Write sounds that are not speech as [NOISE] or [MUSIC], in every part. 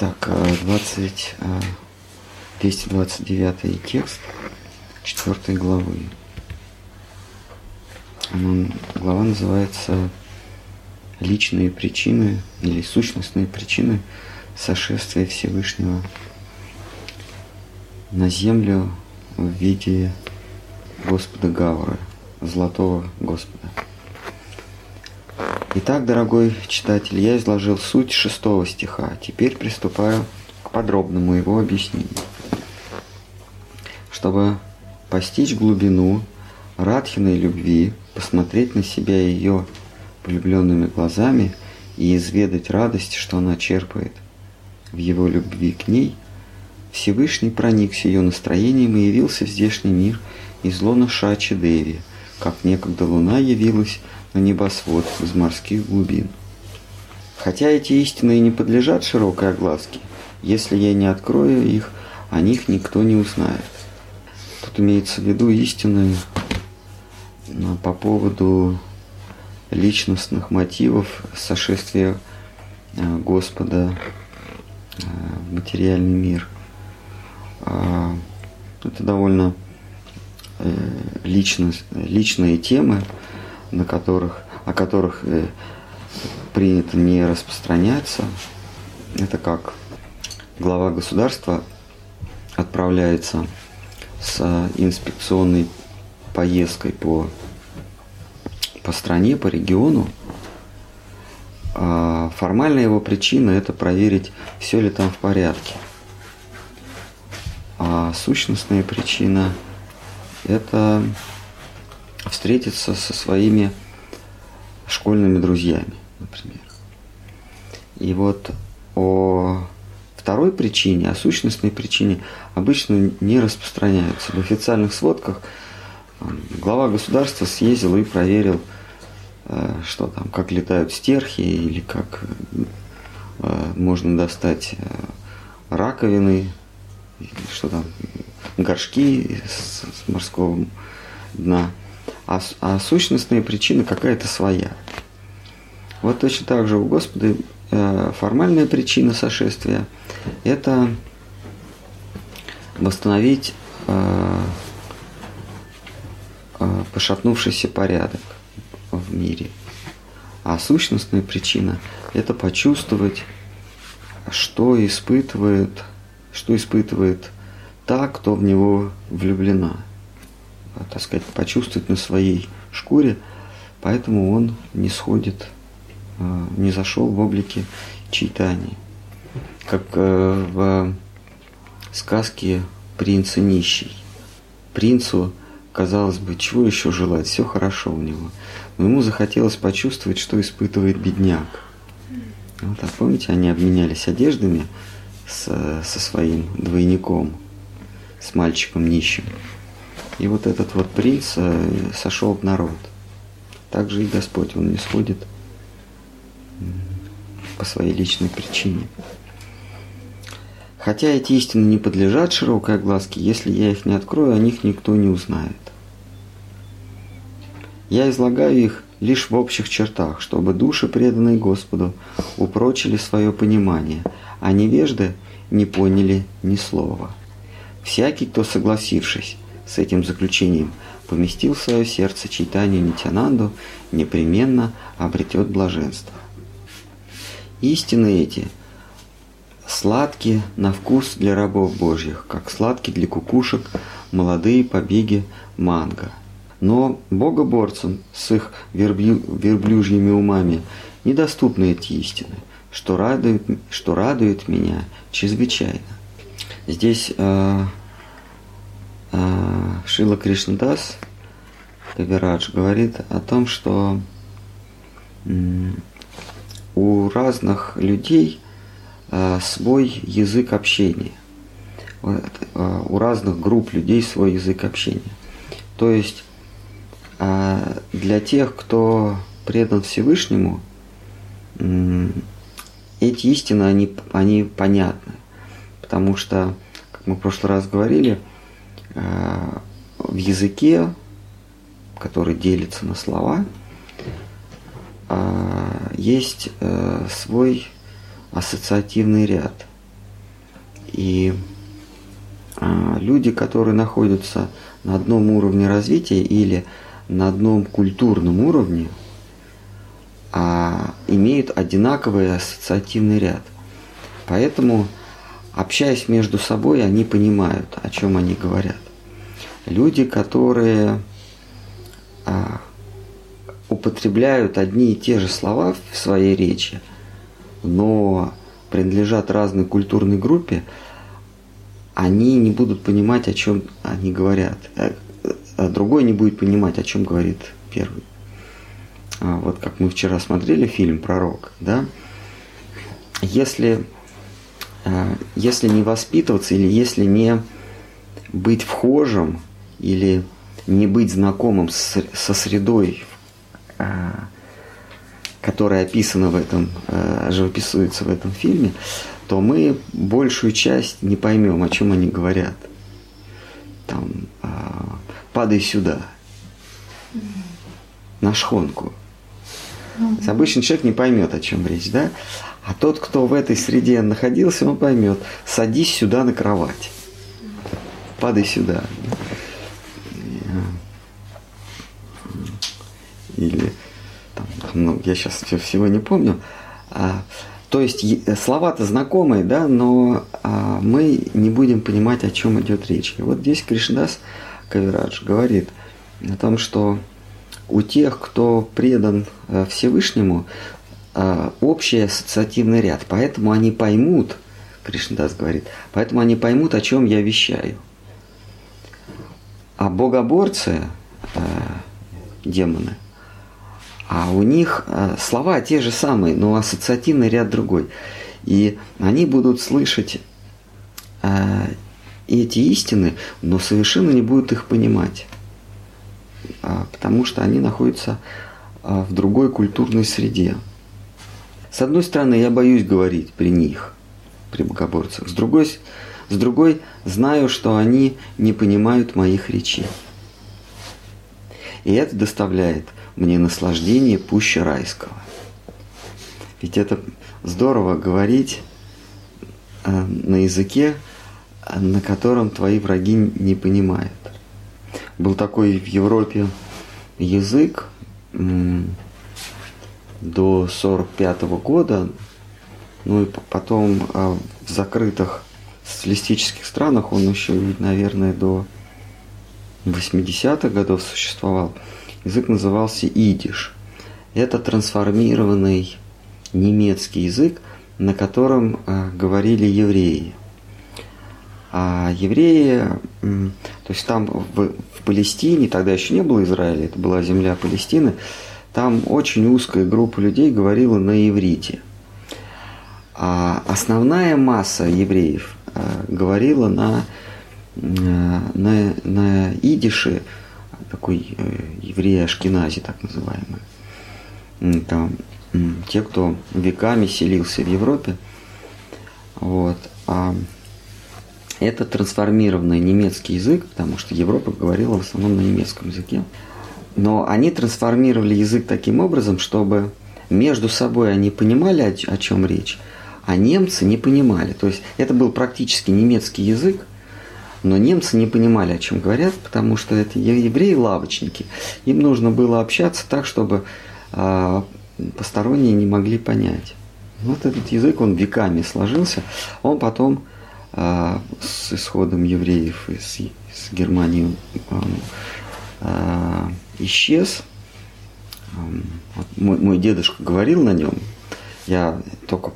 Так, 20, 229 текст 4 главы. Глава называется «Личные причины» или «Сущностные причины сошествия Всевышнего на землю в виде Господа Гавра, Золотого Господа». Итак, дорогой читатель, я изложил суть шестого стиха. Теперь приступаю к подробному его объяснению. Чтобы постичь глубину Радхиной любви, посмотреть на себя ее влюбленными глазами и изведать радость, что она черпает в его любви к ней, Всевышний проникся ее настроением и явился в здешний мир из лона Шачи Деви, как некогда луна явилась на небосвод из морских глубин. Хотя эти истины и не подлежат широкой огласке, если я не открою их, о них никто не узнает. Тут имеется в виду истины по поводу личностных мотивов сошествия э, Господа э, в материальный мир. А, это довольно э, личность, личные темы, на которых, о которых э, принято не распространяться. Это как глава государства отправляется с инспекционной поездкой по, по стране, по региону. А формальная его причина – это проверить, все ли там в порядке. А сущностная причина – это встретиться со своими школьными друзьями, например. И вот о второй причине, о сущностной причине обычно не распространяются. В официальных сводках глава государства съездил и проверил, э, что там, как летают стерхи или как э, можно достать э, раковины, что там, горшки с морского дна а, а сущностная причина какая-то своя. Вот точно так же у Господа э, формальная причина сошествия – это восстановить э, э, пошатнувшийся порядок в мире. А сущностная причина – это почувствовать, что испытывает, что испытывает та, кто в него влюблена – так сказать, почувствовать на своей шкуре, поэтому он не сходит, э, не зашел в облике читания. Как э, в сказке «Принц и нищий». Принцу, казалось бы, чего еще желать, все хорошо у него. Но ему захотелось почувствовать, что испытывает бедняк. Вот, а помните, они обменялись одеждами с, со своим двойником, с мальчиком нищим. И вот этот вот принц э, сошел в народ. Так же и Господь, Он не сходит по своей личной причине. Хотя эти истины не подлежат широкой огласке, если я их не открою, о них никто не узнает. Я излагаю их лишь в общих чертах, чтобы души, преданные Господу, упрочили свое понимание, а невежды не поняли ни слова. Всякий, кто, согласившись, с этим заключением поместил в свое сердце читание Нитянанду, непременно обретет блаженство. Истины эти сладкие на вкус для рабов Божьих, как сладкие для кукушек молодые побеги манго. Но богоборцам с их верблю, верблюжьими умами недоступны эти истины, что радует, что радует меня чрезвычайно. Здесь э, Шила Кришнадас Кавирадж говорит о том, что у разных людей а, свой язык общения. А, у разных групп людей свой язык общения. То есть для тех, кто предан Всевышнему, эти истины, они, они понятны. Потому что, как мы в прошлый раз говорили, в языке, который делится на слова, э, есть э, свой ассоциативный ряд. И люди, которые находятся на одном уровне развития или на одном культурном уровне, а, имеют одинаковый ассоциативный ряд. Поэтому, общаясь между собой, они понимают, о чем они говорят. Люди, которые а, употребляют одни и те же слова в своей речи, но принадлежат разной культурной группе, они не будут понимать, о чем они говорят. А, а другой не будет понимать, о чем говорит первый. А вот как мы вчера смотрели фильм «Пророк», да, если, если не воспитываться или если не быть вхожим или не быть знакомым с, со средой, а, которая описана в этом, живописуется в этом фильме, то мы большую часть не поймем, о чем они говорят. Там, падай сюда, на шхонку. Угу. Обычный человек не поймет, о чем речь, да? А тот, кто в этой среде находился, он поймет. Садись сюда на кровать. Падай сюда. Или там, ну, я сейчас всего не помню. А, то есть слова-то знакомые, да, но а, мы не будем понимать, о чем идет речь. И вот здесь Кришнадас Кавирадж говорит о том, что у тех, кто предан э, Всевышнему, э, общий ассоциативный ряд. Поэтому они поймут, Кришнадас говорит, поэтому они поймут, о чем я вещаю. А богоборцы, э, демоны, а у них слова те же самые, но ассоциативный ряд другой. И они будут слышать эти истины, но совершенно не будут их понимать. А, потому что они находятся а, в другой культурной среде. С одной стороны, я боюсь говорить при них, при богоборцах. С другой, с другой знаю, что они не понимают моих речей. И это доставляет мне наслаждение пуще райского. Ведь это здорово говорить а, на языке, на котором твои враги не понимают был такой в Европе язык до 45 года, ну и потом а, в закрытых социалистических странах он еще, наверное, до 80-х годов существовал. Язык назывался идиш. Это трансформированный немецкий язык, на котором а, говорили евреи. А евреи, то есть там в, в Палестине, тогда еще не было Израиля, это была земля Палестины, там очень узкая группа людей говорила на иврите. А основная масса евреев а, говорила на, на, на идише, такой э, евреи Ашкенази, так называемый. Там, те, кто веками селился в Европе. Вот. А это трансформированный немецкий язык, потому что Европа говорила в основном на немецком языке. Но они трансформировали язык таким образом, чтобы между собой они понимали, о, чем речь, а немцы не понимали. То есть это был практически немецкий язык, но немцы не понимали, о чем говорят, потому что это евреи-лавочники. Им нужно было общаться так, чтобы э, посторонние не могли понять. Вот этот язык, он веками сложился, он потом а, с исходом евреев из, из Германии он а, исчез. Вот мой, мой дедушка говорил на нем. Я только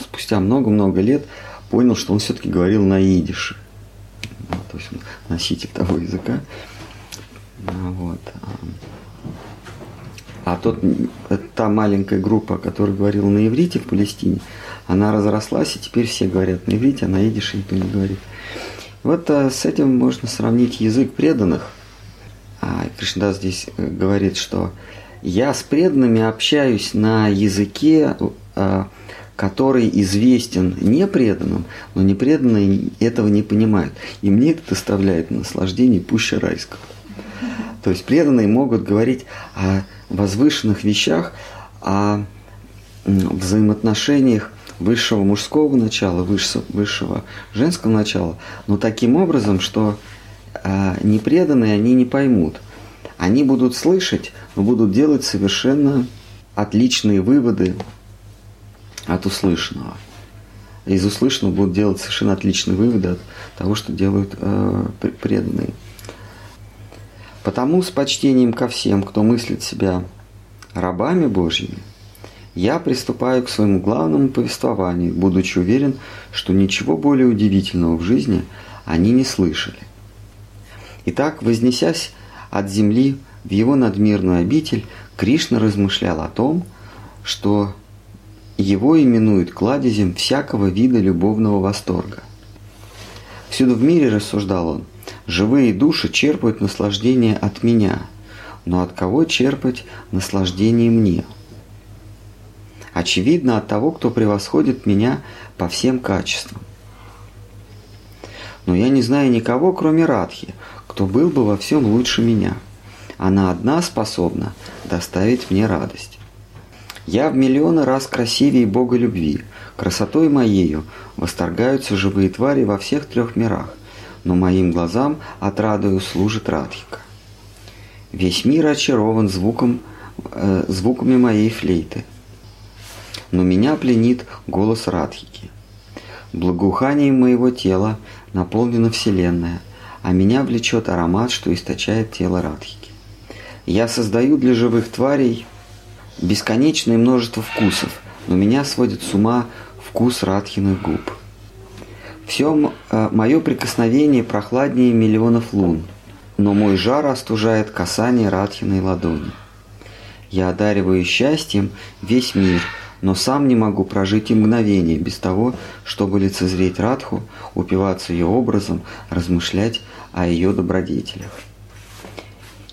спустя много-много лет понял, что он все-таки говорил на идише. Ну, то есть он носитель того языка. Вот. А тот, та маленькая группа, которая говорила на иврите в Палестине, она разрослась, и теперь все говорят на иврите, а на идише никто не говорит. Вот а, с этим можно сравнить язык преданных. А, Кришнадас здесь э, говорит, что я с преданными общаюсь на языке, а, который известен непреданным, но непреданные этого не понимают. И мне это доставляет наслаждение пуще райского. То есть преданные могут говорить о возвышенных вещах, о взаимоотношениях высшего мужского начала, высшего, высшего женского начала, но таким образом, что э, непреданные они не поймут. Они будут слышать, но будут делать совершенно отличные выводы от услышанного. Из услышанного будут делать совершенно отличные выводы от того, что делают э, преданные. Потому с почтением ко всем, кто мыслит себя рабами Божьими, я приступаю к своему главному повествованию, будучи уверен, что ничего более удивительного в жизни они не слышали. Итак, вознесясь от земли в его надмирную обитель, Кришна размышлял о том, что его именуют кладезем всякого вида любовного восторга. Всюду в мире, рассуждал он, живые души черпают наслаждение от меня, но от кого черпать наслаждение мне? Очевидно, от того, кто превосходит меня по всем качествам. Но я не знаю никого, кроме Радхи, кто был бы во всем лучше меня. Она одна способна доставить мне радость. Я в миллионы раз красивее Бога любви. Красотой моею восторгаются живые твари во всех трех мирах, но моим глазам отрадою служит Радхика. Весь мир очарован звуком, э, звуками моей флейты, но меня пленит голос Радхики. Благоуханием моего тела наполнена Вселенная, а меня влечет аромат, что источает тело Радхики. Я создаю для живых тварей бесконечное множество вкусов, но меня сводит с ума вкус Радхиных губ. Все э, мое прикосновение прохладнее миллионов лун, но мой жар остужает касание Радхиной ладони. Я одариваю счастьем весь мир, но сам не могу прожить и мгновение без того, чтобы лицезреть Радху, упиваться ее образом, размышлять о ее добродетелях.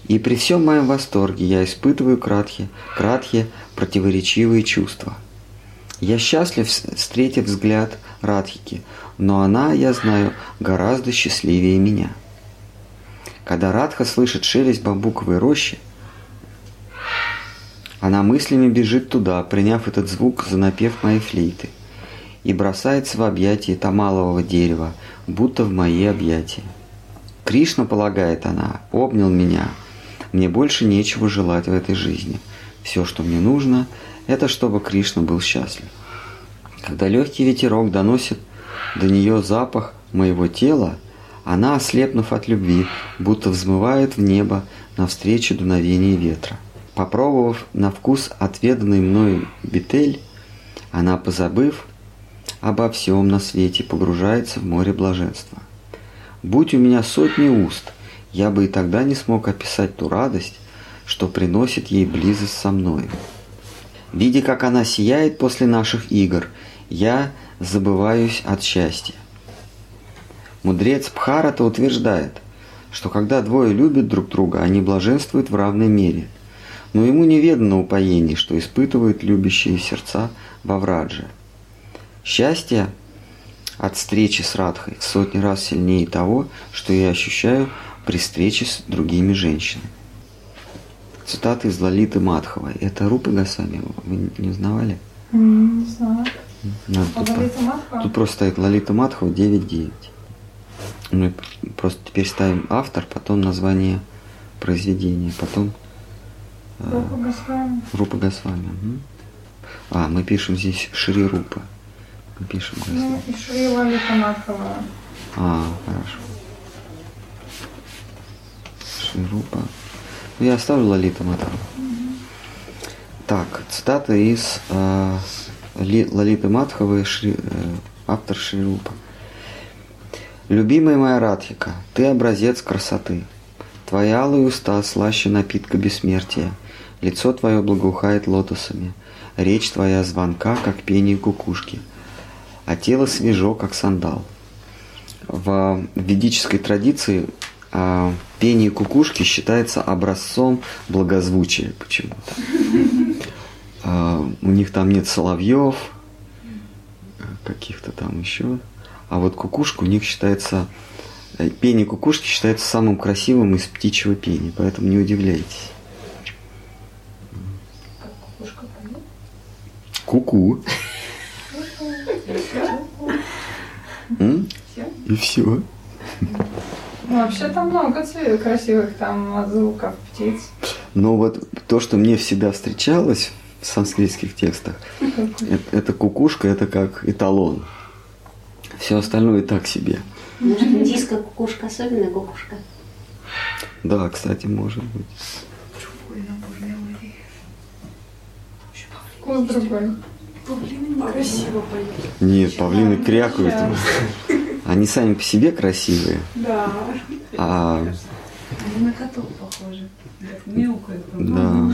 И при всем моем восторге я испытываю кратхи, кратхи противоречивые чувства. Я счастлив, встретив взгляд Радхики, но она, я знаю, гораздо счастливее меня. Когда Радха слышит шелест бамбуковой рощи, она мыслями бежит туда, приняв этот звук за напев моей флейты, и бросается в объятия тамалового дерева, будто в мои объятия. Кришна, полагает она, обнял меня – мне больше нечего желать в этой жизни. Все, что мне нужно, это чтобы Кришна был счастлив. Когда легкий ветерок доносит до нее запах моего тела, она, ослепнув от любви, будто взмывает в небо навстречу дуновению ветра. Попробовав на вкус отведанный мною бетель, она, позабыв обо всем на свете, погружается в море блаженства. Будь у меня сотни уст – я бы и тогда не смог описать ту радость, что приносит ей близость со мной. Видя, как она сияет после наших игр, я забываюсь от счастья. Мудрец Пхарата утверждает, что когда двое любят друг друга, они блаженствуют в равной мере. Но ему неведано упоение, что испытывают любящие сердца во. Счастье от встречи с Радхой в сотни раз сильнее того, что я ощущаю при встрече с другими женщинами. Цитаты из Лалиты Матховой. Это Рупы Гасами? Вы не узнавали? Не знаю. Надо а тут, тут просто стоит Лалита Матхова 9.9. Мы просто теперь ставим автор, потом название произведения, потом э, Рупа Госвами. Рупа Госвами. Угу. А, мы пишем здесь Шри Рупа. Пишем Ну, и Шри Лалита Матхова. А, хорошо. Ширупа. Ну, я оставлю Лолита Матхава. Так, цитата из э, Лолиты Матховой, Шри, э, автор Шрирупа. «Любимая моя Радхика, ты образец красоты. Твои алые уста слаще напитка бессмертия. Лицо твое благоухает лотосами. Речь твоя звонка, как пение кукушки. А тело свежо, как сандал». В ведической традиции а, пение кукушки считается образцом благозвучия почему-то. А, у них там нет соловьев, каких-то там еще. А вот кукушка у них считается, э, пение кукушки считается самым красивым из птичьего пения, поэтому не удивляйтесь. Куку. -ку. Все? И все. Ну, вообще там много цве- красивых там от звуков птиц. Но вот то, что мне всегда встречалось в санскритских текстах, это, это кукушка, это как эталон. Все остальное так себе. Может, индийская кукушка, особенная кукушка. Да, кстати, может быть. Вкус другой. Красиво поет. Нет, павлины крякают. [LAUGHS] Они сами по себе красивые. Да. А, Они на котов похожи. Так мяукают. да.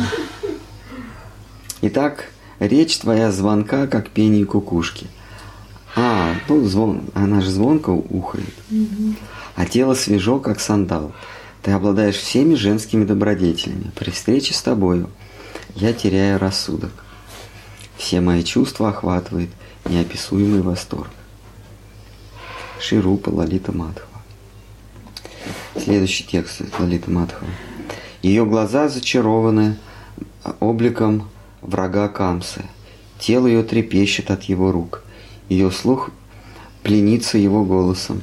Итак, речь твоя звонка, как пение кукушки. А, ну звон, она же звонко ухает. А тело свежо, как сандал. Ты обладаешь всеми женскими добродетелями. При встрече с тобою я теряю рассудок. Все мои чувства охватывает неописуемый восторг. Ширупа Лалита Мадхава. Следующий текст Лалита Мадхава. Ее глаза зачарованы обликом врага Камсы. Тело ее трепещет от его рук. Ее слух пленится его голосом.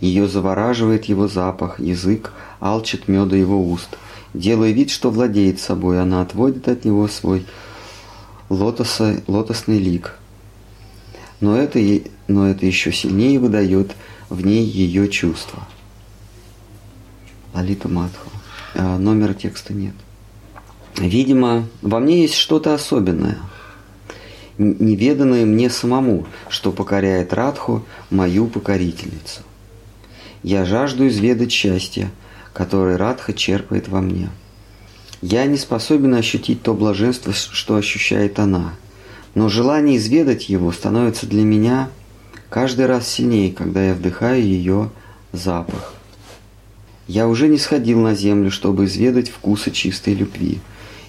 Ее завораживает его запах, язык алчит меда его уст. Делая вид, что владеет собой, она отводит от него свой лотоса, лотосный лик. Но это, но это еще сильнее выдает в ней ее чувства. Лалита Матху. А, номера текста нет. Видимо, во мне есть что-то особенное, неведанное мне самому, что покоряет Радху, мою покорительницу. Я жажду изведать счастье, которое Радха черпает во мне. Я не способен ощутить то блаженство, что ощущает она, но желание изведать его становится для меня каждый раз сильнее, когда я вдыхаю ее запах. Я уже не сходил на землю, чтобы изведать вкусы чистой любви,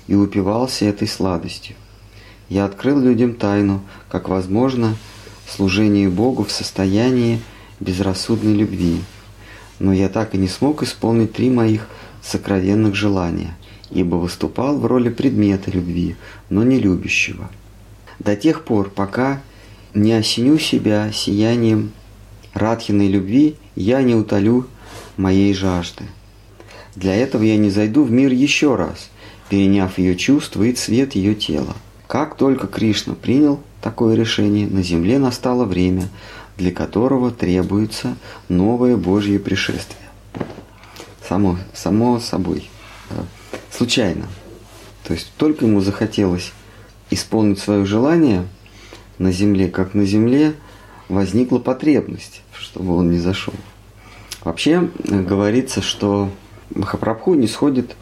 и упивался этой сладостью. Я открыл людям тайну, как возможно, служение Богу в состоянии безрассудной любви. Но я так и не смог исполнить три моих сокровенных желания, ибо выступал в роли предмета любви, но не любящего. До тех пор, пока не осеню себя сиянием Радхиной любви, я не утолю моей жажды. Для этого я не зайду в мир еще раз, переняв ее чувства и цвет ее тела. Как только Кришна принял такое решение, на земле настало время, для которого требуется новое Божье пришествие. Само, само собой. Случайно. То есть только ему захотелось исполнить свое желание на земле, как на земле возникла потребность, чтобы он не зашел. Вообще э, говорится, что Махапрабху не сходит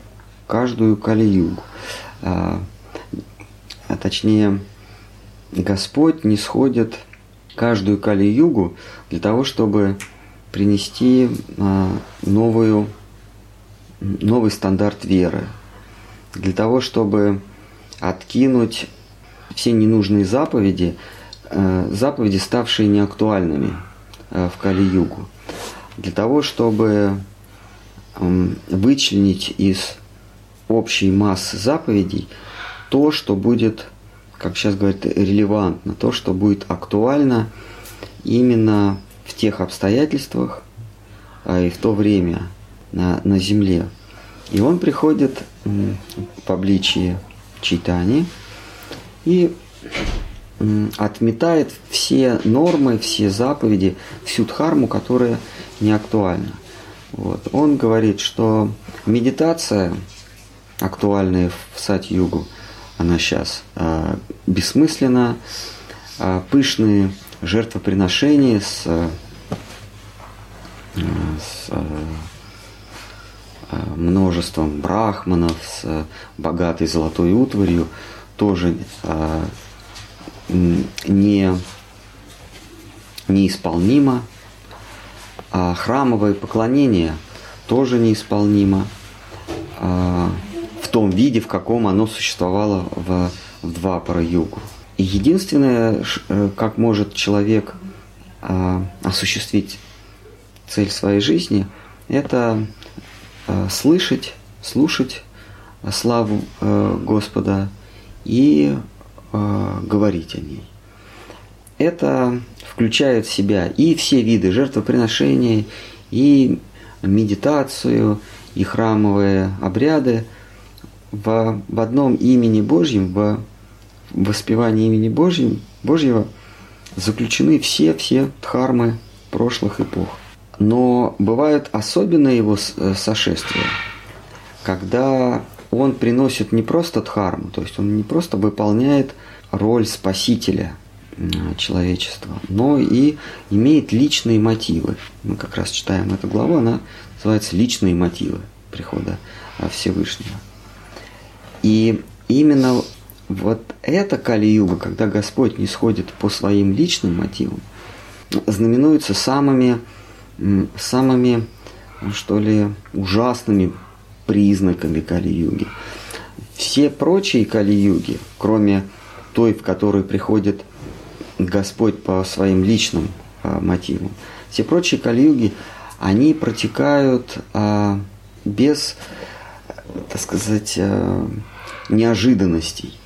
каждую кали-югу. А, а точнее, Господь не сходит каждую кали-югу для того, чтобы принести а, новую, новый стандарт веры. Для того, чтобы откинуть все ненужные заповеди, э, заповеди, ставшие неактуальными э, в Кали-югу. Для того, чтобы м, вычленить из общей массы заповедей то, что будет, как сейчас говорят, релевантно, то, что будет актуально именно в тех обстоятельствах а, и в то время на, на Земле. И он приходит в обличии читания и отметает все нормы, все заповеди, всю дхарму, которая не актуальна. Вот. Он говорит, что медитация, актуальная в сать-югу, она сейчас а, бессмысленна, а, пышные жертвоприношения с, а, с а, множеством брахманов, с а, богатой золотой утварью, тоже м, не, неисполнимо. А храмовое поклонение тоже неисполнимо в том виде, в каком оно существовало в, в два югу. И единственное, э, как может человек осуществить цель своей жизни, это слышать, слушать а, славу э, Господа и э, говорить о ней. это включает в себя и все виды жертвоприношений, и медитацию, и храмовые обряды в, в одном имени Божьем, в воспевании имени Божьем, Божьего заключены все-все дхармы прошлых эпох. Но бывают особенные его э, сошествия, когда он приносит не просто дхарму, то есть он не просто выполняет роль спасителя человечества, но и имеет личные мотивы. Мы как раз читаем эту главу, она называется «Личные мотивы прихода Всевышнего». И именно вот эта Кали-юга, когда Господь не сходит по своим личным мотивам, знаменуется самыми, самыми, что ли, ужасными признаками Кали-юги. Все прочие Кали-юги, кроме той, в которой приходит Господь по своим личным а, мотивам, все прочие Кали-юги, они протекают а, без, так сказать, а, неожиданностей.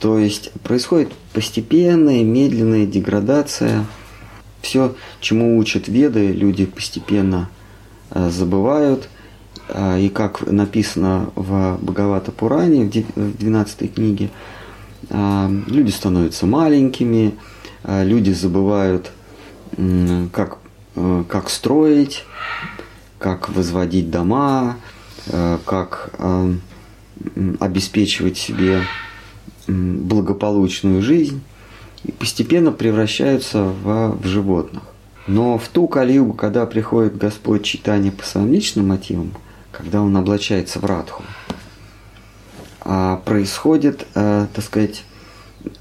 То есть происходит постепенная, медленная деградация. Все, чему учат веды, люди постепенно а, забывают. А, и как написано в Бхагавата Пуране, в 12 книге, а, люди становятся маленькими, люди забывают, как, как строить, как возводить дома, как обеспечивать себе благополучную жизнь и постепенно превращаются в, в животных. Но в ту калиюгу, когда приходит Господь читание по своим личным мотивам, когда Он облачается в радху, а происходит, э, так сказать,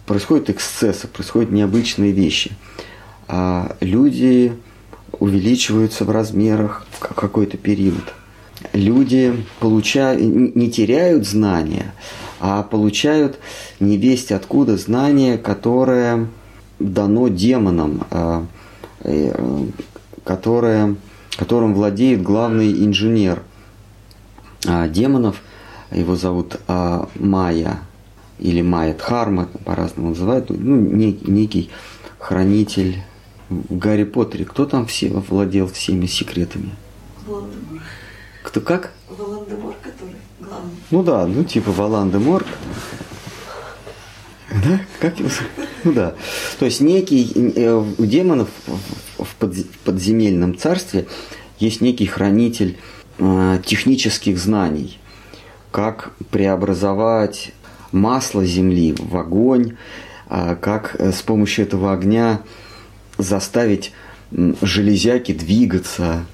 происходят эксцессы, происходят необычные вещи. А люди увеличиваются в размерах в какой-то период. Люди получают, не теряют знания, а получают невесть откуда знание, которое дано демонам, а, э, которое, которым владеет главный инженер а, демонов, его зовут а, Майя или Майя Дхарма, по-разному называют, ну, некий хранитель в Гарри Поттере. Кто там все владел всеми секретами? Волан-де-Мор. Кто как? Волан-де-Мор, который Ну да, ну типа Волан-де-Мор. Да? Как его Ну да. То есть некий, э, у демонов в подземельном царстве есть некий хранитель э, технических знаний. Как преобразовать масло земли в огонь, а как э, с помощью этого огня заставить железяки двигаться,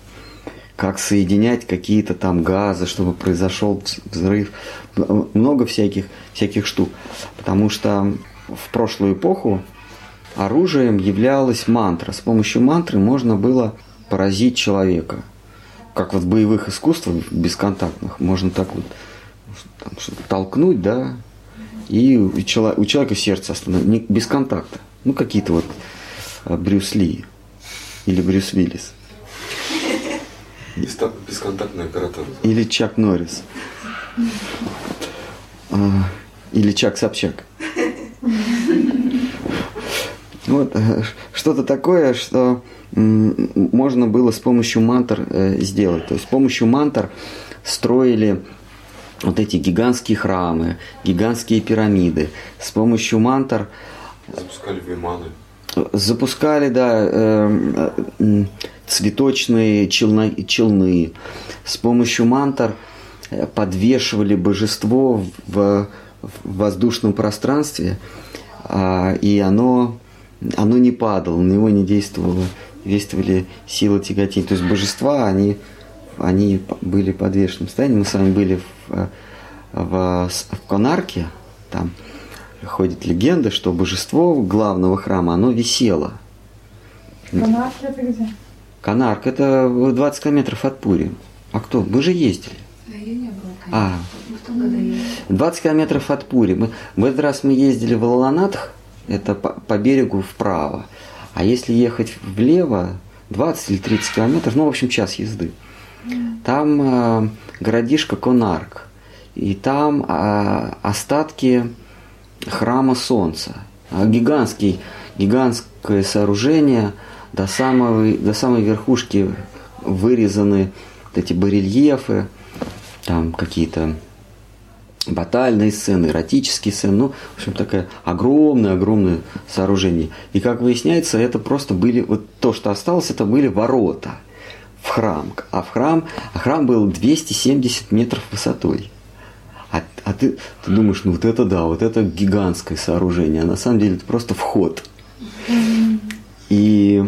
как соединять какие-то там газы, чтобы произошел взрыв, много всяких, всяких штук. Потому что в прошлую эпоху оружием являлась мантра. С помощью мантры можно было поразить человека. Как вот в боевых искусствах бесконтактных. Можно так вот там, толкнуть, да, и у человека сердце остановить. Без контакта. Ну, какие-то вот а, Брюс Ли или Брюс Виллис. Бесконтактный оператор. Или Чак Норрис. А, или Чак Собчак. Вот э, что-то такое, что можно было с помощью мантр э, сделать. То есть с помощью мантр строили вот эти гигантские храмы, гигантские пирамиды. С помощью мантр запускали виманы. Запускали, да, э, цветочные челны, челны. С помощью мантр э, подвешивали божество в, в воздушном пространстве, а, и оно, оно не падало, на него не действовало, действовали силы тяготения. То есть божества, они, они были в подвешенном состоянии. Мы с вами были в, в, в Конарке, там ходит легенда, что божество главного храма, оно висело. Конарки это где? Канарк, это 20 километров от Пури. А кто? Мы же ездили. А я не была, А, конечно. В том году я 20 километров от Пури. Мы, в этот раз мы ездили в Лаланатх, это по, по берегу вправо. А если ехать влево, 20 или 30 километров, ну, в общем, час езды. Там э, городишко Конарк. И там э, остатки храма Солнца. А Гигантский, гигантское сооружение, до самой, до самой верхушки вырезаны эти барельефы, там какие-то батальные сцены, эротические сцены, ну, в общем, такое огромное-огромное сооружение. И, как выясняется, это просто были, вот то, что осталось, это были ворота в храм. А в храм, а храм был 270 метров высотой. А, а ты, ты думаешь, ну вот это да, вот это гигантское сооружение, а на самом деле это просто вход. И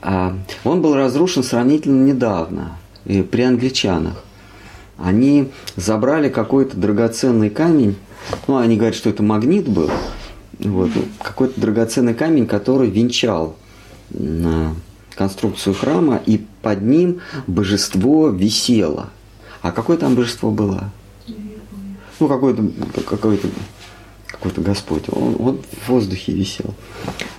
а, он был разрушен сравнительно недавно, и при англичанах. Они забрали какой-то драгоценный камень, ну, они говорят, что это магнит был, вот, ну, какой-то драгоценный камень, который венчал на конструкцию храма, и под ним божество висело. А какое там божество было? Ну, какое-то какое-то какой-то Господь, он, он в воздухе висел.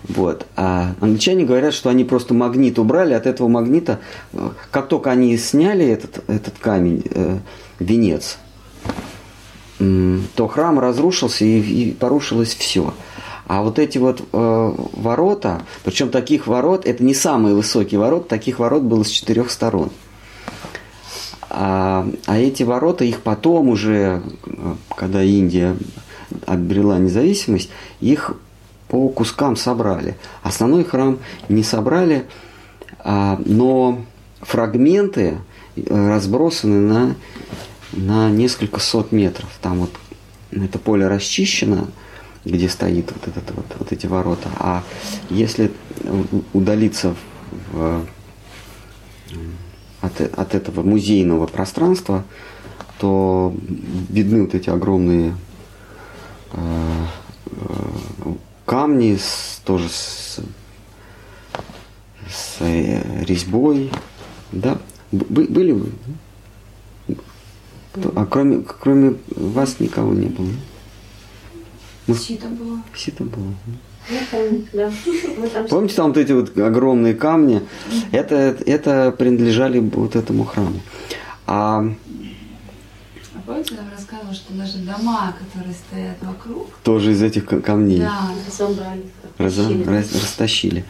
Вот. А англичане говорят, что они просто магнит убрали, от этого магнита, э, как только они сняли этот, этот камень, э, венец, э, то храм разрушился и, и порушилось все. А вот эти вот э, ворота, причем таких ворот, это не самые высокие ворота, таких ворот было с четырех сторон. А, а эти ворота, их потом уже, э, когда Индия обрела независимость, их по кускам собрали. Основной храм не собрали, а, но фрагменты э, разбросаны на, на несколько сот метров. Там вот это поле расчищено, где стоит вот, этот, вот, вот эти ворота. А если удалиться в, от, от этого музейного пространства, то видны вот эти огромные Э, э, камни с, тоже с, с э, резьбой. Да? Бы, были вы? А кроме, кроме вас никого не было? Ну. Сито было. Я помню, да. там Помните, там вот эти вот огромные камни? Это, это принадлежали вот этому храму. А помните, нам рассказывал, что даже дома, которые стоят вокруг... Тоже из этих камней. Да, разобрали. Раз, раз, растащили.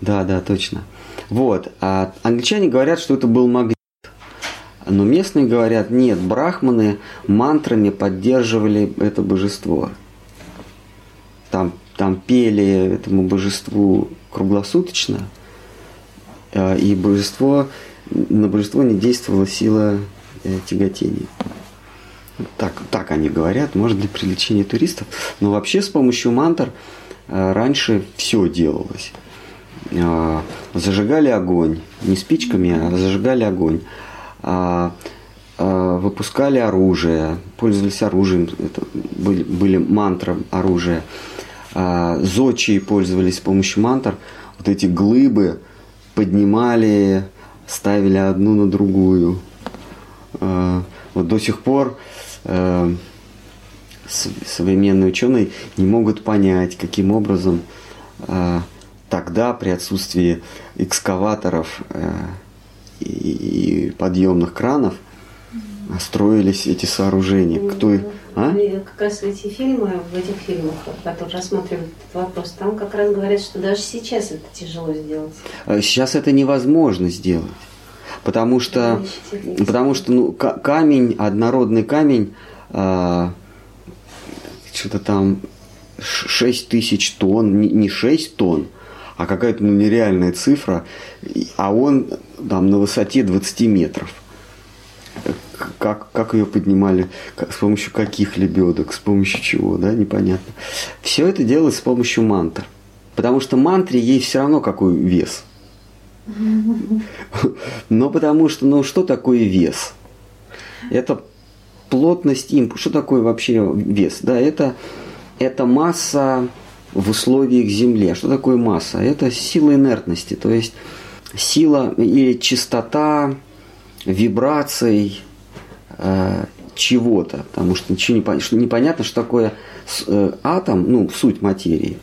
Да, да, точно. Вот. А англичане говорят, что это был магнит. Но местные говорят, нет, брахманы мантрами поддерживали это божество. Там, там пели этому божеству круглосуточно, э, и божество, на божество не действовала сила э, тяготения. Так, так они говорят, может для привлечения туристов. Но вообще с помощью мантр э, раньше все делалось. Зажигали огонь, не спичками, а зажигали огонь. А, выпускали оружие, пользовались оружием, это были, были мантры оружия. А, зодчие пользовались с помощью мантр. Вот эти глыбы поднимали, ставили одну на другую. Вот до сих пор э, современные ученые не могут понять, каким образом э, тогда при отсутствии экскаваторов э, и, подъемных кранов строились эти сооружения. Кто, а? Как раз эти фильмы, в этих фильмах, которые рассматривают этот вопрос, там как раз говорят, что даже сейчас это тяжело сделать. Э, сейчас это невозможно сделать. Потому что, потому что ну, камень, однородный камень, а, что-то там 6 тысяч тонн, не 6 тонн, а какая-то ну, нереальная цифра, а он там на высоте 20 метров. Как, как ее поднимали, как, с помощью каких лебедок, с помощью чего, да, непонятно. Все это делалось с помощью мантр. Потому что мантре есть все равно какой вес – но потому что, ну что такое вес? Это плотность импульса. Что такое вообще вес? Да, это, это масса в условиях Земли. А что такое масса? Это сила инертности, то есть сила или частота вибраций э, чего-то, потому что ничего не понятно, что непонятно, что такое э, атом, ну, суть материи.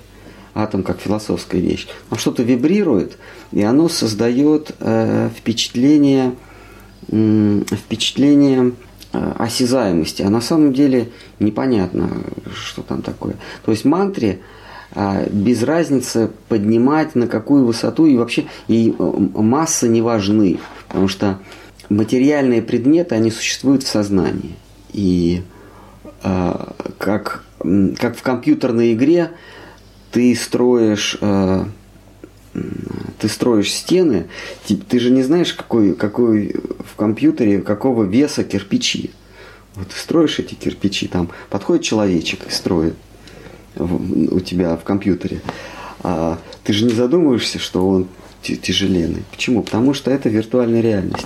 Атом как философская вещь, но что-то вибрирует, и оно создает э, впечатление, впечатление э, осязаемости, а на самом деле непонятно, что там такое. То есть мантре а, без разницы поднимать на какую высоту и вообще и масса не важны, потому что материальные предметы, они существуют в сознании. И а, как, как в компьютерной игре ты строишь а, ты строишь стены, ты, ты же не знаешь, какой, какой в компьютере, какого веса кирпичи. Вот строишь эти кирпичи, там подходит человечек и строит у тебя в компьютере. А ты же не задумываешься, что он тяжеленный. Почему? Потому что это виртуальная реальность.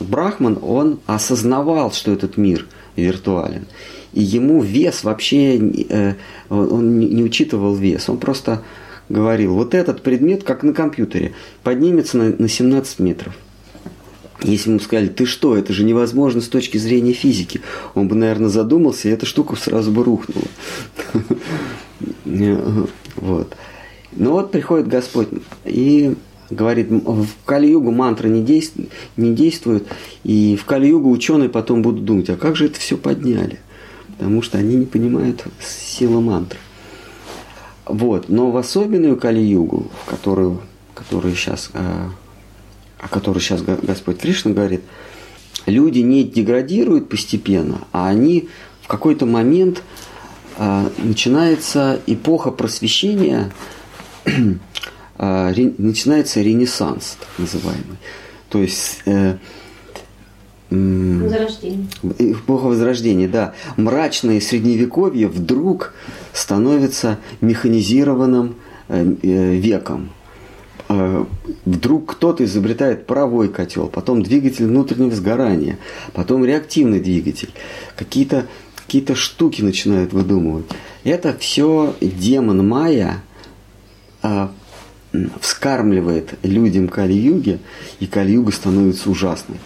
Брахман, он осознавал, что этот мир виртуален. И ему вес вообще, э, он не учитывал вес. Он просто говорил, вот этот предмет, как на компьютере, поднимется на, на 17 метров. Если ему сказали, ты что, это же невозможно с точки зрения физики, он бы, наверное, задумался, и эта штука сразу бы рухнула. [LAUGHS] Вот. Но вот приходит Господь и говорит, в Кали-Югу мантра не, действует, не действует, и в Кали-Югу ученые потом будут думать, а как же это все подняли? Потому что они не понимают силы мантры. Вот. Но в особенную Кали-Югу, которую, которую сейчас а, о которой сейчас Господь Кришна говорит, люди не деградируют постепенно, а они в какой-то момент э, начинается эпоха просвещения, начинается ренессанс, так называемый. То есть э, Возрождение. Эпоха Возрождения, да. Мрачное средневековье вдруг становится механизированным э, веком. Э, вдруг кто-то изобретает паровой котел, потом двигатель внутреннего сгорания, потом реактивный двигатель, какие-то какие штуки начинают выдумывать. Это все демон Майя вскармливает людям Кали-юги, и Кали-юга становится ужасной.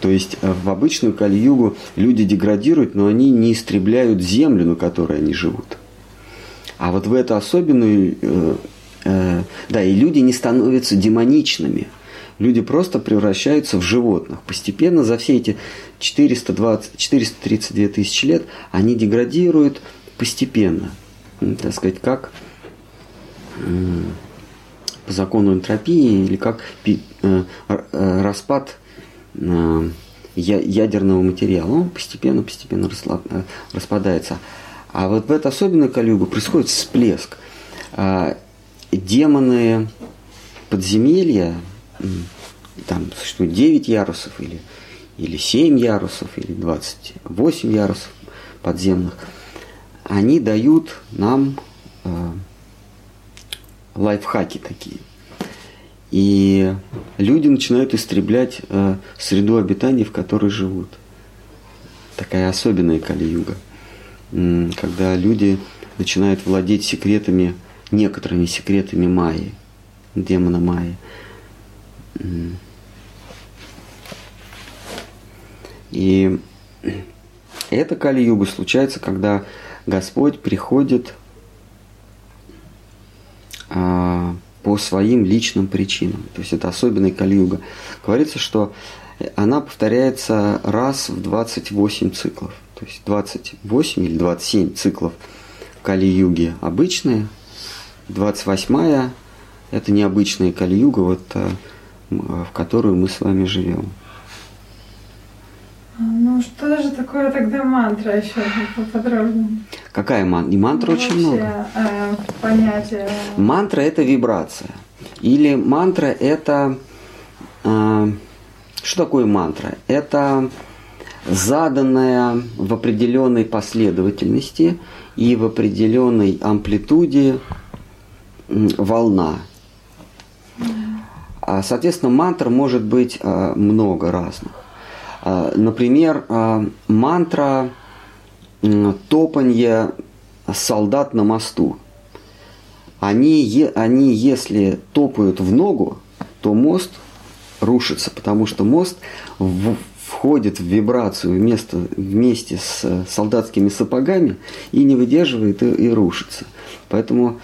То есть э, в обычную Кали-югу люди деградируют, но они не истребляют землю, на которой они живут. А вот в эту особенную Э, да, и люди не становятся демоничными. Люди просто превращаются в животных. Постепенно за все эти 420, 432 тысячи лет они деградируют постепенно. Так сказать, как по закону энтропии или как э, э, распад ядерного материала. Он постепенно-постепенно распадается. А вот в эту особенную калюгу происходит всплеск. А, демоны подземелья, там существует 9 ярусов или, или 7 ярусов, или 28 ярусов подземных, они дают нам э, лайфхаки такие. И люди начинают истреблять э, среду обитания, в которой живут. Такая особенная Кали-юга. Когда люди начинают владеть секретами некоторыми секретами Майи, демона Майи. И [CLEARS THROAT] это Кали-юга случается, когда Господь приходит по своим личным причинам. То есть это особенный Кали-юга. Говорится, что она повторяется раз в 28 циклов. То есть 28 или 27 циклов Кали-юги обычные – 28-я – это необычная Кали-юга, вот, э, в которую мы с вами живем. А, ну, что же такое тогда мантра еще поподробнее? Какая мантра? И мантра ну, очень много. Э, понятие. Мантра – это вибрация. Или мантра – это… Э, что такое мантра? Это заданная в определенной последовательности и в определенной амплитуде волна. А, соответственно, мантр может быть а, много разных. А, например, мантра топанье солдат на мосту. Они, они, если топают в ногу, то мост рушится, потому что мост в, входит в вибрацию вместо, вместе с солдатскими сапогами и не выдерживает и, и рушится. Поэтому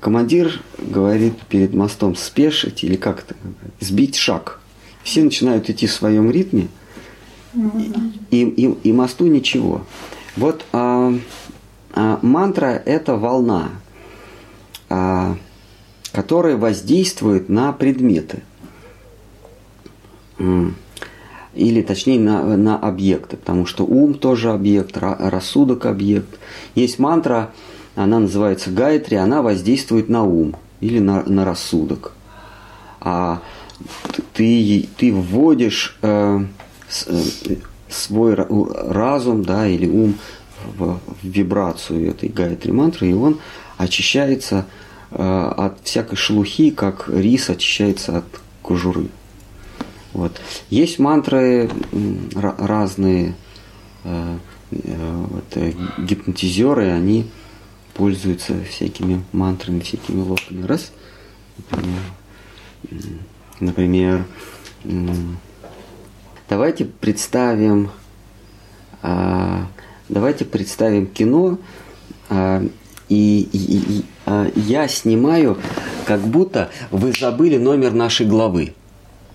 командир говорит перед мостом спешить или как то сбить шаг. Все начинают идти в своем ритме, и, и, и мосту ничего. Вот а, а, мантра – это волна. а, которые воздействуют на предметы. Или точнее на, на объекты, потому что ум тоже объект, ра- рассудок объект. Есть мантра, она называется Гайтри, она воздействует на ум или на, на рассудок. А ты, ты вводишь э, э, свой разум да, или ум в, вибрацию этой Гайтри мантры, и он очищается э, от всякой шелухи, как рис очищается от кожуры. Вот. Есть мантры разные, э, э, вот, гипнотизеры, они пользуются всякими мантрами, всякими локами. Раз, например, например, давайте представим, а, давайте представим кино, а, и, и- и- а, я снимаю, как будто вы забыли номер нашей главы.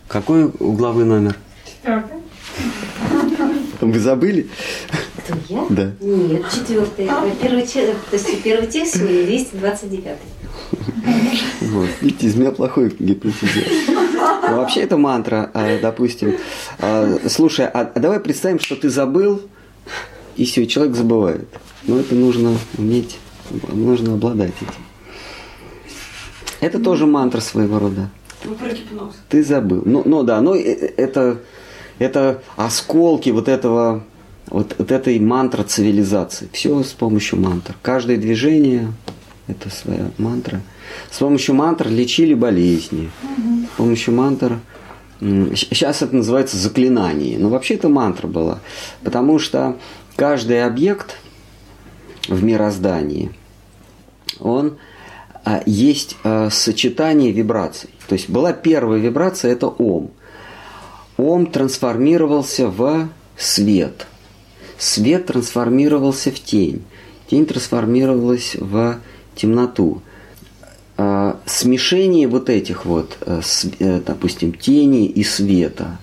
Какой у главы номер? Четвертый. Вы забыли? Кто я? Да. Нет, четвертый. Первый, то есть первый текст сегодня 229. Вот. Видите, из меня плохой гипнотизер. Ну, вообще это мантра, а, допустим. А, Слушай, а давай представим, что ты забыл, и все, человек забывает. Но это нужно уметь, нужно обладать этим. Это тоже мантра своего рода. Гипноз. Ты забыл. Ну, ну да, но э- э- это, это осколки вот этого, вот, вот этой мантры цивилизации. Все с помощью мантр. Каждое движение – это своя мантра. С помощью мантр лечили болезни. С помощью мантр Сейчас это называется заклинание. Но вообще это мантра была. Потому что каждый объект в мироздании, он а, есть а, сочетание вибраций. То есть была первая вибрация, это ом. Ом трансформировался в свет. Свет трансформировался в тень. Тень трансформировалась в темноту. А, Смешение вот этих вот, э, э, допустим, тени и света,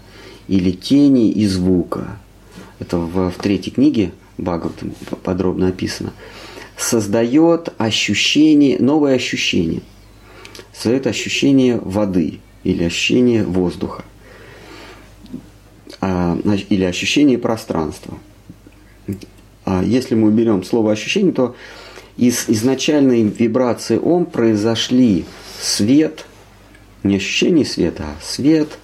или тени и звука, это в, в третьей книге Бхагаватам подробно описано, создает ощущение, новое ощущение. Создает ощущение воды или ощущение воздуха. А, или ощущение пространства. А если мы уберем слово ощущение, то из изначальной вибрации ом произошли свет, не ощущение света, а свет,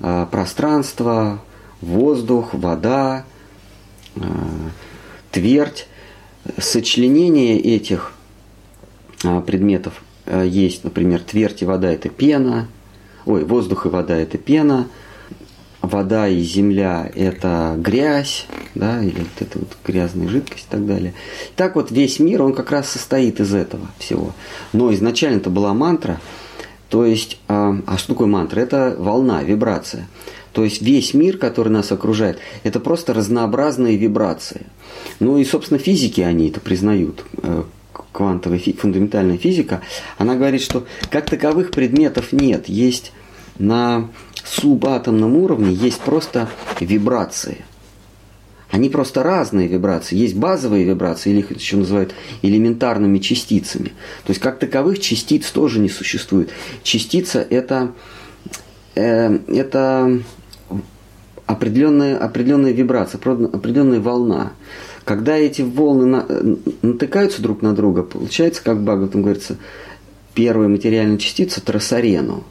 а, пространство, воздух, вода, а, твердь. Сочленение этих а, предметов есть, например, твердь и вода – это пена, ой, воздух и вода – это пена, вода и земля – это грязь, да, или вот эта вот грязная жидкость и так далее. Так вот весь мир, он как раз состоит из этого всего. Но изначально это была мантра, то есть, а, а что такое мантра? Это волна, вибрация. То есть весь мир, который нас окружает, это просто разнообразные вибрации. Ну и, собственно, физики они это признают. Э, Квантовая фи- фундаментальная физика, она говорит, что как таковых предметов нет. Есть на субатомном уровне есть просто вибрации. Они просто разные вибрации. Есть базовые вибрации, или их еще называют элементарными частицами. То есть как таковых частиц тоже не существует. Частица это, э, это определенная, определенная вибрация, определенная волна. Когда эти волны на- натыкаются друг на друга, получается, как Бхагаватам говорится, первая материальная частица – трасарену,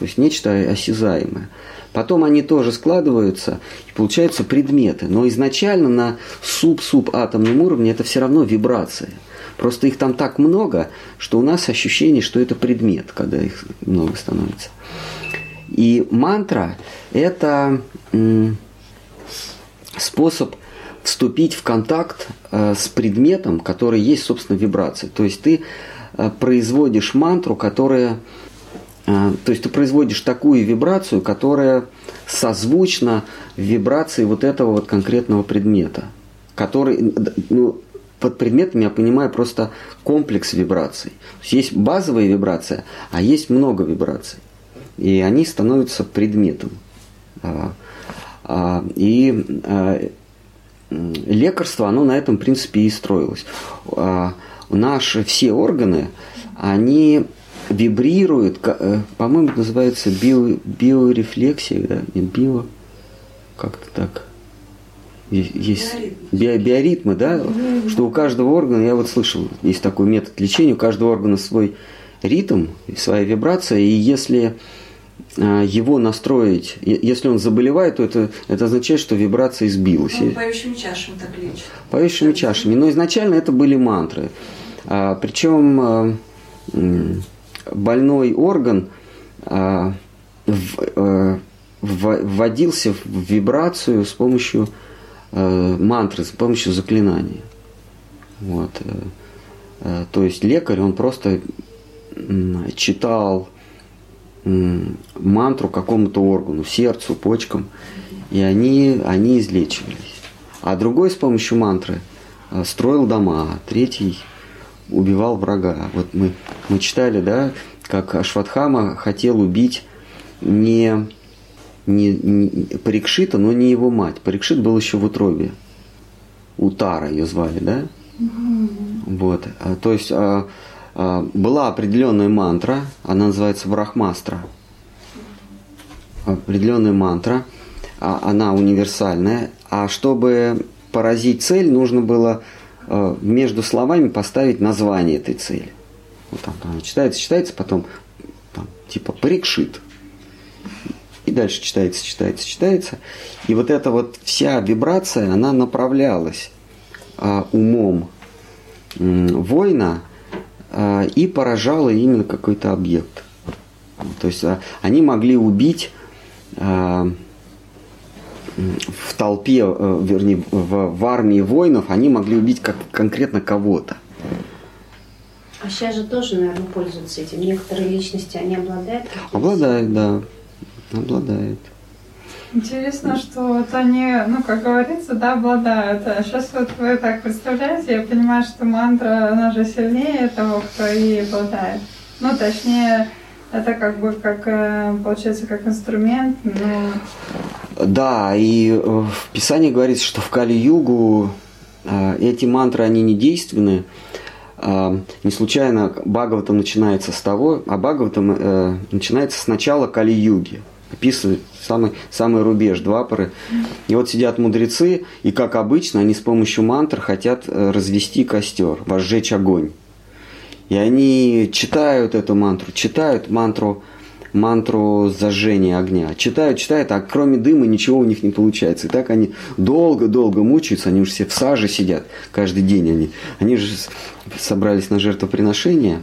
то есть нечто осязаемое. Потом они тоже складываются, и получаются предметы. Но изначально на суб-субатомном уровне это все равно вибрация. Просто их там так много, что у нас ощущение, что это предмет, когда их много становится. И мантра – это способ вступить в контакт э, с предметом, который есть, собственно, вибрация. То есть ты э, производишь мантру, которая То есть ты производишь такую вибрацию, которая созвучна вибрации вот этого вот конкретного предмета, который, ну, под предметом я понимаю просто комплекс вибраций. Есть, есть базовая вибрация, а есть много вибраций. И они становятся предметом. А, а, И а, лекарство, оно на этом принципе и строилось. А, наши все органы, они вибрируют, ка- э, по-моему, это называется био, биорефлексия, да, не био, как-то так. Есть био- биоритмы, да, что у каждого органа, я вот слышал, есть такой метод лечения, у каждого органа свой ритм, своя вибрация, и если а, его настроить, если он заболевает, то это, это означает, что вибрация сбилась. Ну, поющими чашами так лечат. Поющими чашами. Но изначально это были мантры. А, причем а, больной орган а, э, в- вводился в вибрацию с помощью э, мантры, с помощью заклинания. Вот. э, э, То есть лекарь, он просто читал мантру какому-то органу, сердцу, почкам, и они, они излечивались. А другой с помощью мантры э, строил дома, третий убивал врага. Вот мы, мы читали, да, как Ашватхама хотел убить не, не, не Парикшита, но не его мать. Парикшит был еще в утробе. Утара ее звали, да? Вот. А, То есть а, а, была определенная мантра, она называется Брахмастра. Определенная мантра, а, она универсальная. А чтобы поразить цель, нужно было между словами поставить название этой цели. Вот там, она читается, читается, потом там, типа парикшит. И дальше читается, читается, читается. И вот эта вот вся вибрация, она направлялась а, умом м, воина и поражала именно какой-то объект. То есть а, они могли убить в толпе, э, вернее, в, в армии воинов, они могли убить как, конкретно кого-то. А сейчас же тоже, наверное, пользуются этим. Некоторые личности, они обладают Обладает, да, обладает. Интересно, что вот они, ну, как говорится, да, обладают. А сейчас вот вы так представляете, я понимаю, что мантра, она же сильнее того, кто и обладает. Ну, точнее, это как бы, как, э, получается, как инструмент, ну, Да, и э, в Писании говорится, что в Кали-Югу э, эти мантры, они не действенны. Э, Не случайно Бхагаватам начинается с того, а Бхагаватам э, начинается с начала Кали-Юги. Описывает самый, самый рубеж Двапары. И вот сидят мудрецы, и как обычно, они с помощью мантр хотят развести костер, возжечь огонь. И они читают эту мантру, читают мантру, мантру зажжения огня. Читают, читают, а кроме дыма ничего у них не получается. И так они долго-долго мучаются, они уже все в саже сидят каждый день. Они, они же собрались на жертвоприношение,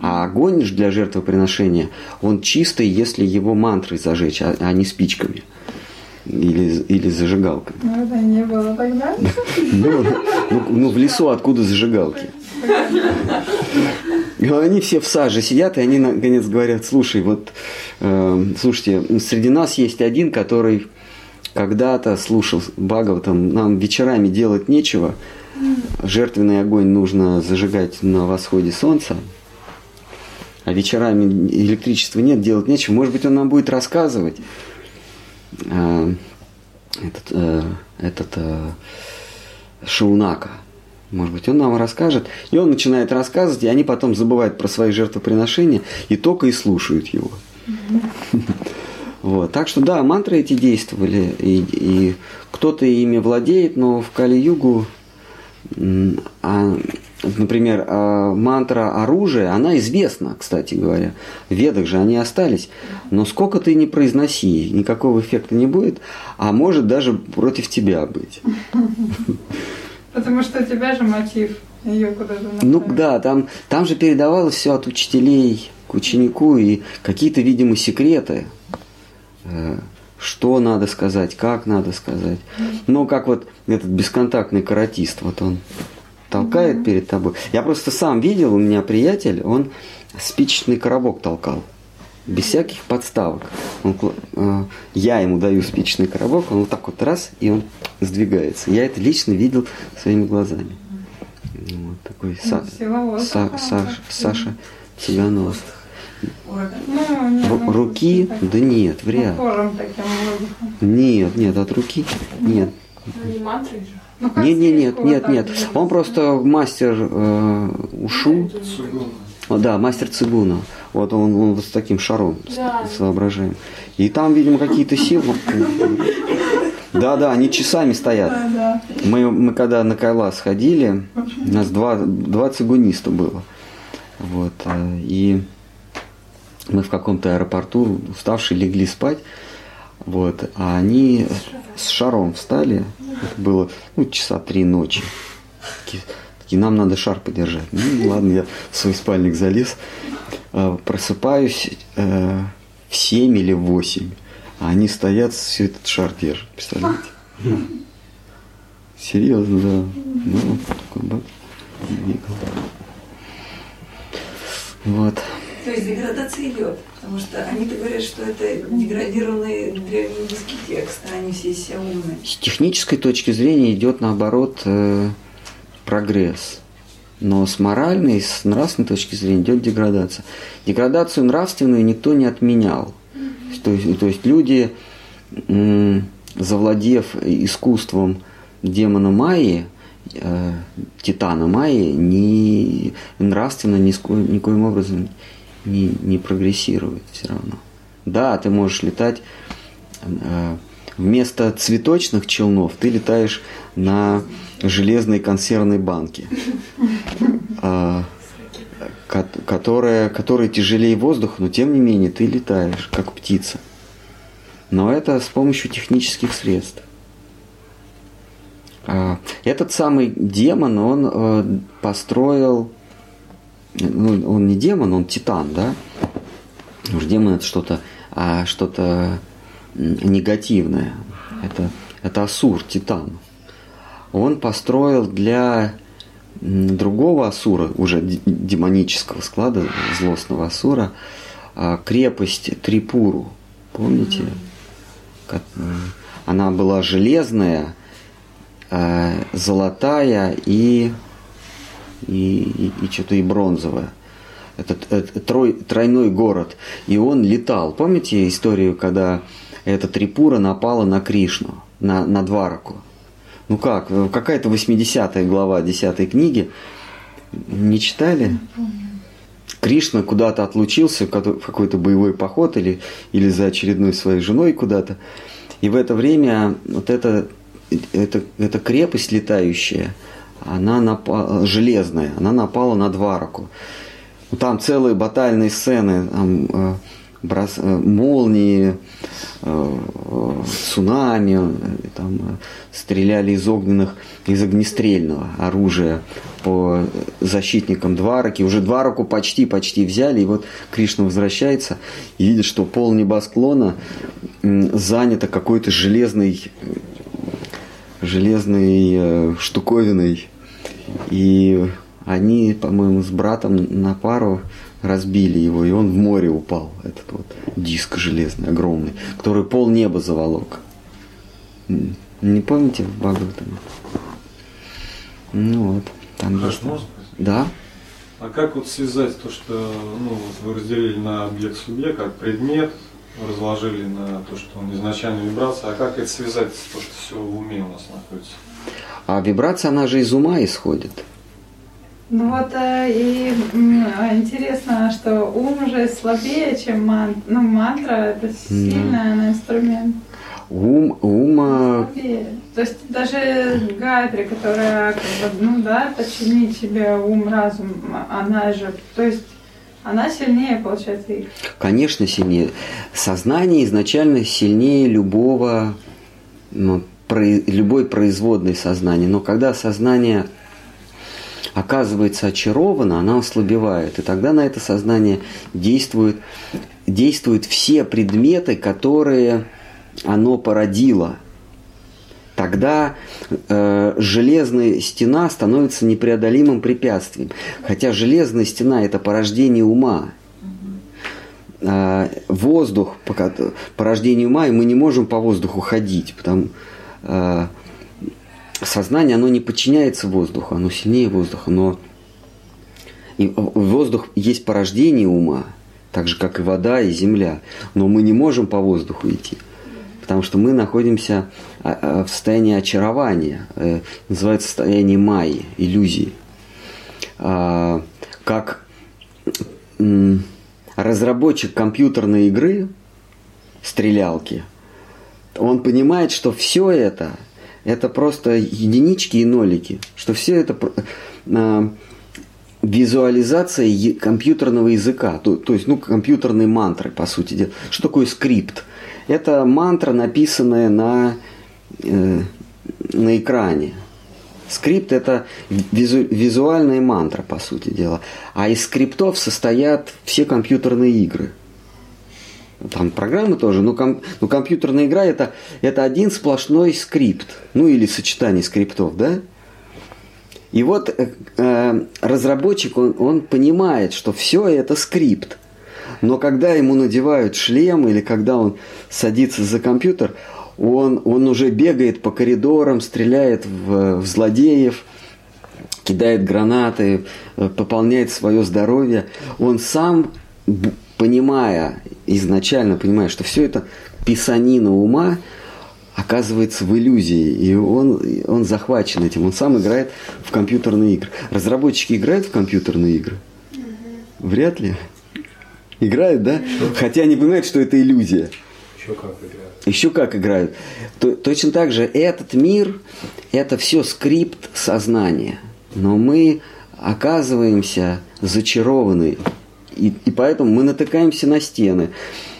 а огонь же для жертвоприношения, он чистый, если его мантрой зажечь, а, а не спичками. Или, или зажигалками. ну, это не было тогда. [LAUGHS] Ну, ну, ну, в лесу откуда зажигалки? Они все в саже сидят, и они наконец говорят, слушай, вот, э, слушайте, среди нас есть один, который когда-то слушал Бхагаватам, нам вечерами делать нечего, жертвенный огонь нужно зажигать на восходе солнца, а вечерами электричества нет, делать нечего. Может быть, он нам будет рассказывать. э, этот, э, этот э, Шаунака. Может быть, он нам расскажет. И он начинает рассказывать, и они потом забывают про свои жертвоприношения и только и слушают его. Вот. Так что да, мантры эти действовали, и, и кто-то ими владеет, но в Кали-Югу, а, например, а, мантра оружия, она известна, кстати говоря. В ведах же они остались. Но сколько ты не произноси, никакого эффекта не будет, а может даже против тебя быть. Потому что у тебя же мотив ее куда-то Ну да, там, там же передавалось все от учителей к ученику и какие-то, видимо, секреты, э, что надо сказать, как надо сказать. Ну, как вот этот бесконтактный каратист, вот он толкает перед тобой. Я просто сам видел, у меня приятель, он спичечный коробок толкал. Без всяких подставок. Он э, я ему даю спичечный коробок, он вот так вот раз, и он сдвигается. Я это лично видел своими глазами. Вот такой Са- Сила воздуха. Са- Саш- Саша Тиганов. Ну, ну, Руки? Да нет, вряд ли. Нет, нет, от руки нет. Ну, не же. Ну, Нет, нет, нет, нет, Он просто мастер э, ушу. О, да, мастер цигуна. Вот он, он вот с таким шаром Да. с воображением. И там, видимо, какие-то силы. Да, да, они часами стоят. Да, да. Мы, мы когда на Кайлас ходили, у нас два, два цигуниста было. Вот, э, и мы в каком-то аэропорту уставшие легли спать. Вот, а они с шаром встали. Это было ну, часа три ночи. Такие, нам надо шар подержать. Ну ладно, я в свой спальник залез. Э, Просыпаюсь э, в 7 или в 8. А они стоят, все этот шар держат. Представляете? Серьезно, да. Ну. Вот. То есть деградация идет, потому что они-то говорят, что это деградированный древнеиндийский текст, а они все себя умные. С технической точки зрения идет наоборот э, прогресс. Но с моральной, с нравственной точки зрения идет деградация. Деградацию нравственную никто не отменял. То есть, то есть люди, завладев искусством демона Майи, э, титана Майи, не, нравственно ни, никоим образом не, не прогрессируют все равно. Да, ты можешь летать э, вместо цветочных челнов ты летаешь на железной консервной банке, а, ко- которая, которая тяжелее воздуха, но тем не менее ты летаешь, как птица. Но это с помощью технических средств. А, Этот самый демон, он э, построил, ну, он не демон, он титан, да? Уж демон это что-то, а что-то негативное. Это, это Асур, Титан. Он построил для другого Асура, уже демонического склада, злостного Асура, а, крепость Трипуру. Помните? Она была железная, э, золотая и, и, и, что-то и бронзовая. Этот, это трой, тройной город. И он летал. Помните историю, когда эта Трипура напала на Кришну, на, на Двараку? Ну как, э, какая-то 80 глава 10 книги. Не читали? Кришна куда-то отлучился в какой-то боевой поход или, или за очередной своей женой куда-то. И в это время вот эта, эта, эта крепость летающая, она напала, железная, она напала на Двараку. Там целые батальные сцены, там, э, брос- э, молнии, э, цунами, э, там, стреляли из огненных, из огнестрельного оружия по защитникам Двараки. Уже Двараку почти-почти взяли, и вот Кришна возвращается и видит, что пол небосклона занято какой-то железной, железной штуковиной. И они, по-моему, с братом на пару разбили его, и он в море упал, этот вот диск железный, огромный, который пол неба заволок. Не помните в Бхагаватаме? Ну вот, там Как есть. Да? А как вот связать то, что ну, вот вы разделили на объект-субъект, как предмет, разложили на то, что он изначально вибрация, а как это связать с то, что все в уме у нас находится? А вибрация, она же из ума исходит. Ну вот э, и а, интересно, что ум же слабее, чем мантра. Ну, мантра это сильный она инструмент. Ум, ум, а, Слабее. То есть даже Гайдри, которая, как бы, ну да, подчинить себе ум, разум, она же, то есть она сильнее, получается, их. конечно, сильнее. Сознание изначально сильнее любого, ну, про- любой производной сознания. Но когда сознание оказывается очаровано, она ослабевает. И тогда на это сознание действуют, действуют все предметы, которые оно породило. Тогда э, железная стена становится непреодолимым препятствием. Хотя железная стена это порождение ума. Э, воздух пока- порождение ума, и мы не можем по воздуху ходить, потому э, сознание оно не подчиняется воздуху, оно сильнее воздуха, но и воздух есть порождение ума, так же как и вода и земля, но мы не можем по воздуху идти. потому что мы находимся а, а, в состоянии очарования, э, называется состояние майи, иллюзии. А, как разработчик компьютерной игры, стрелялки, он понимает, что все это, это просто единички и нолики, что все это а, визуализация компьютерного языка, то, то есть, ну, компьютерной мантры, по сути дела. Что такое скрипт? Это мантра, написанная на, э, на экране. Скрипт – это визу- визуальная мантра, по сути дела. А из скриптов состоят все компьютерные игры. Там программы тоже, но, ком- но компьютерная игра это, это один сплошной скрипт, ну или сочетание скриптов, да? И вот э, э, разработчик, он, он понимает, что все это скрипт. Но когда ему надевают шлем или когда он садится за компьютер, он, он уже бегает по коридорам, стреляет в, в злодеев, кидает гранаты, э, пополняет свое здоровье. Он сам, понимая, изначально понимая, что все это писанина ума, оказывается в иллюзии, и он, он захвачен этим, он сам играет в компьютерные игры. Разработчики играют в компьютерные игры? Вряд ли. Играют, да? Хотя они понимают, что это иллюзия. Еще как играют. Еще как играют. То- точно так же этот мир – это все скрипт сознания. Но мы оказываемся зачарованы. И, и поэтому мы натыкаемся на стены.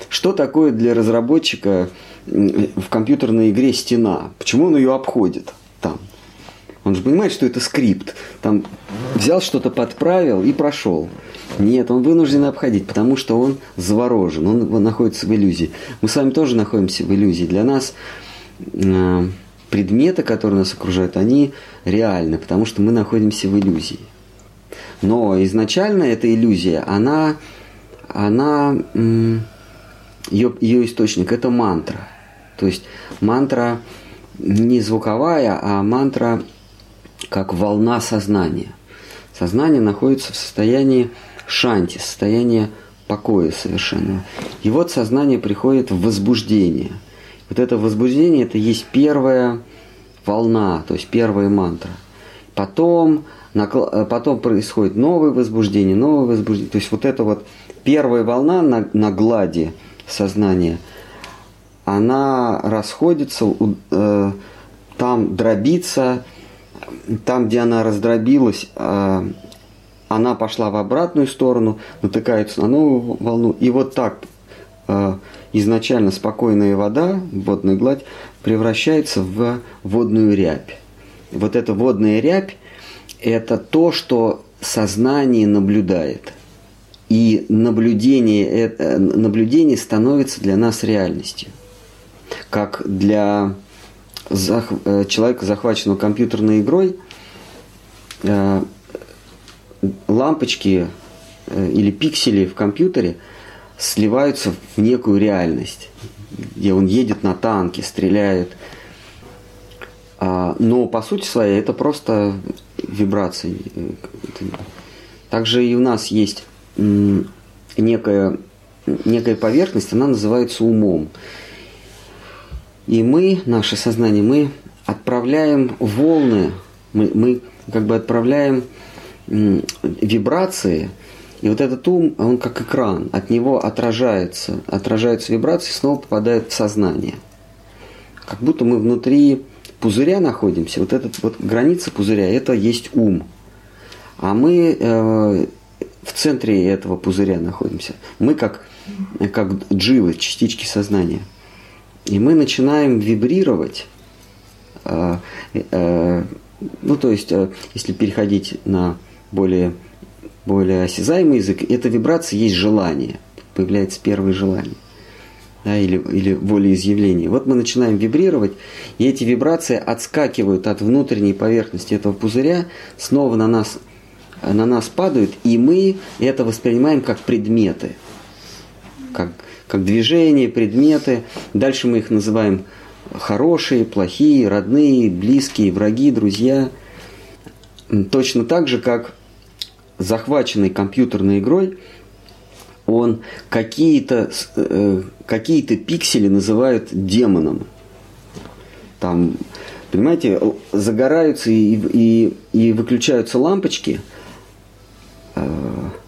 Что такое для разработчика в компьютерной игре стена? Почему он ее обходит там? Он же понимает, что это скрипт. Там взял что-то, подправил и прошел. Нет, он вынужден обходить, потому что он заворожен, он, он находится в иллюзии. Мы с вами тоже находимся в иллюзии. Для нас э, предметы, которые нас окружают, они реальны, потому что мы находимся в иллюзии. Но изначально эта иллюзия, она, она ее, ее источник это мантра. То есть мантра не звуковая, а мантра как волна сознания. Сознание находится в состоянии шанти, состоянии покоя совершенного. И вот сознание приходит в возбуждение. Вот это возбуждение, это есть первая волна, то есть первая мантра. Потом, потом происходит новое возбуждение, новое возбуждение. То есть вот эта вот первая волна на, на глади сознания, она расходится, э, там дробится, там, где она раздробилась, э, она пошла в обратную сторону, натыкается на новую волну. И вот так э, изначально спокойная вода, водная гладь, превращается в водную рябь. Вот эта водная рябь – это то, что сознание наблюдает. И наблюдение, э, наблюдение становится для нас реальностью. Как для э, человека, захваченного компьютерной игрой, э, лампочки или пиксели в компьютере сливаются в некую реальность, где он едет на танке, стреляет. А, Но по сути своей это просто вибрации. Э, Также и у нас есть некая, некая поверхность, она называется умом. И мы, наше сознание, мы отправляем волны, мы, мы как бы отправляем вибрации, и вот этот ум, он как экран, от него отражается, отражаются вибрации, снова попадают в сознание. Как будто мы внутри пузыря находимся, вот эта вот граница пузыря, это есть ум. А мы э, в центре этого пузыря находимся. Мы как, как джилы, частички сознания. И мы начинаем вибрировать. э, э, ну, то есть, э, если переходить на более, более осязаемый язык, эта вибрация есть желание. Появляется первое желание. Да, или, или волеизъявление. Вот мы начинаем вибрировать, и эти вибрации отскакивают от внутренней поверхности этого пузыря, снова на нас, на нас падают, и мы это воспринимаем как предметы как, как движения, предметы. Дальше мы их называем хорошие, плохие, родные, близкие, враги, друзья. Точно так же, как захваченный компьютерной игрой, он какие-то э, какие пиксели называет демоном. Там, понимаете, загораются и, и, и выключаются лампочки э,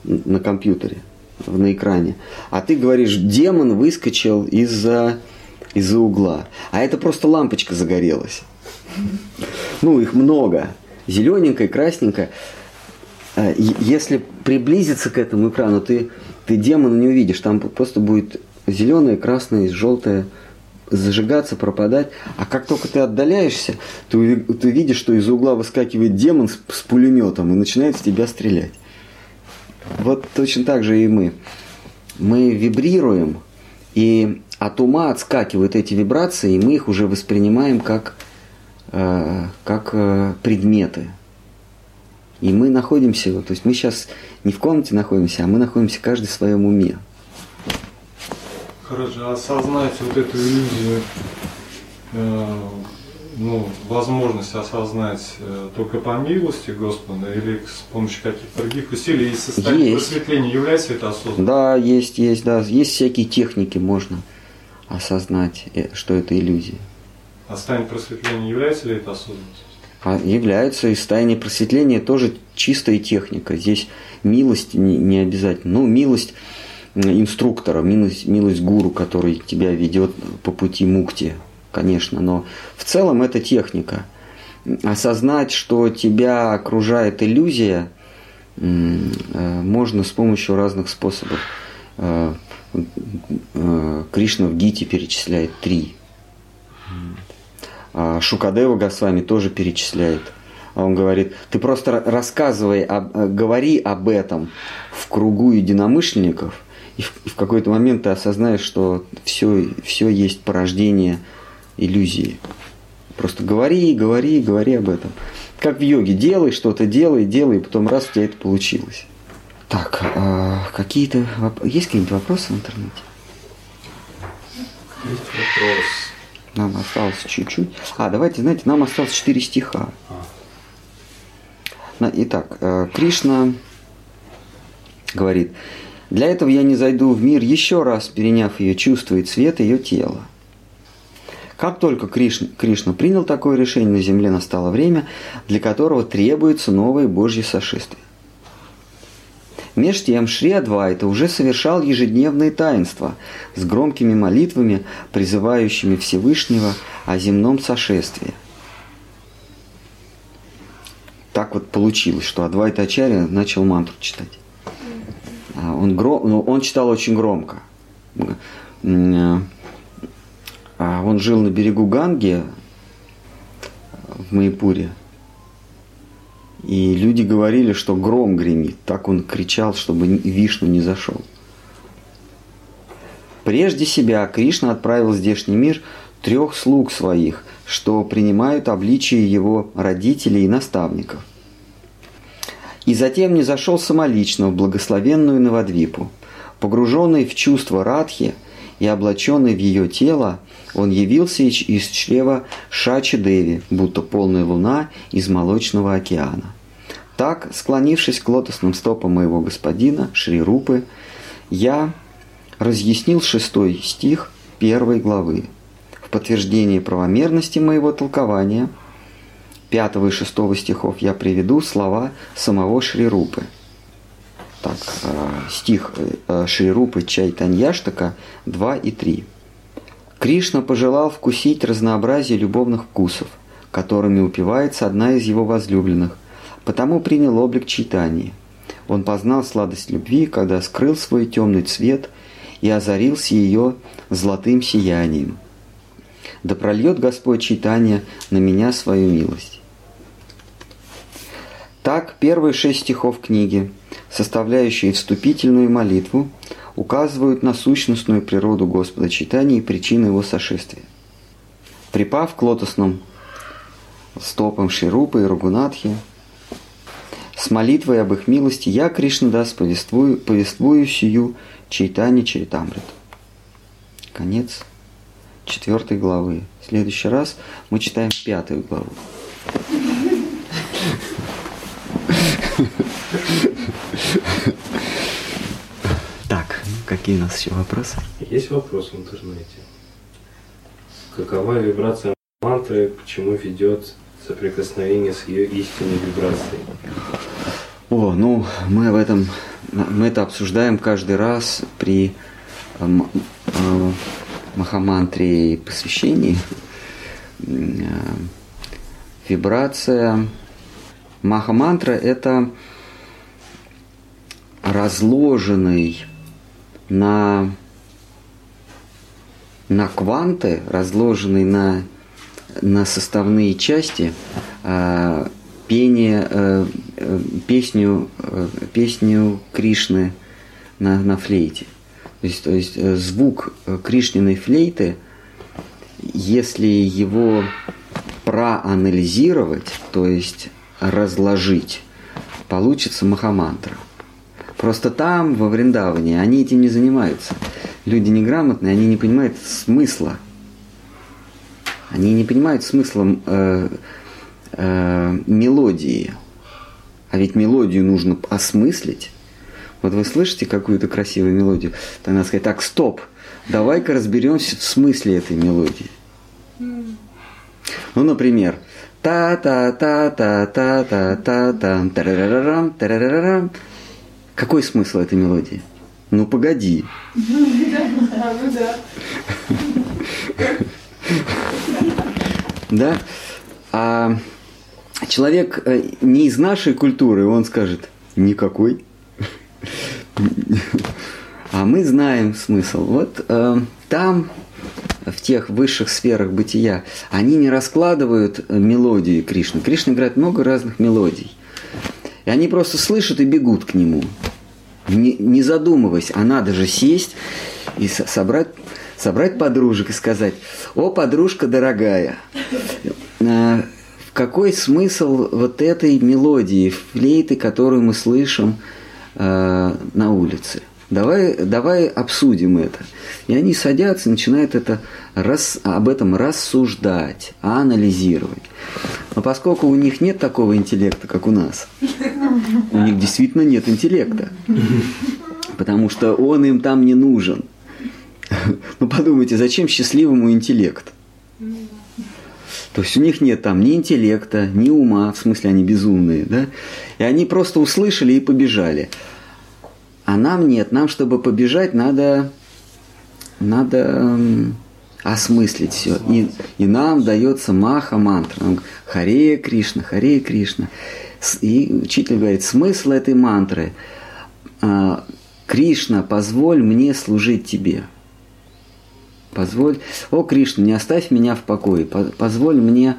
на компьютере, на экране. А ты говоришь, демон выскочил из-за из-за угла. А это просто лампочка загорелась. Ну, их много. Зелененькая, красненькая. Э, если приблизиться к этому экрану, ты, ты демона не увидишь. Там просто будет зеленое, красное, желтое зажигаться, пропадать. А как только ты отдаляешься, ты, ты видишь, что из угла выскакивает демон с, с пулеметом и начинает в тебя стрелять. Вот точно так же и мы. Мы вибрируем, и от ума отскакивают эти вибрации, и мы их уже воспринимаем как, э, как э, предметы. И мы находимся, то есть мы сейчас не в комнате находимся, а мы находимся каждый в своем уме. Хорошо, осознать вот эту иллюзию, э, ну, возможность осознать э, только по милости Господа или с помощью каких-то других усилий и состояние просветления является это осознанностью? Да, есть, есть, да, есть всякие техники, можно осознать, э, что это иллюзия. А состояние просветления является ли это осознанностью? А является и состояние просветления тоже чистая техника. Здесь милость не, не обязательно. Ну, милость инструктора, милость, милость гуру, который тебя ведет по пути мукти, конечно. Но в целом это техника. Осознать, что тебя окружает иллюзия, э, можно с помощью разных способов. Э, Э, Кришна в Гите перечисляет три. А Шукадева Госвами тоже перечисляет. А он говорит, ты просто рассказывай, э, говори об этом в кругу единомышленников, и в, в какой-то момент ты осознаешь, что все, все есть порождение иллюзии. Просто говори, говори, говори об этом. Как в йоге, делай что-то, делай, делай, и потом раз у тебя это получилось. Так, а какие-то есть какие-нибудь вопросы в интернете? Есть вопрос. Нам осталось чуть-чуть. А, давайте, знаете, нам осталось четыре стиха. Итак, э, Кришна говорит, для этого я не зайду в мир еще раз, переняв ее чувства и цвет ее тела. Как только Кришна, Кришна принял такое решение, на земле настало время, для которого требуется новое Божье сошествие. Меж тем Шри Адвайта уже совершал ежедневные таинства с громкими молитвами, призывающими Всевышнего о земном сошествии. Так вот получилось, что Адвайта Ачарья начал мантру читать. А он, гром, ну, он читал очень громко. А он жил на берегу Ганги в Майпуре. И люди говорили, что гром гремит. Так он кричал, чтобы Вишну не зашел. Прежде себя Кришна отправил в здешний мир трех слуг своих, что принимают обличие его родителей и наставников. И затем не зашел самолично в благословенную Навадвипу. Погруженный в чувство Радхи и облаченный в ее тело, он явился из чрева Шачи Деви, будто полная луна из молочного океана. Так, склонившись к лотосным стопам моего господина, Шри Рупы, я разъяснил шестой стих первой главы. В подтверждение правомерности моего толкования пятого и шестого стихов я приведу слова самого Шри Рупы. Так, э, стих э, Шри Рупы Чайтаньяштака 2 и 3. Кришна пожелал вкусить разнообразие любовных вкусов, которыми упивается одна из его возлюбленных – потому принял облик читания. Он познал сладость любви, когда скрыл свой темный цвет и озарился ее золотым сиянием. Да прольет Господь читание на меня свою милость. Так, первые шесть стихов книги, составляющие вступительную молитву, указывают на сущностную природу Господа читания и причины его сошествия. Припав к лотосным стопам Ширупы и Ругунатхи, с молитвой об их милости я, Кришнадас, повествую, повествую сию Чайтани Чаритамрит. Конец четвертой главы. В следующий раз мы читаем пятую главу. Так. [LAUGHS] какие у нас еще вопросы? Есть вопрос в интернете. Какова вибрация мантры, к чему ведет соприкосновение с ее истинной вибрацией? О, ну, мы об этом, мы это обсуждаем каждый раз при э, э, Махамантре и посвящении. Э, Вибрация Махамантра – это разложенный на, на кванты, разложенный на, на составные части э, пение, э, э, песню, э, песню Кришны на, на флейте. То есть, то есть звук Кришниной флейты, если его проанализировать, то есть разложить, получится махамантра. Просто там, во Вриндаване, они этим не занимаются. Люди неграмотные, они не понимают смысла. Они не понимают смысла э, э, мелодии. А ведь мелодию нужно осмыслить. Вот вы слышите какую-то красивую мелодию, тогда сказать, так, стоп, давай-ка разберемся в смысле этой мелодии. Ну, например, та-та-та-та-та-та-та-та, тарарарам, тарарарам, какой смысл этой мелодии? Ну, погоди. Да? А человек э, не из нашей культуры, он скажет, никакой. А мы знаем смысл. Вот э, там, в тех высших сферах бытия, они не раскладывают мелодии Кришны. Кришна играет много разных мелодий. И они просто слышат и бегут к нему. Не, не задумываясь, а надо же сесть и со- собрать, собрать подружек и сказать, о, подружка дорогая, э, какой смысл вот этой мелодии, флейты, которую мы слышим э, на улице? Давай, давай обсудим это. И они садятся, начинают это рас, об этом рассуждать, анализировать. Но поскольку у них нет такого интеллекта, как у нас, у них действительно нет интеллекта. Потому что он им там не нужен. Ну подумайте, зачем счастливому интеллект? То есть у них нет там ни интеллекта, ни ума, в смысле они безумные, да? И они просто услышали и побежали. А нам нет, нам, чтобы побежать, надо, надо осмыслить все. И, и нам дается маха мантра. Харе Кришна, Харе Кришна. И учитель говорит, смысл этой мантры а, Кришна, позволь мне служить тебе. Позволь, о Кришна, не оставь меня в покое, по- позволь мне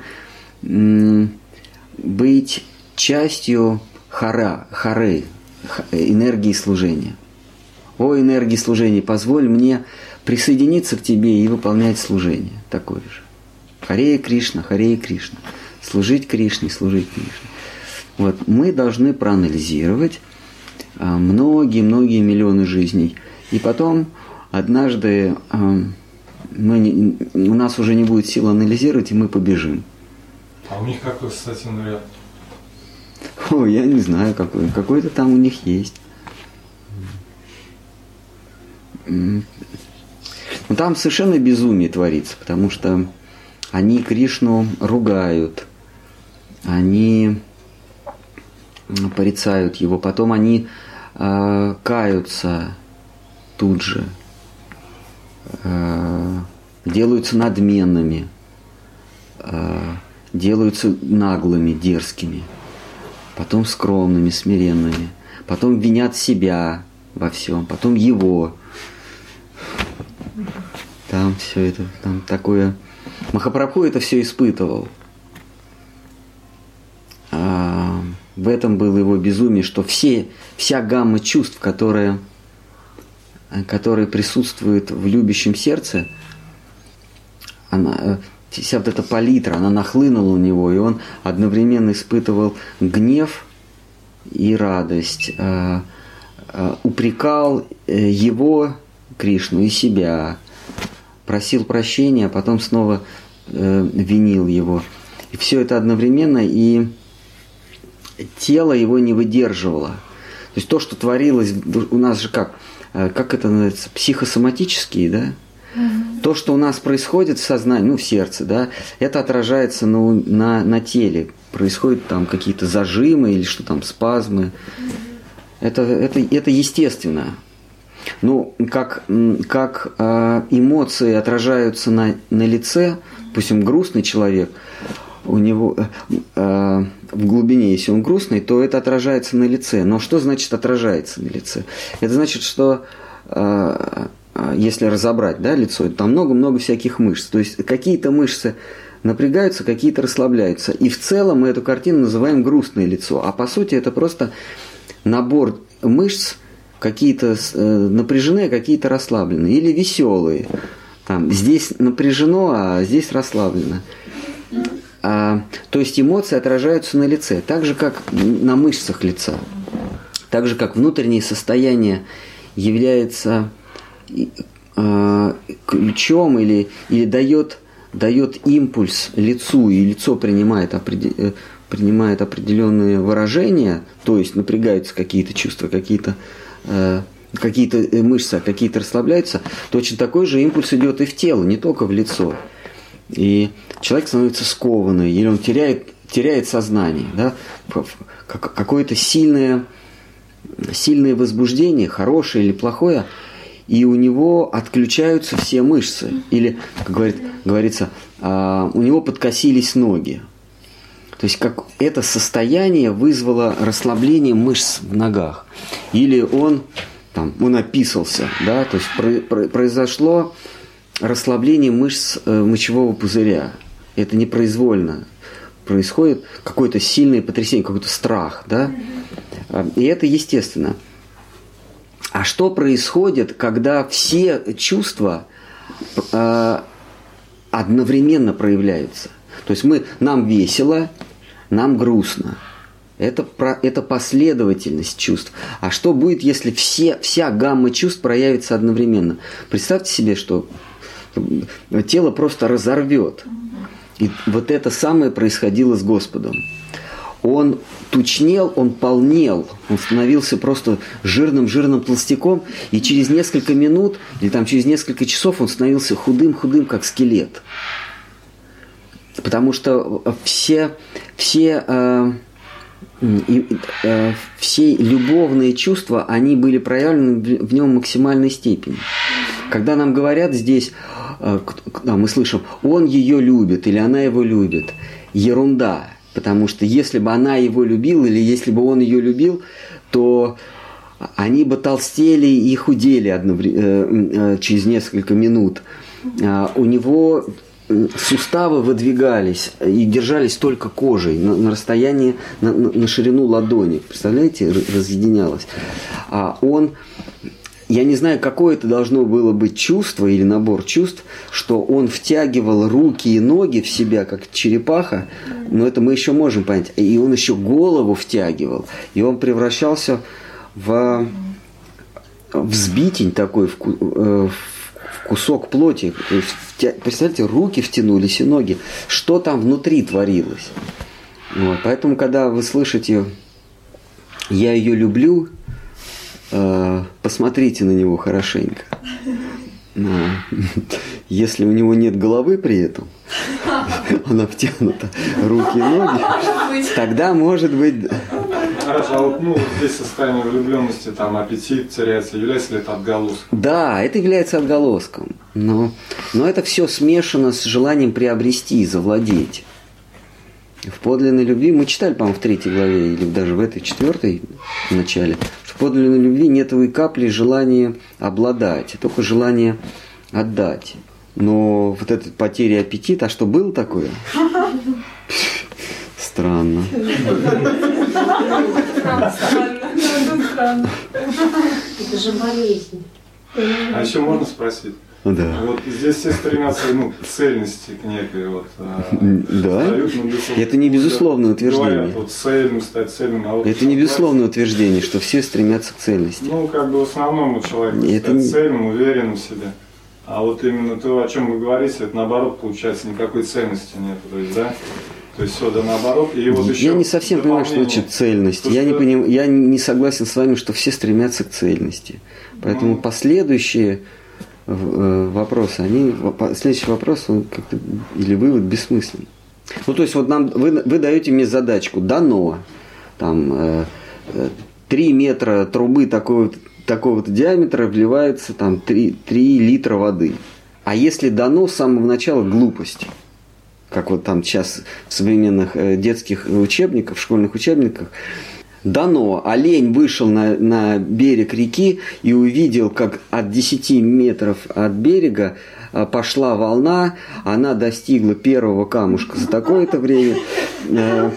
быть частью хара, хары, энергии служения. О энергии служения, позволь мне присоединиться к тебе и выполнять служение такое же. Харе Кришна, Харе Кришна. Служить Кришне, служить Кришне. Вот мы должны проанализировать а, многие-многие миллионы жизней. И потом однажды а, мы не- у нас уже не будет сил анализировать, и мы побежим. А у них какой ассоциативный ряд? О, я не знаю, какой. Какой-то там у них есть. Ну, там совершенно безумие творится, потому что они Кришну ругают, они порицают его, потом они э, каются тут же, э, делаются надменными, э, делаются наглыми, дерзкими потом скромными, смиренными, потом винят себя во всем, потом его. Там все это, там такое... Махапрабху это все испытывал. А, в этом было его безумие, что все, вся гамма чувств, которые, которые присутствуют в любящем сердце, она, э, вся вот эта палитра, она нахлынула у него, и он одновременно испытывал гнев и радость, э, э, упрекал его, Кришну, и себя, просил прощения, а потом снова винил его. И все это одновременно, и тело его не выдерживало. То есть то, что творилось, у нас же как, э, как это называется, психосоматические, да? То, что у нас происходит в сознании, ну, в сердце, да, это отражается на, на, на теле. Происходят там какие-то зажимы или что там, спазмы. Это, это, это естественно. Ну, как, как э, эмоции отражаются на, на лице, допустим, грустный человек, у него э, э, в глубине, если он грустный, то это отражается на лице. Но что значит отражается на лице? Это значит, что э, э, если разобрать да, лицо, там много-много всяких мышц. То есть какие-то мышцы напрягаются, какие-то расслабляются. И в целом мы эту картину называем грустное лицо. А по сути это просто набор мышц, какие-то э, напряжены, а какие-то расслаблены. Или веселые. Там, здесь напряжено, а здесь расслаблено. А, то есть эмоции отражаются на лице, так же как на мышцах лица. Так же как внутреннее состояние является э, ключом или, или дает, дает импульс лицу, и лицо принимает, определ, э, принимает определенные выражения, то есть напрягаются какие-то чувства, какие-то э, какие-то мышцы, а какие-то расслабляются, точно такой же импульс идет и в тело, не только в лицо. И человек становится скованный, или он теряет, теряет сознание. Да? Какое-то сильное, сильное возбуждение, хорошее или плохое, и у него отключаются все мышцы. Или, как говорит, говорится, а, у него подкосились ноги. То есть как это состояние вызвало расслабление мышц в ногах. Или он, там, он описался, да, то есть произошло расслабление мышц э, мочевого пузыря. Это непроизвольно. Происходит какое-то сильное потрясение, какой-то страх. Да? И это естественно. А что происходит, когда все чувства э, одновременно проявляются? То есть мы, нам весело, нам грустно. Это, про, это последовательность чувств. А что будет, если все, вся гамма чувств проявится одновременно? Представьте себе, что тело просто разорвет. И вот это самое происходило с Господом. Он тучнел, он полнел, он становился просто жирным-жирным толстяком, и через несколько минут, или там через несколько часов он становился худым-худым, как скелет. Потому что все, все, э, э, все любовные чувства, они были проявлены в нем в максимальной степени. Когда нам говорят здесь, э, мы слышим, он ее любит или она его любит, ерунда. Потому что если бы она его любила или если бы он ее любил, то они бы толстели и худели одновременно, э, через несколько минут. А, у него суставы выдвигались и держались только кожей на, на расстоянии, на, на ширину ладони. Представляете, разъединялось. А он я не знаю, какое это должно было быть чувство или набор чувств, что он втягивал руки и ноги в себя, как черепаха, но это мы еще можем понять. И он еще голову втягивал, и он превращался в взбитень такой, в, э, в кусок плоти. Представляете, руки втянулись и ноги. Что там внутри творилось? Вот. Поэтому, когда вы слышите «я ее люблю», посмотрите на него хорошенько. Если у него нет головы при этом, она втянута, руки и ноги, тогда может быть... Хорошо, а вот ну, здесь состояние влюбленности, там аппетит теряется, является ли это отголоском? Да, это является отголоском. Но, но это все смешано с желанием приобрести, завладеть. В подлинной любви, мы читали, по-моему, в третьей главе, или даже в этой четвертой в начале, подлинной любви нет и капли желания обладать, только желание отдать. Но вот эта потеря аппетита, а что было такое? Странно. Это же болезнь. А еще можно спросить? Да. Вот здесь все стремятся ну, к цельности, к некой вот. А, да. Это не безусловное утверждение. Говорят, вот цельным стать цельным. А вот это не безусловное утверждение, что все стремятся к цельности. Ну, как бы в основном у человека это стать не... цельным, уверенным в себе. А вот именно то, о чем вы говорите, это наоборот получается никакой ценности нет. То есть, да? То есть все да наоборот. И вот еще я не совсем понимаю, что значит цельность. То, Я не, что- поним... я не согласен с вами, что все стремятся к цельности. Поэтому Ну. последующие э, вопросы, они, следующий вопрос, он или вывод бессмысленный. Ну, то есть, вот нам, вы, вы даете мне задачку, дано, там, э, э, 3 метра трубы такого, такого-то диаметра вливается там 3, 3 литра воды. А если дано с самого начала глупость, как вот там сейчас в современных э, детских учебниках, в школьных учебниках, дано, олень вышел на, на берег реки и увидел, как от 10 метров от берега а, пошла волна, она достигла первого камушка за такое-то время. Э.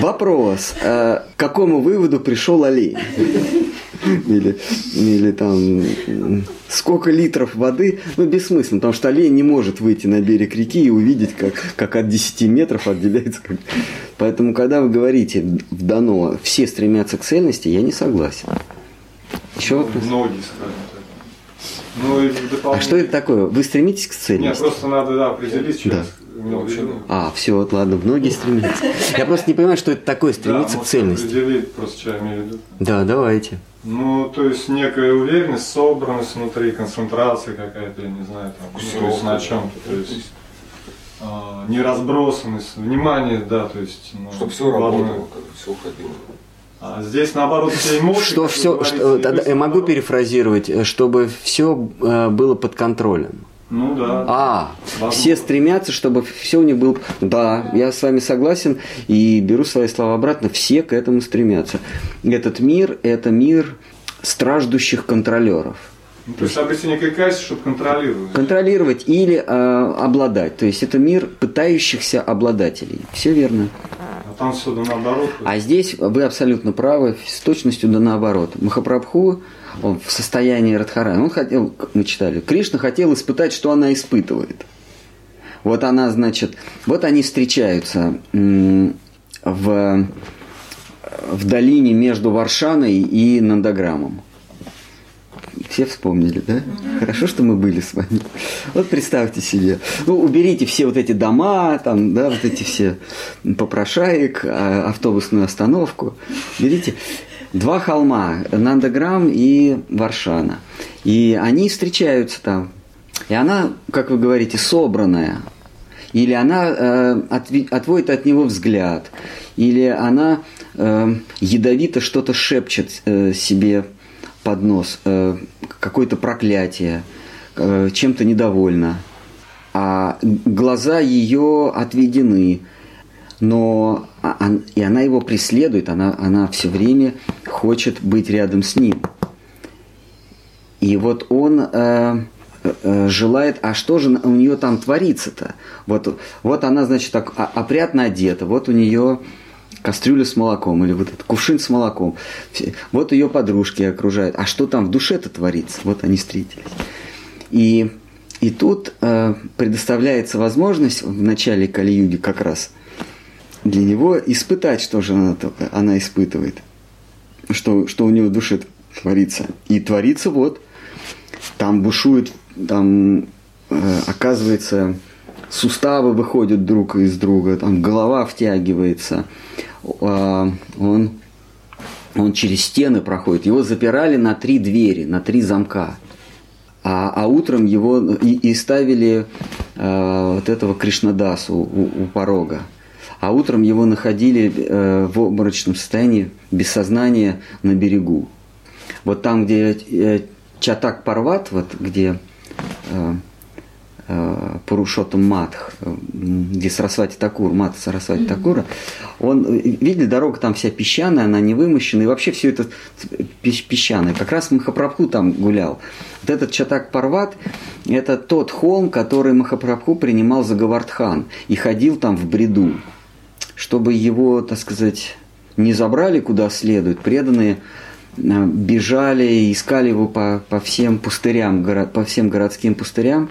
Вопрос, э, к какому выводу пришел олень? [LAUGHS] Или, или там сколько литров воды, ну бессмысленно, потому что олень не может выйти на берег реки и увидеть, как, как от 10 метров отделяется. как- Поэтому, когда вы говорите в дано, все стремятся к цельности, я не согласен. Еще вопрос? Многие, скажем так. Ну А что это такое? Вы стремитесь к Нет, цельности? просто надо да, определить, что Да. В виду. А, все, вот ладно, многие стремятся. Я просто не понимаю, что это такое, Да, стремиться к может, цельности. определить просто, что я имею в виду. Да, давайте. Ну, то есть некая уверенность, собранность внутри, концентрация какая-то, я не знаю, там, ну, то есть на чем-то, то есть а, неразбросанность, внимание, да, то есть. Ну, Чтобы все в одной- работало, все уходило. А здесь наоборот все эмоции. Что все, говорите, что, тогда то я могу наоборот- перефразировать, э, чтобы все было под контролем. Ну да. А, Возможно. все стремятся, чтобы все у них было... Да, я с вами согласен и беру свои слова обратно. Все к этому стремятся. Этот мир – это мир страждущих контролеров. Ну, то есть обретение кайси, чтобы контролировать. Контролировать или э, обладать. То есть это мир пытающихся обладателей. Все верно. А там все да наоборот. А здесь вы абсолютно правы, с точностью да наоборот. Махапрабху в состоянии Радхарани, он хотел, мы читали, Кришна хотел испытать, что она испытывает. Вот она, значит, вот они встречаются в, в долине между Варшаной и Нандаграмом. Все вспомнили, да? Хорошо, что мы были с вами. Вот представьте себе. Ну, уберите все вот эти дома, там, да, вот эти все попрошаек, а, автобусную остановку. Берите два холма, Нандаграм и Варшана. И они встречаются там. И она, как вы говорите, собранная. Или она э, отви- отводит от него взгляд. Или она э, ядовито что-то шепчет э, себе под нос, э, какое-то проклятие, э, чем-то недовольна. А глаза ее отведены, но и она его преследует, она, она все время хочет быть рядом с ним. И вот он э, э, желает, а что же у нее там творится-то? Вот, вот она, значит, так о- опрятно одета, вот у нее кастрюля с молоком или вот этот кувшин с молоком. Вот ее подружки окружают. А что там в душе-то творится? Вот они встретились. И, и тут э, предоставляется возможность в начале Кали-юги как раз для него испытать, что же она, она испытывает, что, что у него в душе творится. И творится вот, там бушует, там э, оказывается суставы выходят друг из друга, там голова втягивается, А, он, он через стены проходит. Его запирали на три двери, на три замка. А, а утром его и, и ставили э, вот этого Кришнадасу у, у порога. А утром его находили э, в обморочном состоянии, без сознания на берегу. Вот там, где э, Чатак Парват, вот где э, Пурушотам Матх, где Сарасвати Такур, Мат Сарасвати Такура, он, видели, дорога там вся песчаная, она не вымощена, и вообще все это пес- песчаное. Как раз Махапрабху там гулял. Вот этот Чатак Парват – это тот холм, который Махапрабху принимал за Гавардхан и ходил там в бреду. Чтобы его, так сказать, не забрали куда следует, преданные э, бежали и искали его по, по всем пустырям, горо- по всем городским пустырям.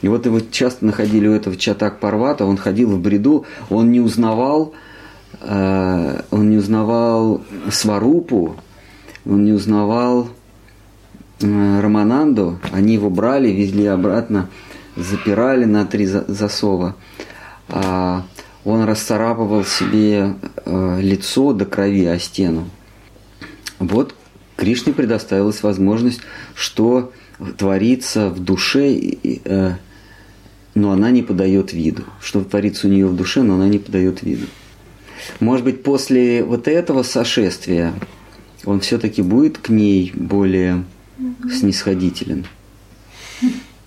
И вот его часто находили у этого Чатак Парвата, он ходил в бреду, он не узнавал, э, он не узнавал Сварупу, он не узнавал э, Романанду, они его брали, везли обратно, запирали на три за- засова. А он расцарапывал себе э, лицо до крови о стену. Вот Кришне предоставилась возможность, что творится в душе, э, но она не подает виду. Что творится у нее в душе, но она не подает виду. Может быть, после вот этого сошествия он все-таки будет к ней более снисходителен.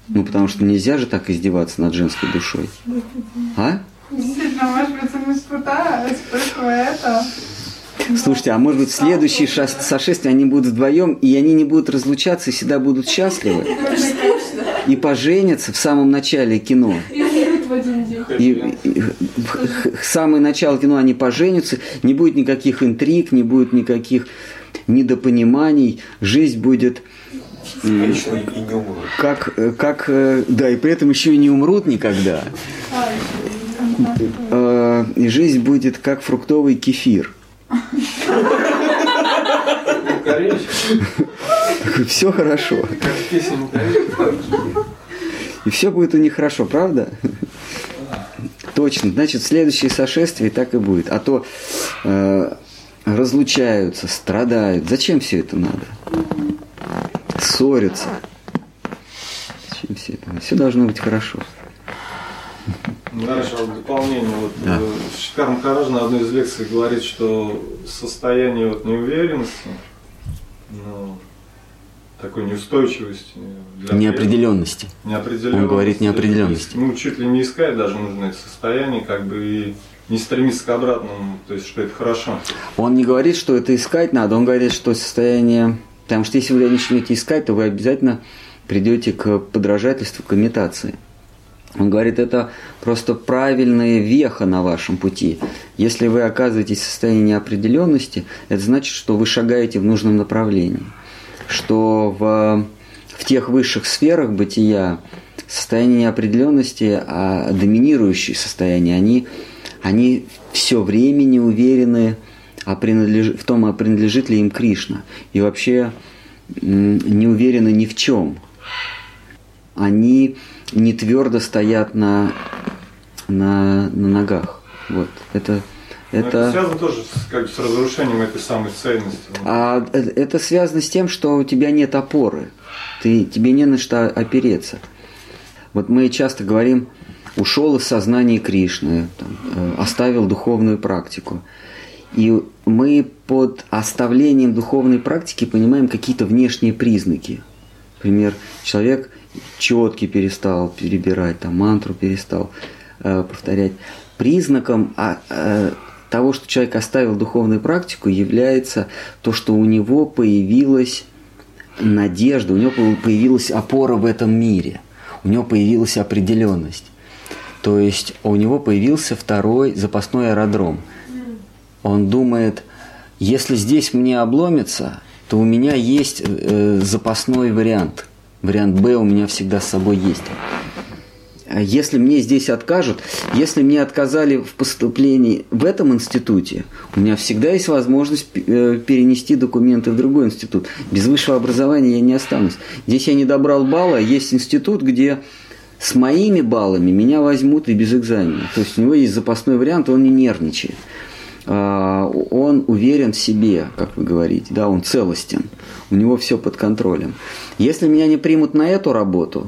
Ну, потому что нельзя же так издеваться над женской душой. А? Действительно, может быть, ему испытать, испытывая это. Слушайте, а может быть в следующие шас- сошествия они будут вдвоем, и они не будут разлучаться, и всегда будут счастливы? И поженятся в самом начале кино. И умрут в один день. И, самое начало кино они поженятся, не будет никаких интриг, не будет никаких недопониманий, жизнь будет как, э, как, э, да, и при этом еще и не умрут никогда. Э, И жизнь будет как фруктовый кефир. Все хорошо. И все будет у них хорошо, правда? Точно. Значит, в следующие сошествия так и будет. А то э, разлучаются, страдают. Зачем все это надо? Ссорятся. Зачем все это? Все должно быть хорошо. Дальше вот дополнение. Вот, Да. э, Шикар Махарадж на одной из лекций говорит, что состояние вот неуверенности, ну, такой неустойчивости, для Неопределенности. неопределенности. Он говорит неопределенности. Ну, чуть ли не искать даже нужно это состояние, как бы и не стремиться к обратному, то есть, что это хорошо. Он не говорит, что это искать надо, он говорит, что состояние... Потому что если вы начнете искать, то вы обязательно придете к подражательству, к имитации. Он говорит, это просто правильная веха на вашем пути. Если вы оказываетесь в состоянии неопределенности, это значит, что вы шагаете в нужном направлении. Что в, в тех высших сферах бытия состояние неопределенности, а доминирующие состояния, они, они все время не уверены а принадлеж- в том, а принадлежит ли им Кришна. И вообще не уверены ни в чем. Они не твердо стоят на, на, на ногах. Вот. Это, Но это это, связано тоже с, как с разрушением этой самой цельности. а э- это связано с тем, что у тебя нет опоры. Ты, тебе не на что опереться. Вот мы часто говорим, ушел из сознания Кришны, там, э, оставил духовную практику. И мы под оставлением духовной практики понимаем какие-то внешние признаки. Например, человек четки перестал перебирать, там, мантру перестал э, повторять. Признаком а, э, того, что человек оставил духовную практику, является то, что у него появилась надежда, у него появилась опора в этом мире, у него появилась определенность. То есть у него появился второй запасной аэродром. Он думает, если здесь мне обломится, то у меня есть э, запасной вариант. Вариант Б у меня всегда с собой есть. А Если мне здесь откажут, если мне отказали в поступлении в этом институте, у меня всегда есть возможность э, перенести документы в другой институт. Без высшего образования я не останусь. Здесь я не добрал балла, есть институт, где с моими баллами меня возьмут и без экзамена. То есть у него есть запасной вариант, он не нервничает. А, Он уверен в себе, как вы говорите, да, он целостен, у него все под контролем. Если меня не примут на эту работу,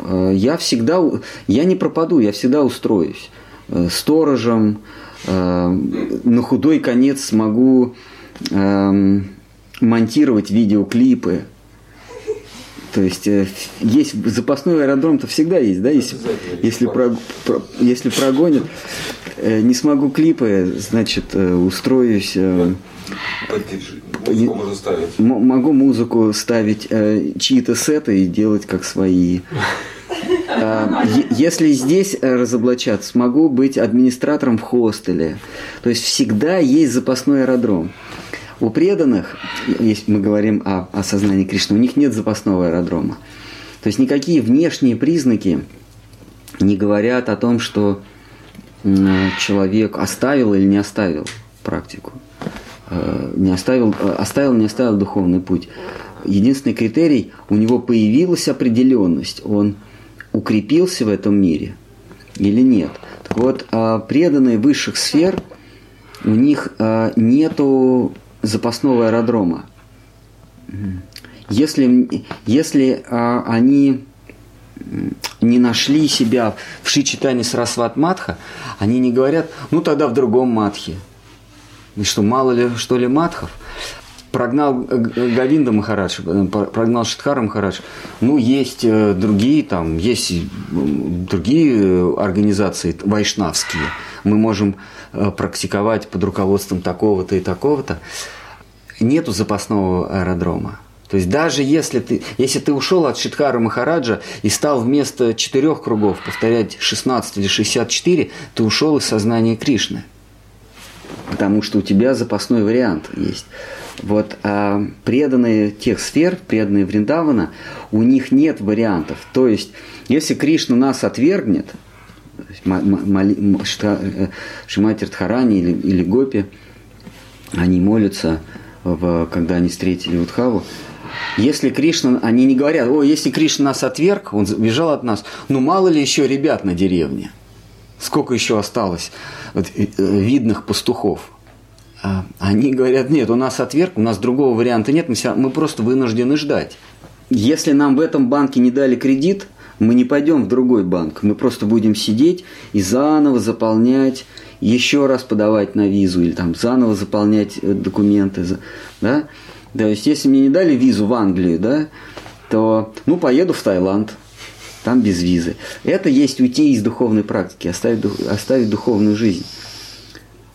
э, я всегда, я не пропаду, я всегда устроюсь Э, сторожем, э, на худой конец смогу эм, монтировать видеоклипы. То есть есть запасной аэродром-то всегда есть, да, если, если, про- про- если прогонят. Не смогу клипы, значит, устроюсь, э. Музыку можно ставить. м- могу музыку ставить, э, чьи-то сеты и делать как свои. [LAUGHS] А, Если здесь э, разоблачат, смогу быть администратором в хостеле. То есть всегда есть запасной аэродром. У преданных, если мы говорим о, о сознании Кришны, у них нет запасного аэродрома. То есть никакие внешние признаки не говорят о том, что человек оставил или не оставил практику. Э, Не оставил, э, оставил, не оставил духовный путь. Единственный критерий, у него появилась определенность, он укрепился в этом мире, или нет. Так вот, а, преданные высших сфер, у них а, нету запасного аэродрома. Если, если а, они не нашли себя в Шичитане Сарасват Матха, они не говорят, ну тогда в другом Матхе. И что, мало ли, что ли, Матхов? Прогнал Гавинда Махарадж, прогнал Шидхара Махарадж. Ну, есть э, другие там, есть другие организации вайшнавские. Мы можем э, практиковать под руководством такого-то и такого-то. Нету запасного аэродрома. То есть даже если ты, если ты ушел от Шидхара Махараджа и стал вместо четырех кругов повторять 16 или 64, ты ушел из сознания Кришны. Потому что у тебя запасной вариант есть. Вот а преданные тех сфер, преданные Вриндавана, у них нет вариантов. То есть, если Кришна нас отвергнет, э, Шимати Радхарани или, или Гопи, они молятся, в, когда они встретили Удхаву, если Кришна, они не говорят, о, если Кришна нас отверг, он бежал от нас, ну мало ли еще ребят на деревне, сколько еще осталось вот, э, видных пастухов. А они говорят, нет, у нас отверг, у нас другого варианта нет, мы, себя, мы просто вынуждены ждать. Если нам в этом банке не дали кредит, мы не пойдем в другой банк, мы просто будем сидеть и заново заполнять, еще раз подавать на визу или там заново заполнять э, документы, да? То есть, если мне не дали визу в Англию, да, то, ну, поеду в Таиланд, там без визы. Это есть уйти из духовной практики, оставить, оставить духовную жизнь.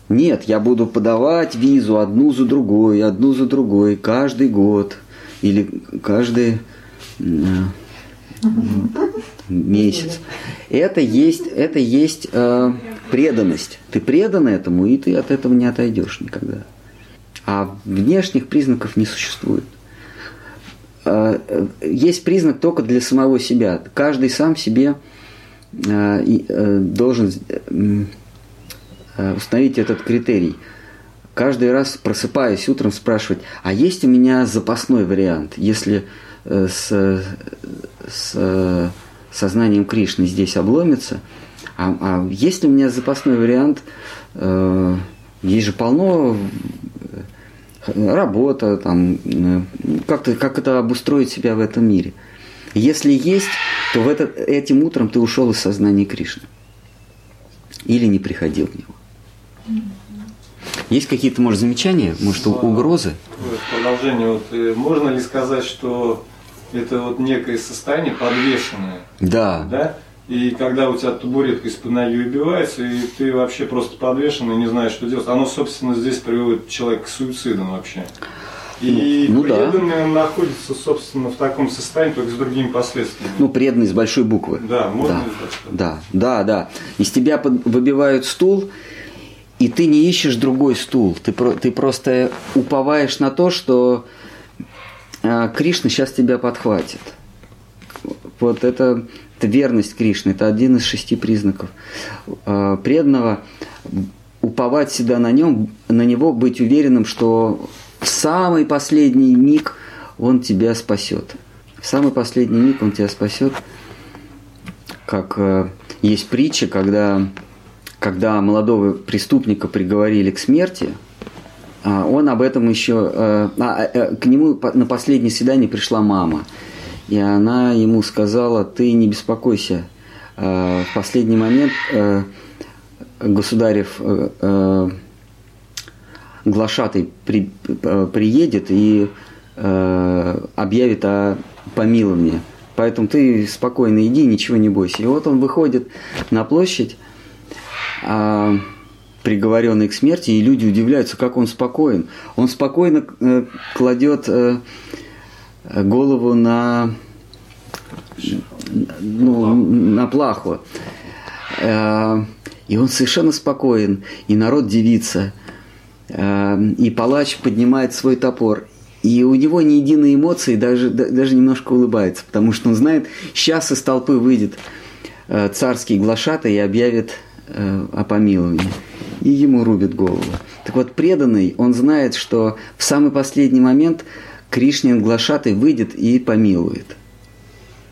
Нет, я буду подавать визу одну за другой, одну за другой, каждый год или каждый месяц. Это есть, это есть э, преданность. Ты предан этому, и ты от этого не отойдешь никогда а внешних признаков не существует. А, есть признак только для самого себя. Каждый сам себе а, э, должен э, установить этот критерий. Каждый раз, просыпаясь утром, спрашивать, а есть у меня запасной вариант, если э, с, с сознанием Кришны здесь обломится, а, а есть ли у меня запасной вариант, есть же полно работа, там, э, как, -то, как это обустроить себя в этом мире. Если есть, то в этот, этим утром ты ушел из сознания Кришны. Или не приходил в него. Есть какие-то, может, замечания, может, угрозы? В продолжение, вот, э, можно ли сказать, что это вот некое состояние подвешенное? Да. Да? И когда у тебя табуретка из-под ноги убивается, и ты вообще просто подвешен и не знаешь, что делать, оно, собственно, здесь приводит человека к суицидам вообще. И ну, преданные да. находятся, собственно, в таком состоянии, только с другими последствиями. Ну, преданный с большой буквы. Да, можно да. Да, да, да. Из тебя под, выбивают стул, и ты не ищешь другой стул. Ты, про, ты просто уповаешь на то, что э, Кришна сейчас тебя подхватит. Вот это это верность Кришне, это один из шести признаков э, преданного. Уповать всегда на нем, на него, быть уверенным, что в самый последний миг он тебя спасет. В самый последний миг он тебя спасет. Как э, есть притча, когда, когда молодого преступника приговорили к смерти, э, он об этом еще... Э, а, к нему на последнее свидание пришла мама – и она ему сказала, ты не беспокойся, э, в последний момент э, государев э, глашатый при, приедет и объявит о помиловании. Поэтому ты спокойно иди, ничего не бойся. И вот он выходит на площадь, приговоренный к смерти, и люди удивляются, как он спокоен. Он спокойно кладет голову на, ну, на плаху. Э, и он совершенно спокоен, и народ дивится. Э, и палач поднимает свой топор. И у него ни единой эмоции, даже, даже немножко улыбается, потому что он знает, сейчас из толпы выйдет э, царский глашатый и объявит о помиловании. И ему рубит голову. Так вот, преданный, он знает, что в самый последний момент Кришнин глашатый выйдет и помилует.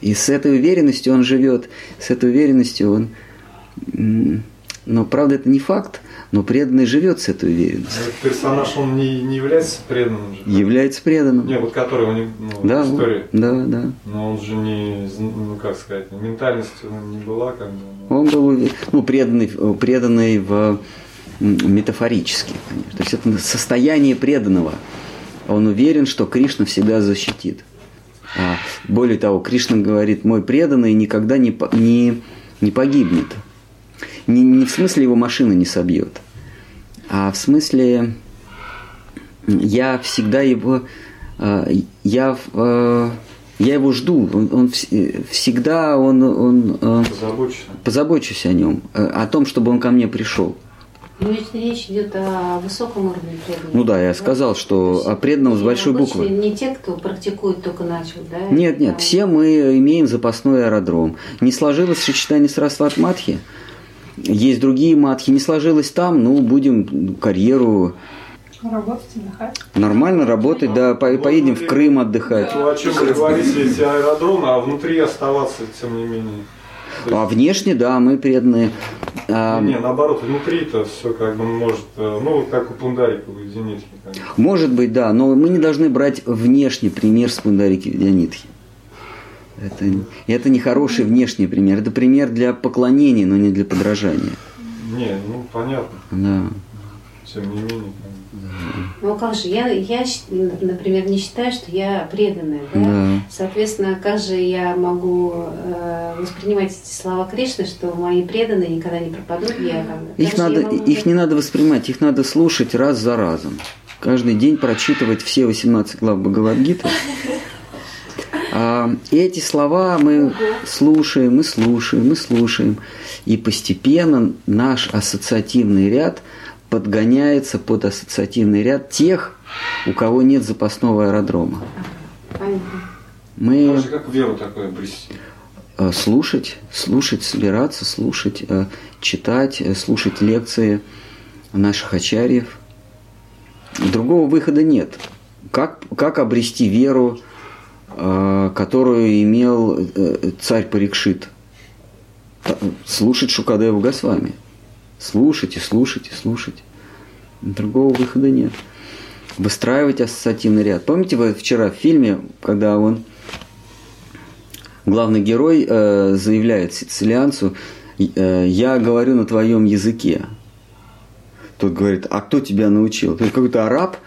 И с этой уверенностью он живет, с этой уверенностью он но, правда, это не факт, но преданный живет с этой уверенностью. Этот персонаж, он не, не является преданным же. Является преданным. Не, вот который у него ну, Да, в истории. да, да. Но он же не, ну как сказать, ментальность у него не была как бы. ну. Он был ну, преданный, преданный в метафорически, конечно. То есть это состояние преданного. Он уверен, что Кришна всегда защитит. А более того, Кришна говорит, мой преданный никогда не, не, не погибнет. Не, не в смысле его машина не собьет, а в смысле я всегда его, э, я, э, я его жду. Он, он вс- всегда он, он Позабочься. позабочусь о нем, э, о том, чтобы он ко мне пришел. Ну, ведь речь идет о высоком уровне преданности. Ну да, я сказал, что То есть о преданном с большой буквы. Не те, кто практикует, только начал, да? Нет, нет, Там- все мы имеем запасной аэродром. Не сложилось сочетание Сарасват Матхи, есть другие матхи, не сложилось там, ну, будем карьеру Работать, отдыхать. нормально работать, да, по- поедем в Крым отдыхать. Ну, о чем вы говорите, эти аэродромы, а внутри оставаться, тем не менее. А внешне, да, мы преданные. А, Не, наоборот, внутри-то все как бы может, э, ну, как у Пундарика, у бы. Может быть, да, но мы не должны брать внешний пример с Пундарики Видянитхи. Это, это не хороший внешний пример, это пример для поклонения, но не для подражания. Не, ну, понятно, Да. тем не менее. Ну как же, я, я, например, не считаю, что я преданная, да? Да. Соответственно, как же я могу э, воспринимать эти слова Кришны, что мои преданные никогда не пропадут? Я, там, Их, же я надо, могу их не надо воспринимать, их надо слушать раз за разом. Каждый день прочитывать все 18 глав Бхагавадгиты. А, и эти слова мы слушаем, мы слушаем, мы слушаем. И постепенно наш ассоциативный ряд подгоняется под ассоциативный ряд тех, у кого нет запасного аэродрома. Понятно. Мы Так же, как веру такое обрести. э, слушать, слушать, собираться, слушать, э, читать, э, слушать лекции наших ачарьев. Другого выхода нет. Как, как обрести веру, которую имел царь Парикшит? Слушать Шукадеву Госвами. Слушать и слушать и слушать. Другого выхода нет. Выстраивать ассоциативный ряд. Помните, вы вчера в фильме, когда он главный герой э, заявляет сицилианцу, э, я говорю на твоем языке. Тот говорит, а кто тебя научил? То есть какой-то араб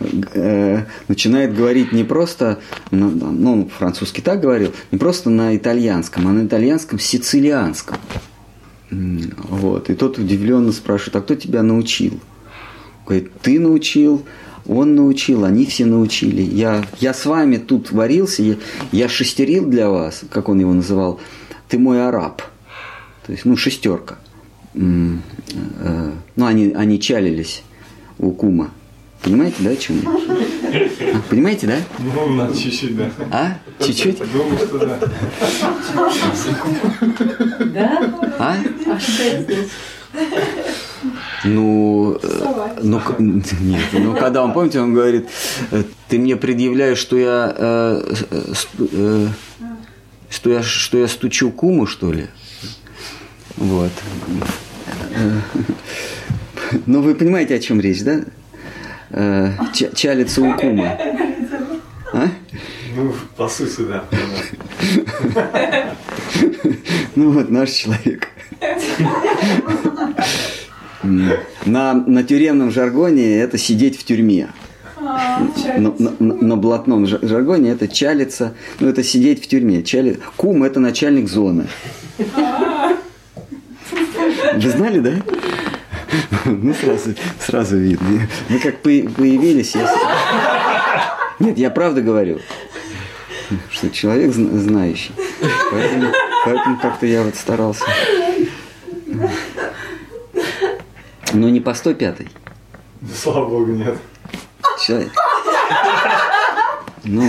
э, начинает говорить не просто, на- ну, французский так говорил, не просто на итальянском, а на итальянском сицилианском. Вот. И тот удивленно спрашивает, а кто тебя научил? Говорит, ты научил, он научил, они все научили. Я, я с вами тут варился, я, я шестерил для вас, как он его называл, ты мой араб. То есть, ну, шестерка. М, э, Ну, они, они чалились у кума. Понимаете, да, о чем я? Понимаете, да? Ну, надо чуть-чуть, да. А? Чуть-чуть? Думаю, что да. Да? А? А что это значит? Ну, ну, нет, ну, когда он, помните, он говорит, э, ты мне предъявляешь, что я, э, э, э, что я, что я стучу куму, что ли? Вот. Э, Ну, вы понимаете, о чем речь, да? Э, у кума. А? Ну, по сути, да. Ну вот наш человек. На, на тюремном жаргоне это сидеть в тюрьме. На, на- на- на блатном жа- жаргоне это чалиться, ну это сидеть в тюрьме. Чали... Кум это начальник зоны. Вы знали, да? [LAUGHS] Ну сразу, сразу видно. Вы как по- появились, я... Нет, я правда говорю, что человек зна- знающий. Поэтому, поэтому как-то я вот старался. Но не по 105 Слава богу, нет. Человек. Ну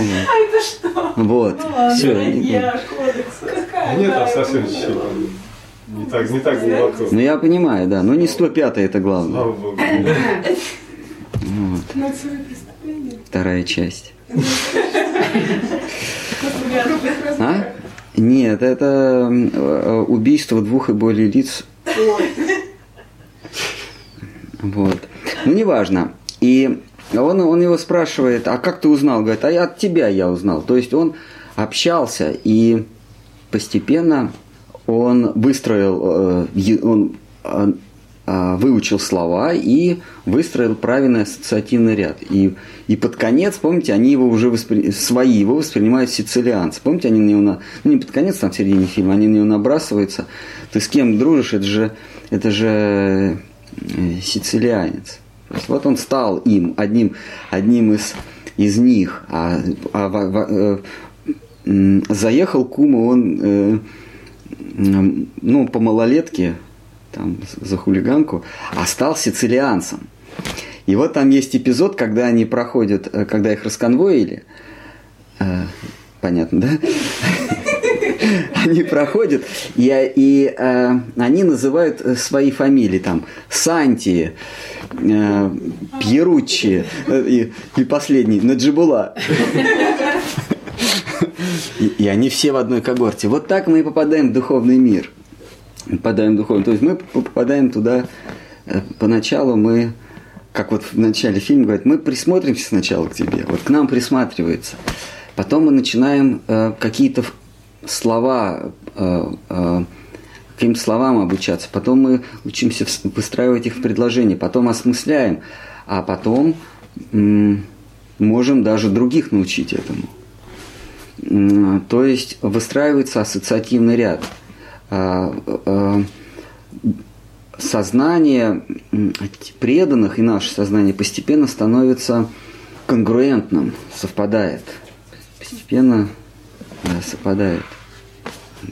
вот. Вот. Все. А нет, там совсем чуть-чуть. Не так, не так глубоко. Ну я понимаю, да. Но не 105 это главное. Слава богу. Вот. Вторая часть. А? Нет, это э, убийство двух и более лиц Вот. Ну, неважно. И он, он его спрашивает, а как ты узнал? Говорит, а я от тебя я узнал. То есть он общался и постепенно он выстроил, э, он э, э, выучил слова и выстроил правильный ассоциативный ряд. И, и под конец, помните, они его уже воспри... свои его воспринимают сицилианцы. Помните, они на него, на... ну не под конец, там в середине фильма, они на него набрасываются. Ты с кем дружишь, это же, это же э, сицилианец. Вот он стал им, одним, одним из, из них. А, а э, м, заехал Кума, он ну, по малолетке, там, за хулиганку, а стал сицилианцем. И вот там есть эпизод, когда они проходят, э, когда их расконвоили, э, понятно, да? [LAUGHS] Они проходят, и, и э, они называют э, свои фамилии, там, Санти, э, Пьеруччи э, и, и последний, Наджибула. И, и они все в одной когорте. Вот так мы и попадаем в духовный мир. Попадаем в духовный. То есть мы попадаем туда, э, поначалу мы, как вот в начале фильма говорят, мы присмотримся сначала к тебе, вот к нам присматривается. Потом мы начинаем э, какие-то слова, э, э, каким-то словам обучаться. Потом мы учимся выстраивать их в предложение. Потом осмысляем. А потом можем даже других научить этому. То есть выстраивается ассоциативный ряд. А, а, Сознание преданных и наше сознание постепенно становится конгруентным, совпадает. Постепенно да, совпадает.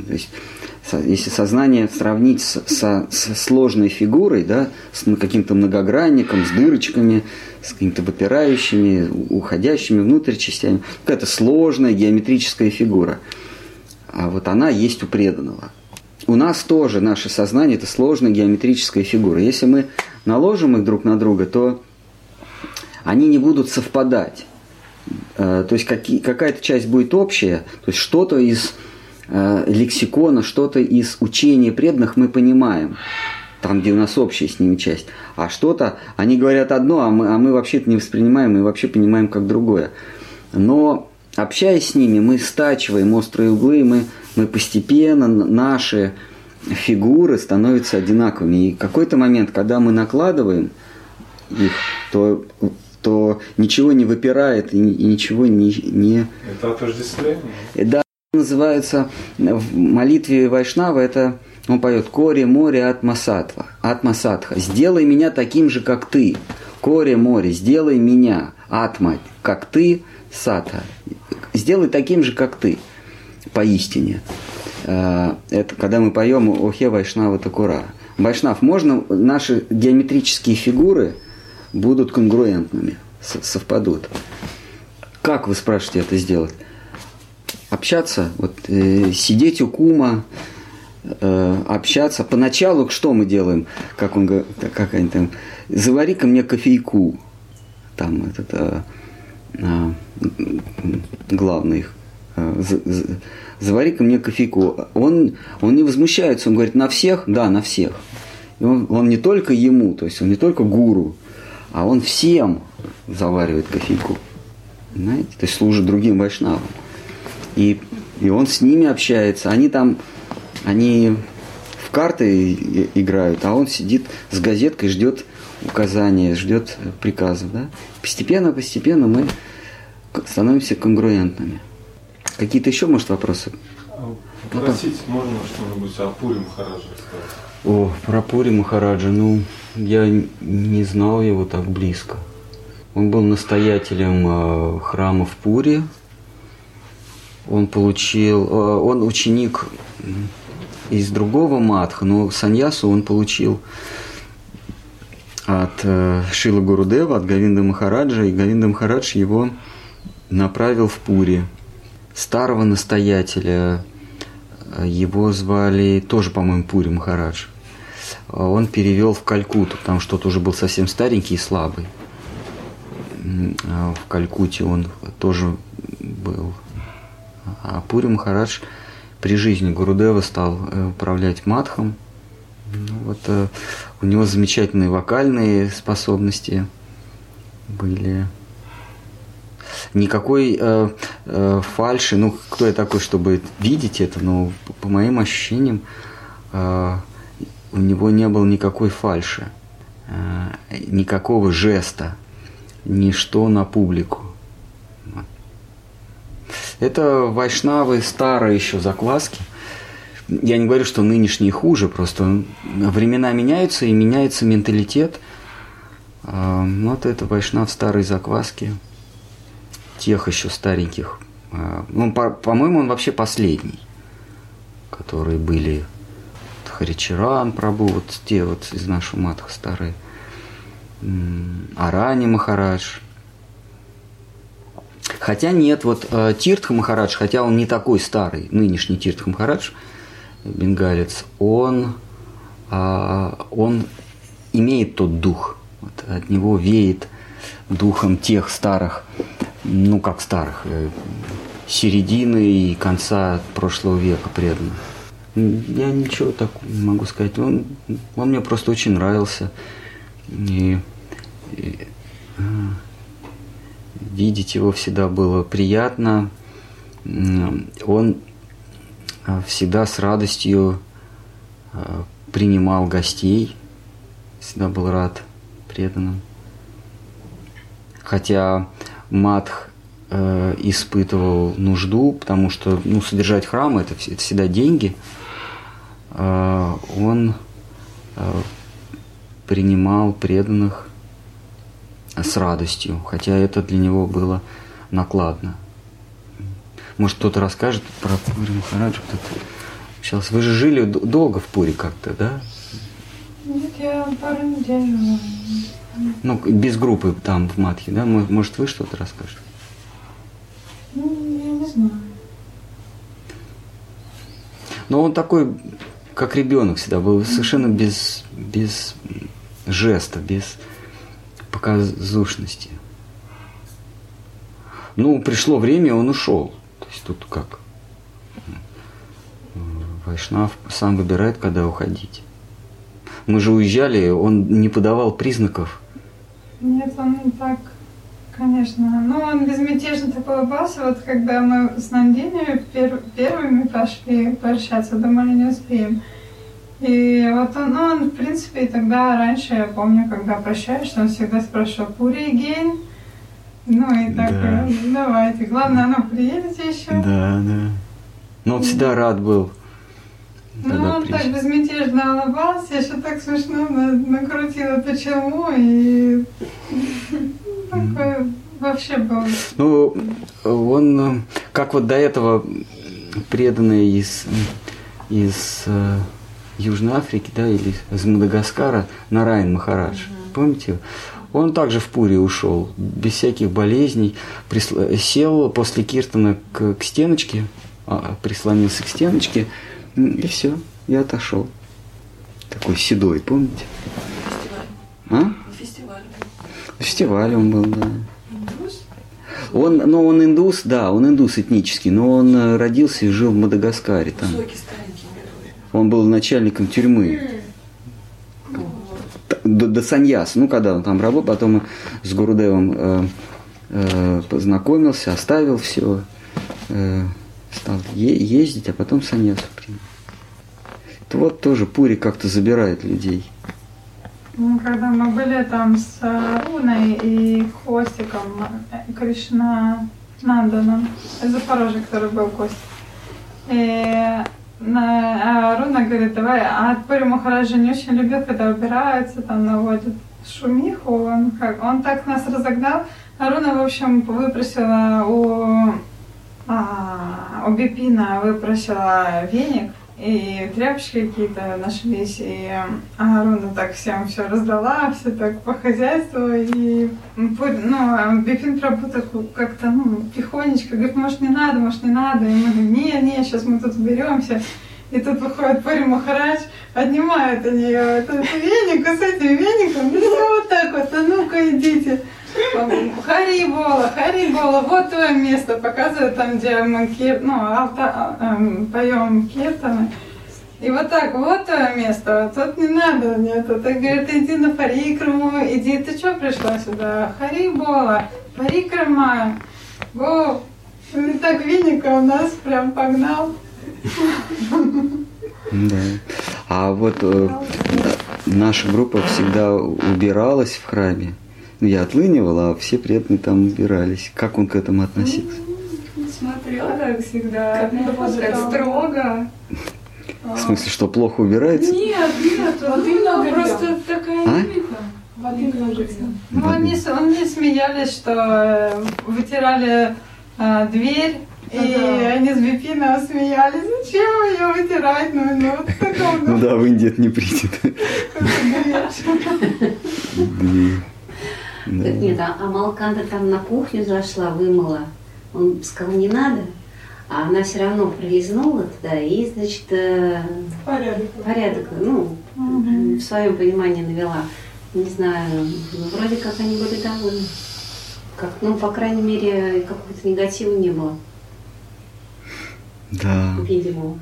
То есть, если сознание сравнить с- со, со сложной фигурой, да, с каким-то многогранником, с дырочками, с какими-то выпирающими, уходящими внутрь частями, какая-то сложная геометрическая фигура. А вот она есть у преданного. У нас тоже наше сознание – это сложная геометрическая фигура. Если мы наложим их друг на друга, то они не будут совпадать. Э, То есть какая-то часть будет общая, то есть что-то из э, лексикона, что-то из учения преданных мы понимаем, там, где у нас общая с ними часть. А что-то, они говорят одно, а мы, а мы вообще это не воспринимаем, мы вообще понимаем как другое. Но общаясь с ними, мы стачиваем острые углы, мы, мы постепенно, наши фигуры становятся одинаковыми. И какой-то момент, когда мы накладываем их, то, то ничего не выпирает и, и ничего не, не, Это отождествление. да, называется в молитве Вайшнава, это он поет «Коре море атмасатва, атмасатха». «Сделай меня таким же, как ты». «Коре море, сделай меня, атма, как ты, сата». «Сделай таким же, как ты». Поистине. Э, Это когда мы поем «Охе Вайшнава Такура». Вайшнав, можно наши геометрические фигуры будут конгруентными, со- совпадут. Как, вы спрашиваете, это сделать? общаться, вот э, сидеть у кума, э, общаться. Поначалу что мы делаем, как он, как они там, завари-ка мне кофейку, там этот э, м, главный их, э, за- за- завари-ка мне кофейку. Он, он не возмущается, он говорит, на всех? Да, на всех. И он, он не только ему, то есть он не только гуру, а он всем заваривает кофейку. Знаете? То есть служит другим вайшнавам. И, и он с ними общается. Они там, они в карты играют, а он сидит с газеткой, ждет указания, ждет приказов. Да? Постепенно, постепенно мы становимся конгруентными. Какие-то еще, может, вопросы? Попросить можно что-нибудь о Пуре Махараджа сказать? О, про Пури Махараджа, ну, я не знал его так близко. Он был настоятелем э, храма в Пуре. Он получил, э, он ученик из другого матха, но саньясу он получил от э, Шила Гурудева, от Гавинда Махараджа, и Гавинда Махарадж его направил в Пури. Старого настоятеля, э, его звали тоже, по-моему, Пури Махарадж. Он перевел в Калькутту, потому что тот уже был совсем старенький и слабый. А В Калькутте он тоже был. А Пури Махарадж при жизни Гурудева стал э, управлять Матхом Ну, вот э, у него замечательные вокальные способности были. Никакой э, э, фальши, ну кто я такой, чтобы видеть это, но по, моим ощущениям э, у него не было никакой фальши, э, никакого жеста, ничто на публику. Это вайшнавы старые еще закваски. Я не говорю, что нынешние хуже, просто времена меняются и меняется менталитет. А, Вот это вайшнав старой закваски, тех еще стареньких. А, Ну, по- по-моему, он вообще последний, которые были Харичаран Прабу, вот те вот из нашего матха старые. Арани Махарадж. Хотя нет, вот э, Махарадж, хотя он не такой старый, нынешний Тиртха Махарадж, бенгалец, он, а, он имеет тот дух. Вот от него веет духом тех старых, ну как старых, э, середины и конца прошлого века преданных. Я ничего так могу сказать. Он, он мне просто очень нравился. И, и, э, видеть его всегда было приятно. Он э, всегда с радостью э, принимал гостей, всегда был рад преданным. Хотя Матх э, испытывал нужду, потому что ну, содержать храм это, это всегда деньги. Э, он принимал преданных с радостью, хотя это для него было накладно. Может, кто-то расскажет про Пури Махараджа? Кто-то общался. Вы же жили долго в Пуре как-то, да? Нет, я пару недель. Ну, без группы там в Матхе, да? Мо- Может, вы что-то расскажете? Ну, я не знаю. Но он такой, как ребенок всегда был, совершенно без, без жеста, без показушности. Ну, пришло время, он ушел. То есть тут как? Вайшнав сам выбирает, когда уходить. Мы же уезжали, он не подавал признаков. Нет, он так, конечно. Ну, он безмятежно так улыбался. Вот когда мы с Нандиной пер- первыми пошли пообщаться, думали, не успеем. И вот он, ну, он, в принципе, и тогда раньше, я помню, когда прощаешься, он всегда спрашивал, Пури гейн? Ну, и так, Да. э, давайте. Главное, ну, приедете еще? Да, да. Но он всегда рад был. Ну, он так приезжал. безмятежно улыбался, еще так смешно на- накрутил почему, и такой вообще был. Ну, он, э, как вот до этого преданные из, из э, Южной Африки, да, или из Мадагаскара, Нарайн Махарадж, помните? Он также в Пуре ушел, без всяких болезней, присла- сел после Киртона к, к стеночке, а, прислонился к стеночке, и все, и отошел. Такой седой, помните? Фестиваль. А? Фестиваль. На фестивале он был, да. Индус? Он, ну, он индус, да, он индус этнический, но он э, родился и жил в Мадагаскаре там. Высокий. Он был начальником тюрьмы. До, до Саньяса, ну, когда он там работал, потом с Гурудевом э, э, познакомился, оставил все, стал е- ездить, а потом саньясу принял. Это вот тоже Пури как-то забирает людей. Ну, когда мы были там с э, Руной и Хвостиком, э, Кришна Нанданом, из Запорожья, который был Костик. И на, а Руна говорит, давай, а Пури Махараджа не очень любил, когда убираются, там наводят шумиху, он, как, он так нас разогнал. А Руна, в общем, выпросила у, а, у Бипина, выпросила веник, и тряпочки какие-то нашлись, и Аруна так всем все раздала, все так по хозяйству, и ну, а Бифин Прабу так как-то, ну, тихонечко, говорит, может не надо, может не надо, и мы говорим, не, не, сейчас мы тут уберемся. И тут выходит Пури Махарадж, отнимает у нее этот веник, с этим веником, и всё вот так вот, а ну-ка идите. Харибола, Харибола, вот твое место, показывает там, где мы кир, ну, алта, эм, поем киртаны. И вот так, вот твое место, вот тут не надо, нет. Это говорит, иди на парикраму, иди, ты что пришла сюда? Харибола, парикрама, го. И так Винника у нас прям погнал. Да. А вот э, наша группа всегда убиралась в храме. Ну, я отлынивал, а все преданные там убирались. Как он к этому относился? Смотрела так всегда, Как ну, строго. В смысле, что плохо убирается? Нет, нет, Воды ну, много просто такая А? мимика. Воды много взял. Ну, они, они смеялись, что э, вытирали э, дверь, и Ага. они с Бипином смеялись, зачем ее вытирать? Ну, ну вот таком, Ну ну, да, в Индии это не принято. Так Да. нет, а, а Малканда там на кухню зашла, вымыла. Он сказал, не надо. А она все равно пролезнула туда и, значит, э, Порядок. порядок, ну, в своем понимании навела. Не знаю, ну, вроде как они были довольны. Как, ну, по крайней мере, какого-то негатива не было, Да. видимо.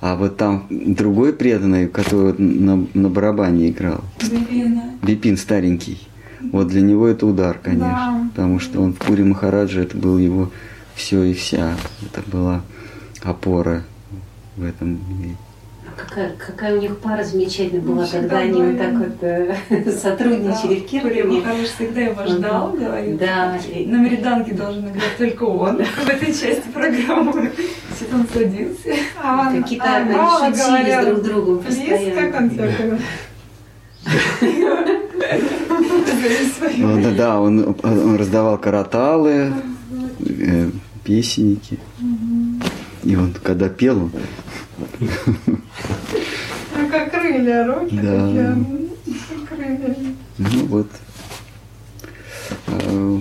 А вот там другой преданный, который на, на барабане играл, Бипина. Бипин старенький. Вот для него это удар, конечно. Да. Потому что он в Пури Махараджа, это был его все и вся. Это была опора в этом мире. А какая, какая у них пара замечательная была, Вообще когда они вот так вот э, [LAUGHS] сотрудничали в Киркине. Махараш всегда его ждал, Мгм. говорит. Да. На Мериданке должен играть только он в этой части программы. Все он садился. А он Какие-то а, они шутили друг Плиз, постоянно. как он Ну, да, да, он, он раздавал караталы, э, песенники. И он, когда пел, он Ну, как крылья, руки Да. такие, крылья. Ну вот, э,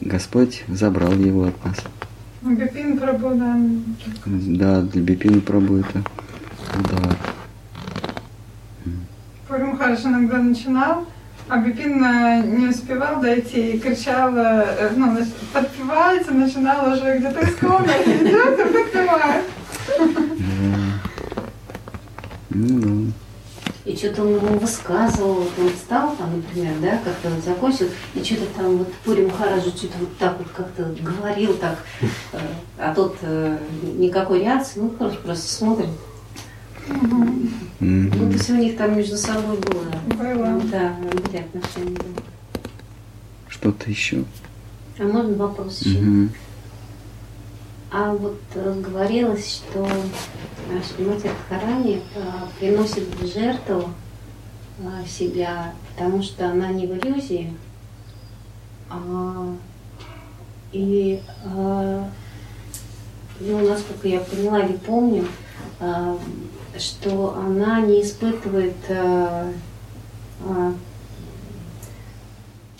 Господь забрал его от нас. Бипин Прабhu, да, Да, для Бипина Прабу это удар. Пури Махараш иногда начинал, а Бипин э, не успевал дойти и кричал, э, ну, подпевается, начинал уже где-то из комнаты, идет и подпевает. Ну да. И что-то он ему высказывал, вот он встал там, например, да, как-то он закончил, и что-то там вот Пури Махараджу что-то вот так вот как-то говорил так, э, а тот э, никакой реакции, ну просто, просто смотрит. Мгм. Ну, то есть у них там между собой было. Было. Да, были отношения. да. Что-то еще. А можно вопрос еще? Мгм. А вот говорилось, что Шримати Радхарани э, приносит в жертву э, себя, потому что она не в иллюзии, а, и э, ну, насколько я поняла или помню, э, что она не испытывает э, э,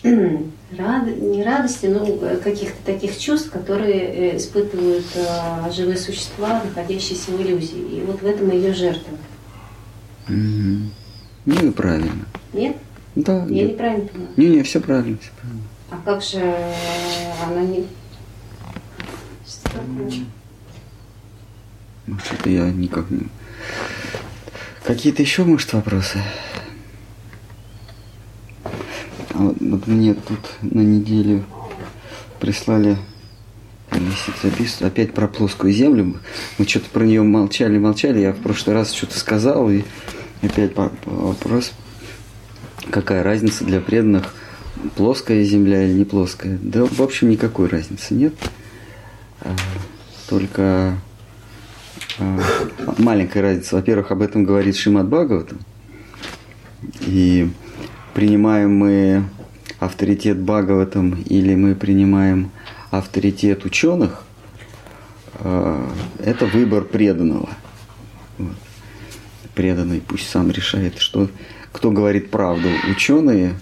[CLEARS THROAT] рад- не радости, но каких-то таких чувств, которые э, испытывают э, живые существа, находящиеся в иллюзии. И вот в этом ее жертва. Мгм. Ну и правильно. Нет? Да. Я да. неправильно поняла. Не-не, все правильно, все правильно. А как же э, она не... Что такое? Может, это я никак не... Какие-то еще, может, вопросы? А вот, вот мне тут на неделю прислали висит запис опять про плоскую землю. Мы что-то про нее молчали, молчали. Я в прошлый раз что-то сказал, и опять вопрос, какая разница для преданных, плоская земля или не плоская. Да, в общем, никакой разницы нет. А, Только маленькая разница. Во-первых, об этом говорит Шимат Бхагаватам. И принимаем мы авторитет Бхагаватам или мы принимаем авторитет ученых, а, это выбор преданного. Вот. Преданный пусть сам решает, что, кто говорит правду, ученые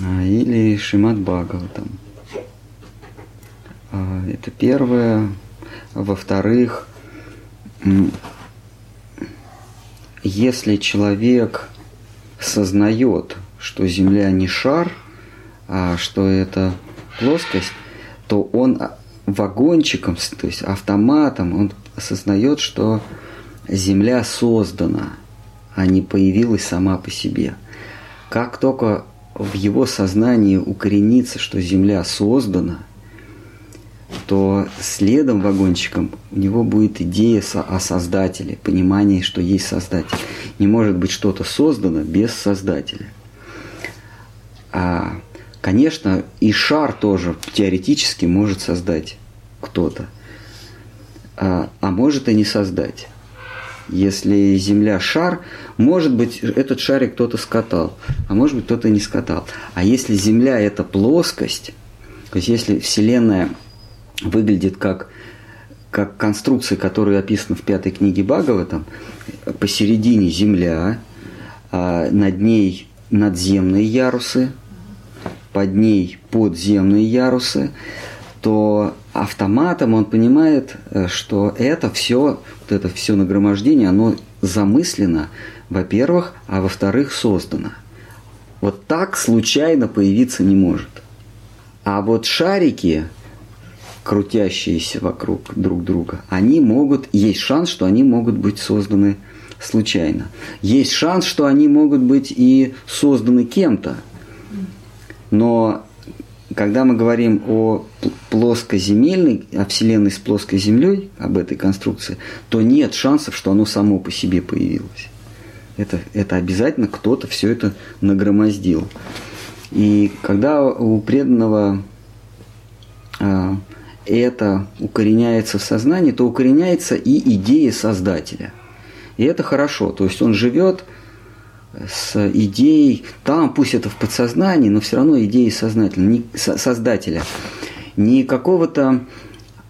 а, или Шимат Бхагаватам. Это первое. Во-вторых, если человек сознает, что Земля не шар, а что это плоскость, то он вагончиком, то есть автоматом, он осознает, что Земля создана, а не появилась сама по себе. Как только в его сознании укоренится, что Земля создана, то следом вагончиком у него будет идея о Создателе, понимание, что есть Создатель. Не может быть что-то создано без Создателя. А, конечно, и шар тоже теоретически может создать кто-то, а, а может и не создать. Если Земля шар, может быть, этот шарик кто-то скатал, а может быть, кто-то не скатал. А если Земля – это плоскость, то есть если Вселенная выглядит как, как конструкция, которая описана в пятой книге Бхагаватам, посередине Земля, а над ней надземные ярусы, под ней подземные ярусы, то автоматом он понимает, э, что это все, вот это все нагромождение, оно замыслено, во-первых, а во-вторых, создано. Вот так случайно появиться не может. А вот шарики, крутящиеся вокруг друг друга, они могут, есть шанс, что они могут быть созданы случайно. Есть шанс, что они могут быть и созданы кем-то. Но когда мы говорим о плоскоземельной, о Вселенной с плоской Землей, об этой конструкции, то нет шансов, что оно само по себе появилось. Это, это обязательно кто-то все это нагромоздил. И когда у преданного а, это укореняется в сознании, то укореняется и идея Создателя. И это хорошо. То есть он живет с идеей, там пусть это в подсознании, но все равно идеей сознательно, не, создателя. Не какого-то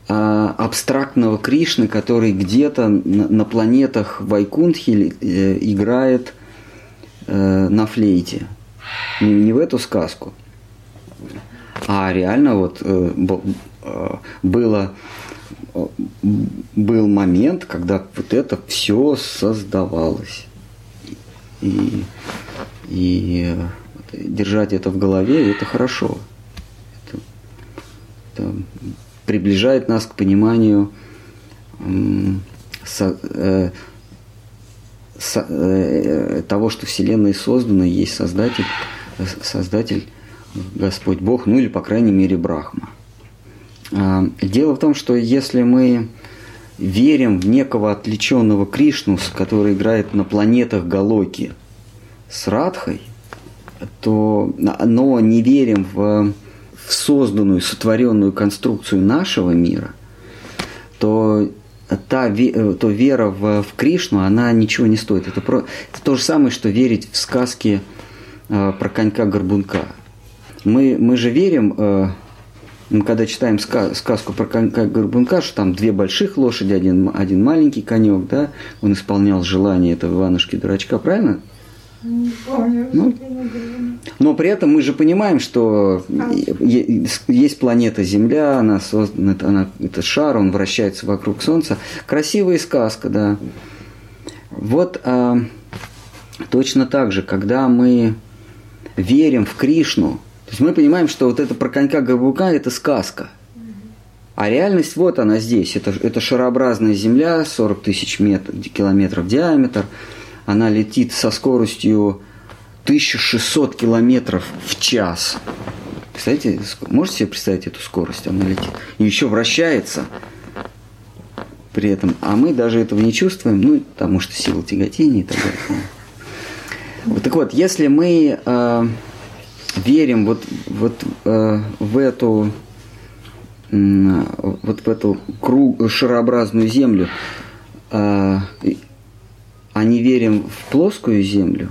а, абстрактного Кришны, который где-то на, на планетах Вайкунтхи э, играет э, на флейте. Не, не в эту сказку. А реально вот э, было э, был момент, когда вот это все создавалось и, и держать это в голове, это хорошо. Это, это приближает нас к пониманию со, э, со, э, того, что Вселенная создана, есть Создатель, Создатель Господь Бог, ну или, по крайней мере, Брахма. А, дело в том, что если мы верим в некого отвлеченного Кришну, который играет на планетах Галоки с Радхой, то, но не верим в, в созданную, сотворенную конструкцию нашего мира, то та то вера в, в Кришну, она ничего не стоит. Это, про, это то же самое, что верить в сказки э, про конька-горбунка. Мы, мы же верим э, мы когда читаем сказку про Горбунка, что там две больших лошади, один, один маленький конек, да, он исполнял желание этого Иванушки-дурачка, правильно? Не помню. Ну, но при этом мы же понимаем, что есть планета Земля, она создана, она, это шар, он вращается вокруг Солнца. Красивая сказка, да. Вот а, точно так же, когда мы верим в Кришну, есть мы понимаем, что вот это про конька Горбука – это сказка. А реальность вот она здесь. Это, это шарообразная Земля, 40 тысяч метр, километров диаметр. Она летит со скоростью 1600 километров в час. Представляете, можете себе представить эту скорость? Она летит. И еще вращается при этом. А мы даже этого не чувствуем, ну, потому что сила тяготения и так далее. Вот, так вот, если мы э, верим вот, вот э, в эту э, вот в эту круг, шарообразную землю, э, а не верим в плоскую землю,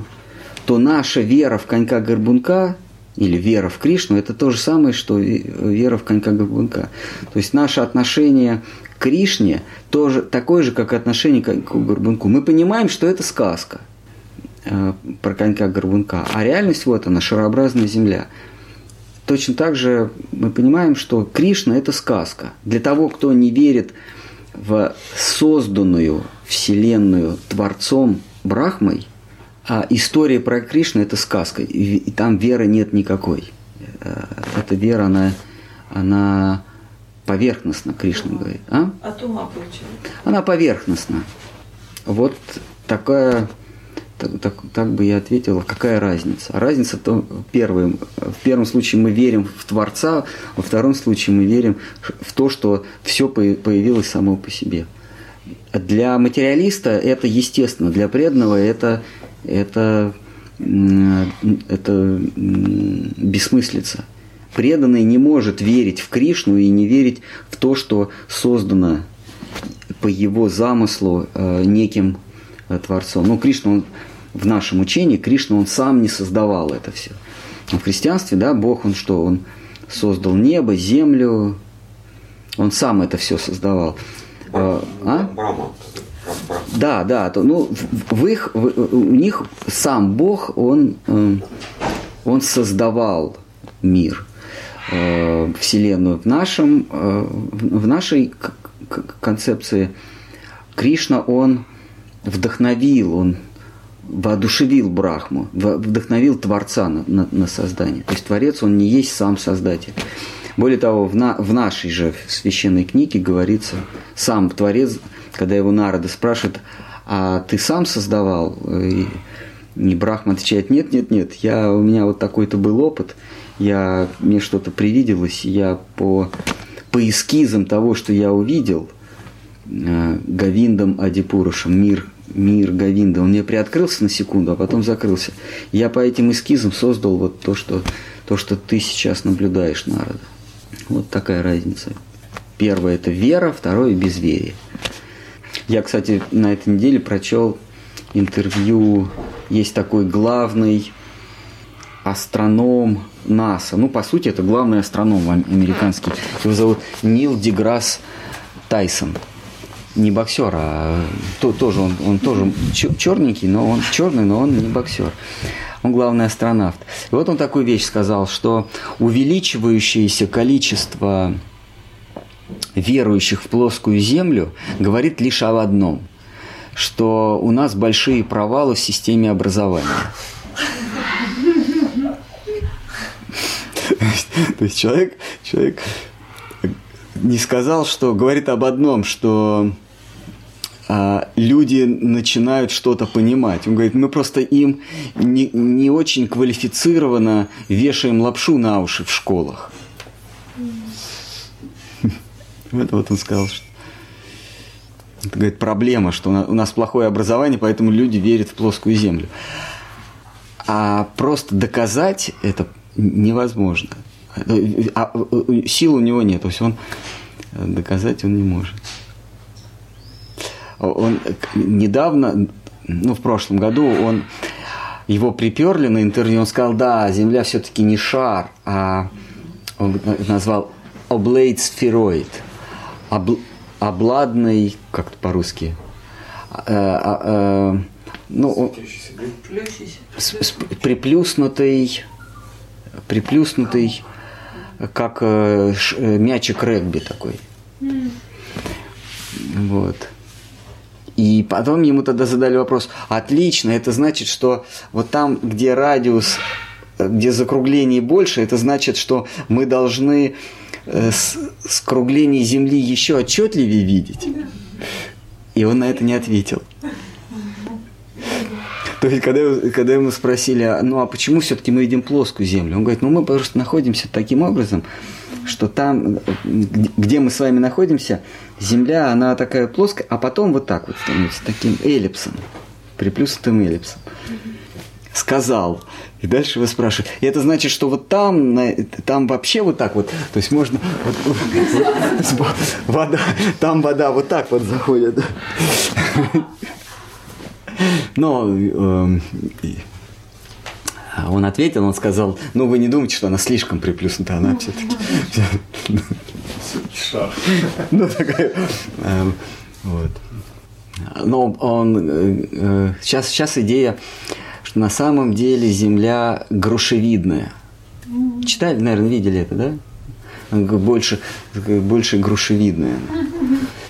то наша вера в конька-горбунка или вера в Кришну – это то же самое, что вера в конька-горбунка. То есть наше отношение к Кришне тоже такое же, как отношение к коньку-горбунку. Мы понимаем, что это сказка – Э, про конька-горбунка, а реальность вот она, шарообразная земля. Точно так же мы понимаем, что Кришна – это сказка. Для того, кто не верит в созданную Вселенную Творцом Брахмой, а история про Кришну – это сказка, и там веры нет никакой. Э, эта вера, она, она поверхностна, Кришна говорит. А? От ума получается. Она поверхностна. вот такая, так, так, бы я ответил, какая разница? Разница то, первое, в первом случае мы верим в Творца, во втором случае мы верим в то, что все появилось само по себе. Для материалиста это естественно, для преданного это, это, это бессмыслица. Преданный не может верить в Кришну и не верить в то, что создано по его замыслу э, неким э, Творцом. Ну, Кришна, он в нашем учении, Кришна, он сам не создавал это все. Но в христианстве, да, Бог, он что? Он создал небо, землю, он сам это все создавал. Брама. А? Брама. Да, да, то, ну, в, в их, в, у них сам Бог, он, э, он создавал мир, Вселенную. В, нашем, в нашей концепции Кришна, он вдохновил, он воодушевил Брахму, вдохновил Творца на, на, на создание. То есть Творец, он не есть сам Создатель. Более того, в, на, в нашей же священной книге говорится, сам Творец, когда его народа спрашивает, а ты сам создавал? И, и Брахма отвечает, нет, нет, нет, я, у меня вот такой-то был опыт, я, мне что-то привиделось, я по по эскизам того, что я увидел, э, Гавиндом Адипурушем, мир, мир Гавинда, он мне приоткрылся на секунду, а потом закрылся. Я по этим эскизам создал вот то, что, то, что ты сейчас наблюдаешь, народа. Вот такая разница. Первое – это вера, второе – безверие. Я, кстати, на этой неделе прочел интервью, есть такой главный астроном НАСА. Ну, по сути, это главный астроном американский. Его зовут Нил Деграсс Тайсон. Не боксер, а то, тоже он, он тоже черненький, но он черный, но он не боксер. Он главный астронавт. И вот он такую вещь сказал, что увеличивающееся количество верующих в плоскую землю говорит лишь об одном, что у нас большие провалы в системе образования. [LAUGHS] То есть человек, человек не сказал, что говорит об одном, что а, люди начинают что-то понимать. Он говорит, мы просто им не, не очень квалифицированно вешаем лапшу на уши в школах. [LAUGHS] Это вот он сказал, что это, говорит, проблема, что у нас плохое образование, поэтому люди верят в плоскую землю. А просто доказать это невозможно. А сил у него нет, то есть он доказать он не может. Он недавно, ну, в прошлом году, он его приперли на интервью, он сказал, да, Земля все-таки не шар, а он назвал облейд сфероид, об, обладный, как-то по-русски, а, а, а, ну, приплюснутый, приплюснутый, как э, э, мячик регби такой. Mm. Вот. И потом ему тогда задали вопрос, отлично, это значит, что вот там, где радиус, где закругление больше, это значит, что мы должны э, скругление Земли еще отчетливее видеть. И он на это не ответил. То есть, когда, когда ему спросили, ну а почему все-таки мы видим плоскую землю? Он говорит, ну мы просто находимся таким образом, что там, где мы с вами находимся, земля, она такая плоская, а потом вот так вот становится, таким эллипсом, приплюснутым эллипсом. Сказал. И дальше вы спрашиваете, и это значит, что вот там, там вообще вот так вот, то есть можно, вот, вот, вода, там вода вот так вот заходит. Но э, он ответил, он сказал, ну вы не думайте, что она слишком приплюснута, она все-таки... Ну, такая... Эм, вот. Но он... Сейчас, э, сейчас идея, что на самом деле Земля грушевидная. Читали, наверное, видели это, да? Больше, больше грушевидная.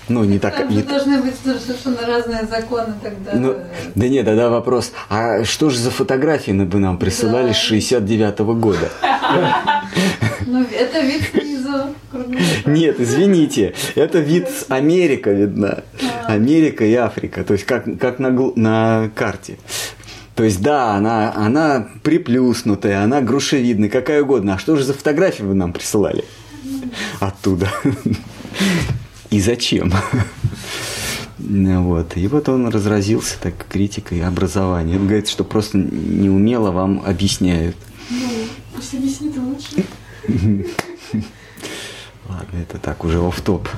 Ну, не так... Там не... должны быть совершенно разные законы тогда. Ну, да нет, тогда вопрос, а что же за фотографии бы нам присылали да. с 69 -го года? Ну, это вид снизу, Нет, извините, это вид Америка видна. Америка и Африка, то есть как, как на, на карте. То есть да, она, она приплюснутая, она грушевидная, какая угодно. А что же за фотографии вы нам присылали оттуда? И зачем? Ну [LAUGHS] Вот. И вот он разразился так критикой образования. Он говорит, что просто неумело вам объясняют. Пусть объяснит лучше. [LAUGHS] Ладно, это так уже оф топ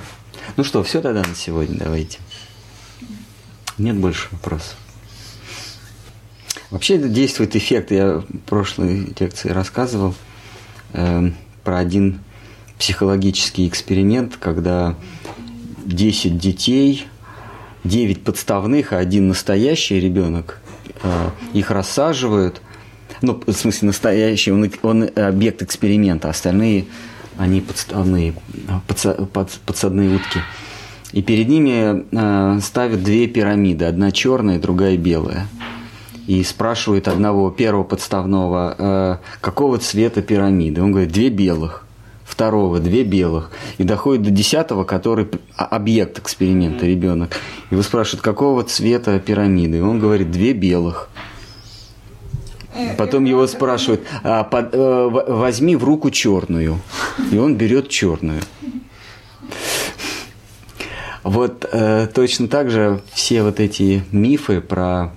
Ну что, все тогда на сегодня давайте. Нет больше вопросов. Вообще это действует эффект. Я в прошлой лекции рассказывал э, про один психологический эксперимент, когда 10 детей, 9 подставных, а один настоящий ребенок, э, их рассаживают. Ну, в смысле, настоящий, он, он объект эксперимента, остальные, они подставные, подса- под- подсадные утки. И перед ними э, ставят две пирамиды, одна черная, другая белая. И спрашивают одного первого подставного, э, какого цвета пирамиды. Он говорит, две белых. Второго, две белых. И доходит до десятого, который а- объект эксперимента, ребенок. Его спрашивают, какого цвета пирамиды. И он говорит, две белых. Потом его спрашивают, «А, под- э, возьми в руку черную. И он берет черную. Вот э, точно так же все вот эти мифы про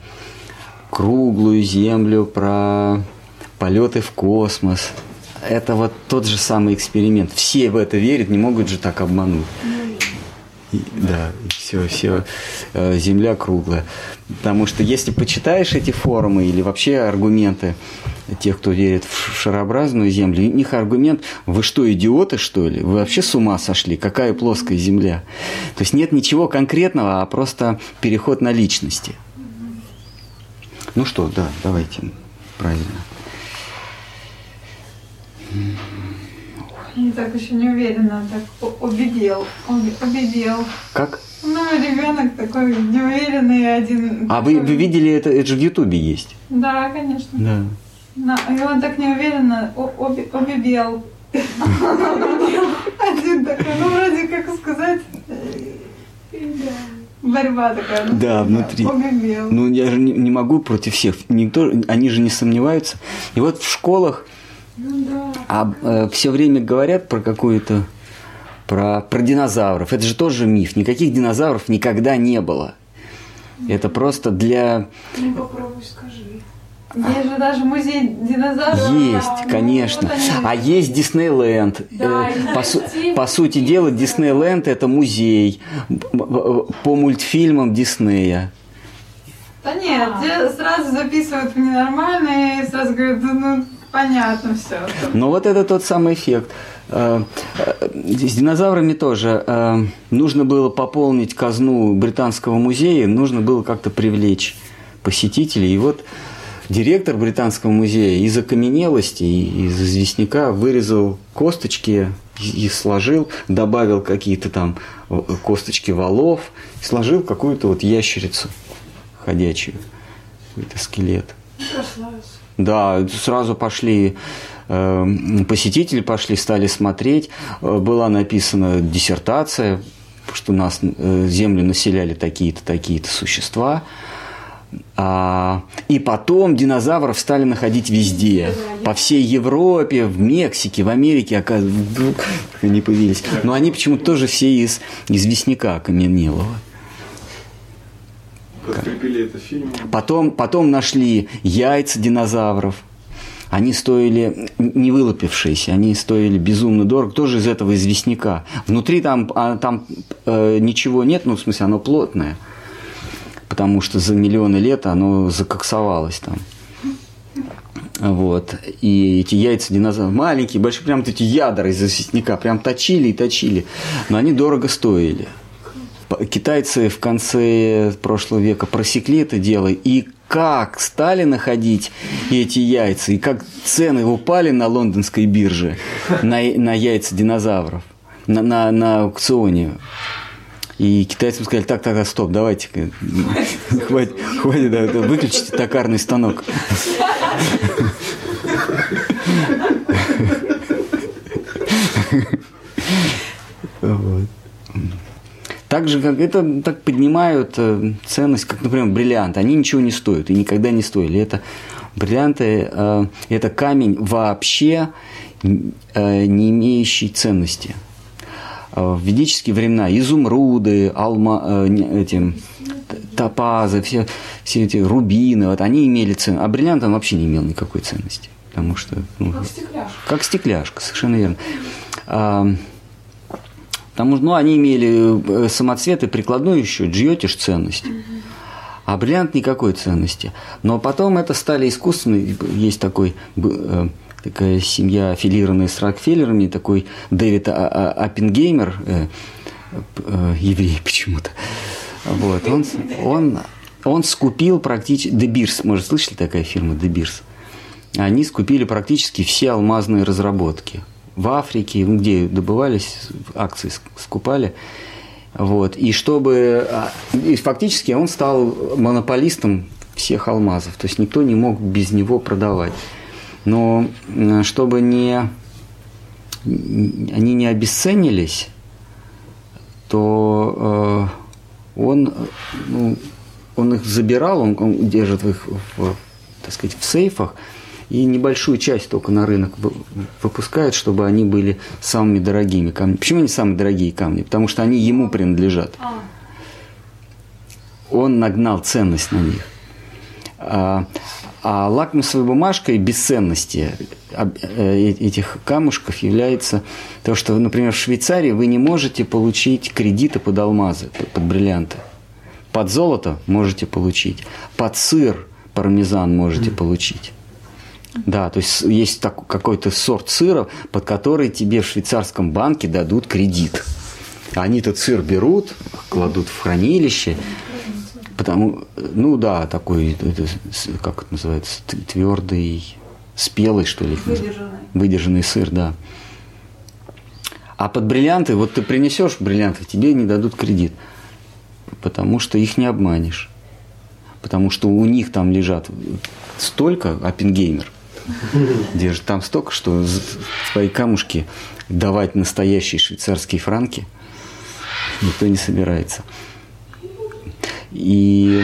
круглую землю, про полеты в космос, это вот тот же самый эксперимент. Все в это верят, не могут же так обмануть. И- да, все, все, земля круглая. Потому что если почитаешь эти форумы или вообще аргументы тех, кто верит в шарообразную землю, у них аргумент, вы что, идиоты, что ли? Вы вообще с ума сошли? Какая плоская земля? То есть нет ничего конкретного, а просто переход на личности. Ну что, да, давайте, правильно. Не так еще не уверенно, так оби- обедел. Как? Ну, ребенок такой неуверенный один. А вы, такой- вы видели это? Это же в Ютубе есть. Да, конечно. Да. На- и он так неуверенно обебел. Один такой, ну вроде как сказать, э, борьба такая. ну, Да, внутри. Обебел. Ну, я же не, не могу против всех. Никто, они же не сомневаются. И вот в школах а, все время говорят про какую-то про, про динозавров. Это же тоже миф. Никаких динозавров никогда не было. Это просто для... Ну попробуй скажи. Есть же даже музей динозавров. Есть, Ну, конечно. вот они. А есть Диснейленд. Да, Э, и по, су- по сути дела, Диснейленд – это музей по мультфильмам Диснея. Да нет, А. сразу записывают в ненормальные, и сразу говорят, «Да ну понятно все. Но вот это тот самый эффект. Э, э, С динозаврами тоже э, нужно было пополнить казну Британского музея, нужно было как-то привлечь посетителей. И вот директор Британского музея из окаменелости, из известняка вырезал косточки и сложил, добавил какие-то там косточки валов, сложил какую-то вот ящерицу ходячую, какой-то скелет. Прославился. Да, сразу пошли э, посетители, пошли, стали смотреть. Э, Была написана диссертация, что нас э, землю населяли такие-то, такие-то существа. А, и потом динозавров стали находить везде. По всей Европе, в Мексике, в Америке, оказывается, [LAUGHS] они появились. Но они почему-то тоже все из известняка окаменелого. Подкрепили это фильмом. Потом, потом нашли яйца динозавров. Они стоили, не вылупившиеся, они стоили безумно дорого, тоже из этого известняка. Внутри там, а, там э, ничего нет, ну, в смысле, оно плотное, потому что за миллионы лет оно закоксовалось там. Вот. И эти яйца динозавров маленькие, большие, прям вот эти ядра из известняка, прям точили и точили. Но они дорого стоили. Китайцы в конце прошлого века просекли это дело, и как стали находить эти яйца, и как цены упали на лондонской бирже на, на яйца динозавров, на, на, на аукционе. И китайцам сказали, так, так, так, стоп, давайте, хватит, хватит, да, выключите токарный станок. Вот. Так же, как это так поднимают э, ценность, как, например, бриллианты. Они ничего не стоят и никогда не стоили. Это бриллианты, э, это камень вообще э, не имеющий ценности. В ведические времена изумруды, алма, э, не- эти, топазы, все, все эти рубины, вот они имели ценность. А бриллиант он вообще не имел никакой ценности. Потому что ну, Как стекляшка. как стекляшка, совершенно верно. Потому что ну, они имели э, самоцвет и прикладную еще, джиотиш ценность. А бриллиант никакой ценности. Но потом это стали искусственные. Есть такой, э, такая семья, аффилированная с Рокфеллерами, такой Дэвид А- А- Аппенгеймер, э, еврей [LAUGHS] почему-то. Вот, он, он, он скупил практически... Beers, может, слышали такая фирма Beers? Они скупили практически все алмазные разработки. В Африке, ну, где добывались, акции ск- скупали. Вот. И чтобы... а, И фактически он стал монополистом всех алмазов. То есть никто не мог без него продавать. Но чтобы не... они не обесценились, то э, он, ну, он их забирал, он, он держит их в, так сказать, в сейфах, и небольшую часть только на рынок вы- выпускает, чтобы они были самыми дорогими камнями. Почему они самые дорогие камни? Потому что они ему принадлежат. А, Он нагнал ценность на них. А, а лакмусовой бумажкой бесценности об- э, этих камушков является то, что, например, в Швейцарии вы не можете получить кредиты под алмазы, под- под бриллианты. Под золото можете получить, под сыр пармезан можете получить. Да, то есть есть так- какой-то сорт сыра, под который тебе в швейцарском банке дадут кредит. Они этот сыр берут, кладут в хранилище, потому, ну да, такой, это как это называется, твердый, спелый, что ли. Выдержанный. Выдержанный сыр, да. А под бриллианты, вот ты принесешь бриллиантов, тебе не дадут кредит, потому что их не обманешь. Потому что у них там лежат столько, Оппенгеймер [LAUGHS] держит там столько, что свои камушки давать настоящие швейцарские франки никто не собирается. И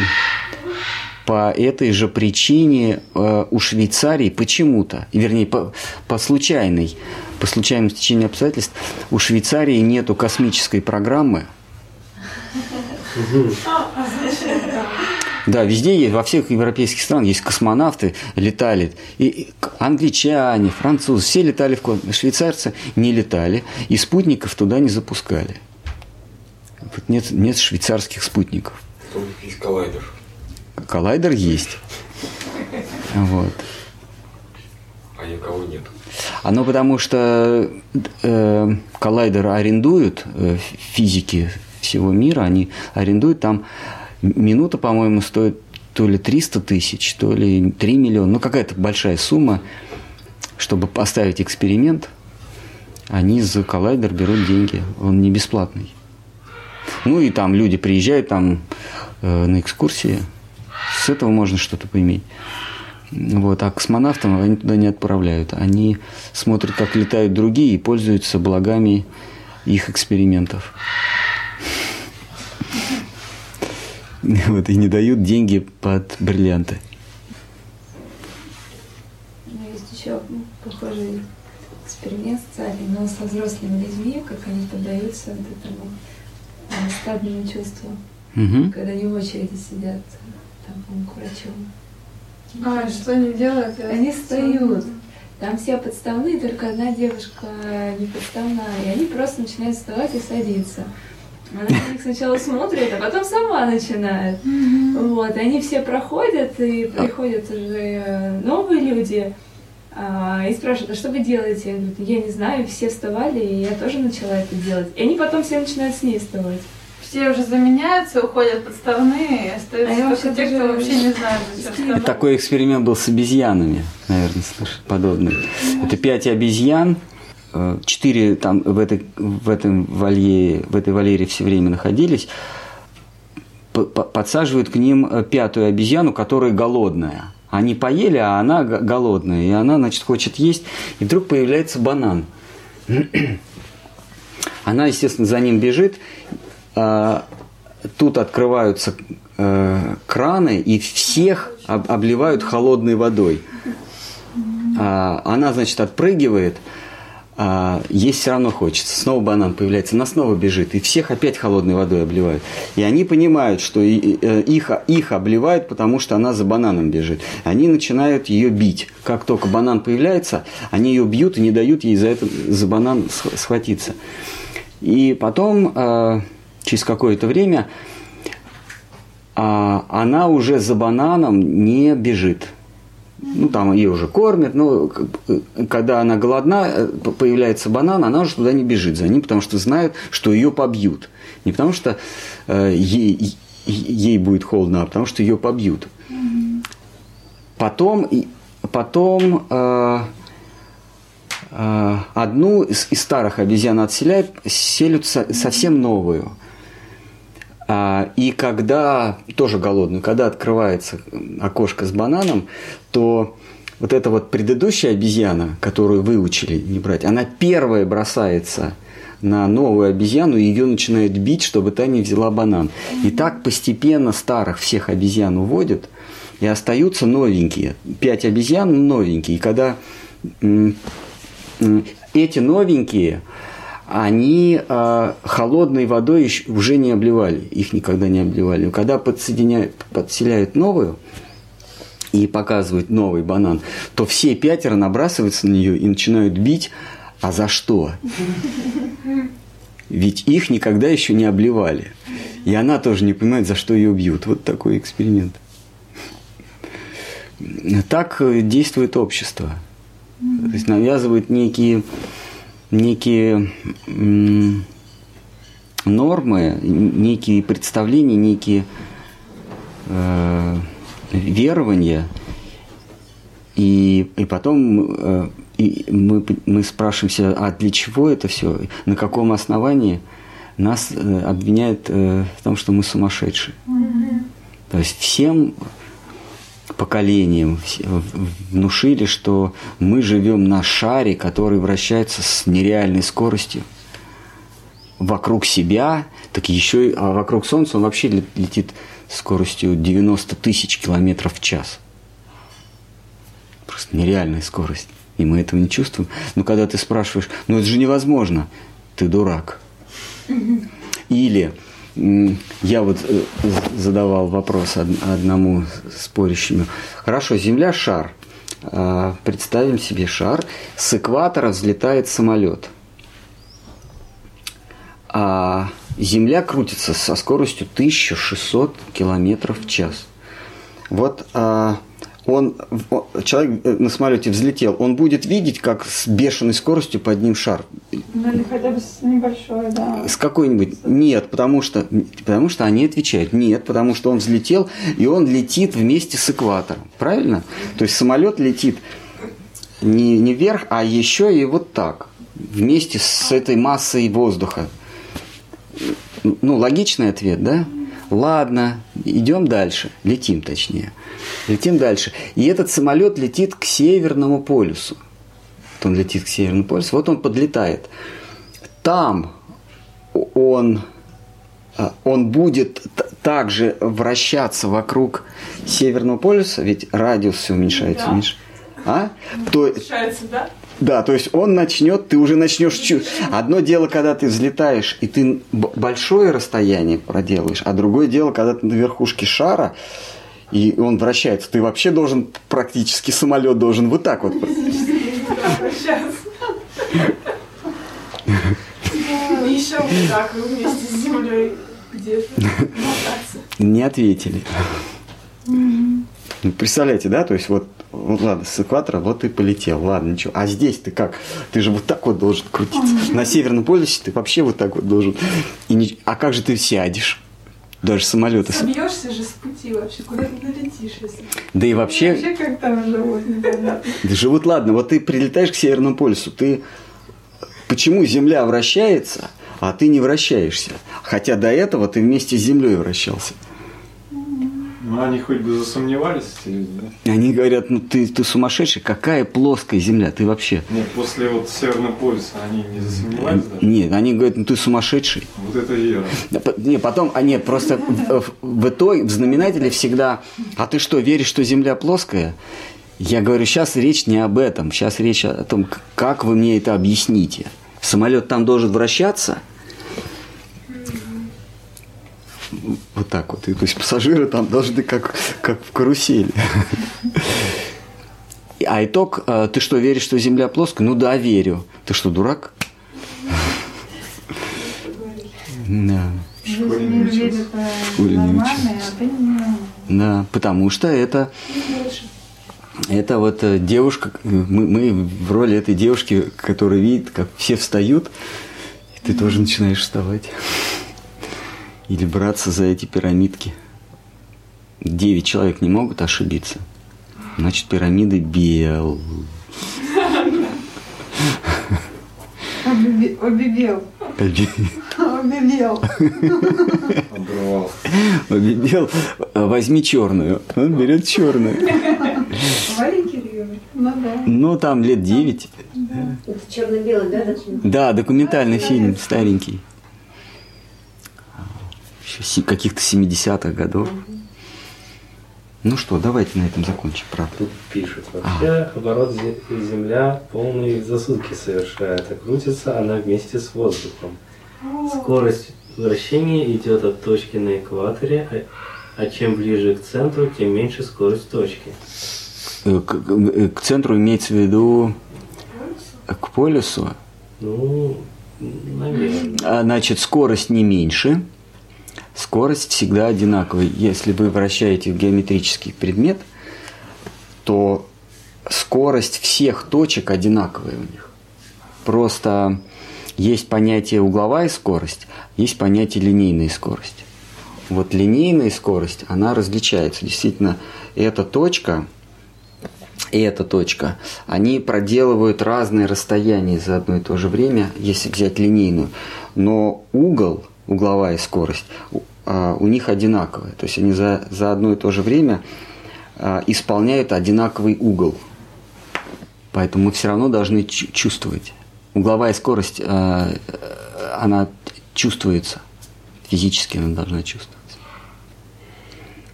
по этой же причине э, у Швейцарии почему-то, вернее, по, по случайной, по случайному стечению обстоятельств, у Швейцарии нету космической программы. [LAUGHS] Да, везде есть, во всех европейских странах есть космонавты, летали. И, англичане, французы, все летали в космос. Швейцарцы не летали, и спутников туда не запускали. Вот нет, нет швейцарских спутников. Есть коллайдер. Коллайдер есть. Вот. А никого нет. Оно потому что э, коллайдер арендуют э, физики всего мира, они арендуют там минута, по-моему, стоит то ли 300 тысяч, то ли 3 миллиона, ну какая-то большая сумма, чтобы поставить эксперимент, они за коллайдер берут деньги, он не бесплатный. Ну и там люди приезжают там э, на экскурсии, с этого можно что-то поиметь. Вот, а космонавтов они туда не отправляют. Они смотрят, как летают другие и пользуются благами их экспериментов. [LAUGHS] Вот, и не дают деньги под бриллианты. Есть еще похожий эксперимент социальный, но со взрослыми людьми, как они поддаются вот этому э, стадному чувству, Мгм. когда они в очереди сидят там, к врачу. А, что они делают? Они встают. Там все подставные, только одна девушка не подставная. И они просто начинают вставать и садиться. Она на них сначала смотрит, а потом сама начинает. Вот, и они все проходят, и приходят уже э, новые люди, а, и спрашивают, а что вы делаете? Я говорю, я не знаю, все вставали, и я тоже начала это делать. И они потом все начинают с ней вставать. Все уже заменяются, уходят подставные, остаются А я только вообще те, кто вообще не знает, зачем вставать. Такой эксперимент был с обезьянами, наверное, слышали, подобный. Это пять обезьян, четыре там в этой, в этом вольере, в этой вольере все время находились, подсаживают к ним э, пятую обезьяну, которая голодная. Они поели, а она голодная, и она, значит, хочет есть, и вдруг появляется банан. [CLEARS THROAT] Она, естественно, за ним бежит. А, тут открываются э, краны и всех об- обливают холодной водой. А, она, значит, отпрыгивает, а, есть все равно хочется. Снова банан появляется, она снова бежит, и всех опять холодной водой обливают. И они понимают, что э, их, их обливают, потому что она за бананом бежит. Они начинают ее бить. Как только банан появляется, они ее бьют и не дают ей за, это, за банан сх- схватиться. И потом, э, через какое-то время, а, она уже за бананом не бежит. Ну, там ее уже кормят, но когда она голодна, э, появляется банан, она уже туда не бежит за ним, потому что знают, что ее побьют. Не потому что э, ей, ей будет холодно, а потому что ее побьют. Потом, и- потом э, э, одну из, из старых обезьян отселяют, селят со- совсем новую. А, И когда, тоже голодную, когда открывается окошко с бананом, то вот эта вот предыдущая обезьяна, которую выучили не брать, она первая бросается на новую обезьяну, и ее начинают бить, чтобы та не взяла банан. И так постепенно старых всех обезьян уводят, и остаются новенькие. Пять обезьян новенькие. И когда эти новенькие, они а, холодной водой ещё уже не обливали, их никогда не обливали. Когда подсоединяют, подселяют новую и показывают новый банан, то все пятеро набрасываются на нее и начинают бить. А за что? Ведь их никогда еще не обливали. И она тоже не понимает, за что ее бьют. Вот такой эксперимент. Так э, действует общество. То есть навязывают некие, некие нормы, некие представления, некие э, верования. И, и потом э, и мы, мы спрашиваемся, а для чего это все? На каком основании нас э, обвиняют э, в том, что мы сумасшедшие? То есть всем поколениям внушили, что мы живем на шаре, который вращается с нереальной скоростью вокруг себя, так еще и а вокруг Солнца он вообще ле- летит скоростью 90 тысяч километров в час. Просто нереальная скорость. И мы этого не чувствуем. Но когда ты спрашиваешь, ну это же невозможно, ты дурак. Или я вот э, задавал вопрос од- одному спорящему. Хорошо, Земля шар. А, Представим себе шар. С экватора взлетает самолет. А Земля крутится со скоростью 1600 километров в час. Вот а, он, человек э, на самолете взлетел, он будет видеть, как с бешеной скоростью под ним шар Ну или хотя бы с небольшой, да. с какой-нибудь? Нет, потому что, потому что они отвечают. Нет, потому что он взлетел, и он летит вместе с экватором. Правильно? То есть самолет летит не, не вверх, а еще и вот так. Вместе с этой массой воздуха. Ну, логичный ответ, да? Ладно, идем дальше. Летим, точнее. Летим дальше. И этот самолет летит к Северному полюсу. Вот он летит к Северному полюсу. Вот он подлетает. Там он, а, он будет также вращаться вокруг Северного полюса, ведь радиус все уменьшается, Да. уменьшается. А? То, Получается, да? Да, то есть он начнет, ты уже начнешь чувствовать. Одно дело, когда ты взлетаешь, и ты большое расстояние проделаешь, а другое дело, когда ты на верхушке шара, и он вращается. Ты вообще должен, практически самолет должен вот так вот. Еще вот так, вместе с землей. Не ответили. Ну, представляете, да? То есть вот, вот ладно, с экватора вот ты полетел, ладно, ничего. А здесь ты как? Ты же вот так вот должен крутиться. На Северном полюсе ты вообще вот так вот должен. И не- А как же ты сядешь? Даже самолеты. Собьешься же с пути вообще, куда ты налетишь, если... Да и вообще, Вообще как там живут, непонятно. да живут, ладно, вот ты прилетаешь к Северному полюсу, ты... Почему Земля вращается, а ты не вращаешься? Хотя до этого ты вместе с Землей вращался. Ну, Ну, они хоть бы засомневались, эти люди, да? Они говорят, ну ты, ты сумасшедший, какая плоская земля, ты вообще... Нет, после вот Северного полюса они не засомневались даже? Нет, они говорят, ну ты сумасшедший. Вот это вера. Да, Не, потом, а нет, просто в, в- итоге, в знаменателе всегда, а ты что, веришь, что Земля плоская? Я говорю, сейчас речь не об этом, сейчас речь о том, как вы мне это объясните. Самолет там должен вращаться? Вот так вот. И, то есть пассажиры там должны как, как в карусели. А итог, э, ты что, веришь, что Земля плоская? Ну да, верю. Ты что, дурак? Да. А ты не Да, потому что это, это вот э, девушка, э, мы, мы в роли этой девушки, которая видит, как все встают, и ты тоже начинаешь вставать. Или браться за эти пирамидки. Девять человек не могут ошибиться. Значит, пирамиды бел. Обебе- Обебел. Обебел. Обебел, возьми черную. Он берет черную. Варя Кирилловна. Ну да. Ну, там лет девять. Это черно-белый, да? Да, документальный фильм, старенький. Еще каких-то 70-х годов. Ну что, давайте на этом закончим, правда. Тут пишут, вообще оборот зе- Земля полные за сутки совершает, а крутится она вместе с воздухом. Скорость вращения идет от точки на экваторе, а, а чем ближе к центру, тем меньше скорость точки. Э, К, к- к центру имеется в виду э, к полюсу. Ну, наверное. А, Значит, скорость не меньше. Скорость всегда одинаковая. Если вы вращаете геометрический предмет, то скорость всех точек одинаковая у них. Просто есть понятие угловая скорость, есть понятие линейная скорость. Вот линейная скорость, она различается. Действительно, эта точка и эта точка, они проделывают разные расстояния за одно и то же время, если взять линейную. Но угол, угловая скорость, у, а, них одинаковая. То есть они за, за одно и то же время а, исполняют одинаковый угол. Поэтому мы все равно должны чу- чувствовать. Угловая скорость, а, она чувствуется. Физически она должна чувствоваться.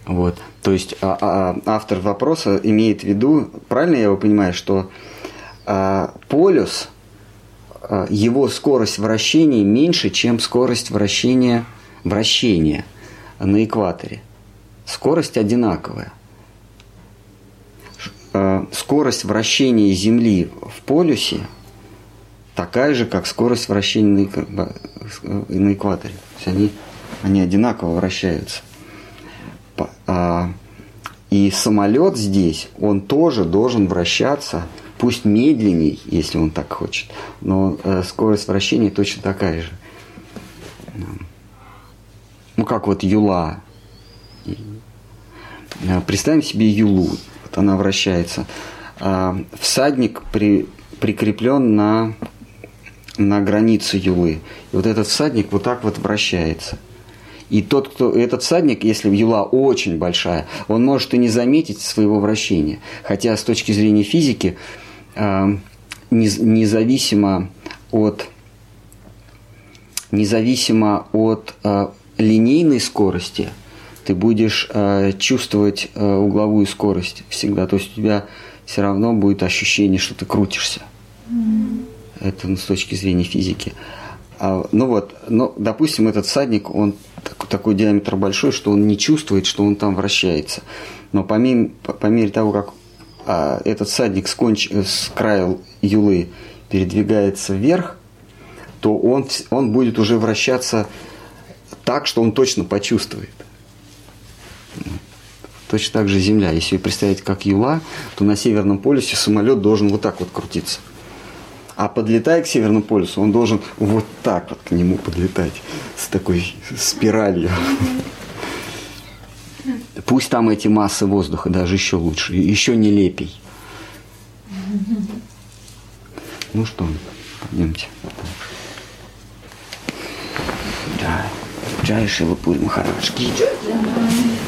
Вот. То есть автор вопроса имеет в виду, правильно я его понимаю, что полюс, его скорость вращения меньше, чем скорость вращения, вращения на экваторе. Скорость одинаковая. А, Скорость вращения Земли в полюсе такая же, как скорость вращения на, э, экваторе. То есть они, они одинаково вращаются. А, И самолет здесь, он тоже должен вращаться, пусть медленней, если он так хочет, но э, скорость вращения точно такая же. Ну, как вот юла. Э, Представим себе юлу. Вот она вращается. А, Всадник при, прикреплен на, на границу юлы. И вот этот всадник вот так вот вращается. И тот, кто этот всадник, если юла очень большая, он может и не заметить своего вращения. Хотя с точки зрения физики, независимо от независимо от э, линейной скорости, ты будешь э, чувствовать э, угловую скорость всегда. То есть у тебя все равно будет ощущение, что ты крутишься. Это ну, с точки зрения физики. А, ну вот, ну, допустим, этот всадник, он так- такой диаметр большой, что он не чувствует, что он там вращается. Но по мере, по мере того, как а, этот всадник с, конч- с края юлы передвигается вверх, то он, он будет уже вращаться так, что он точно почувствует. Точно так же Земля. Если представить как юла, то на Северном полюсе самолет должен вот так вот крутиться. А подлетая к Северному полюсу, он должен вот так вот к нему подлетать. С такой спиралью. Пусть там эти массы воздуха даже еще лучше, еще нелепей. Ну что, пойдемте. Да. Джай Шилапури Махарадж. Джай.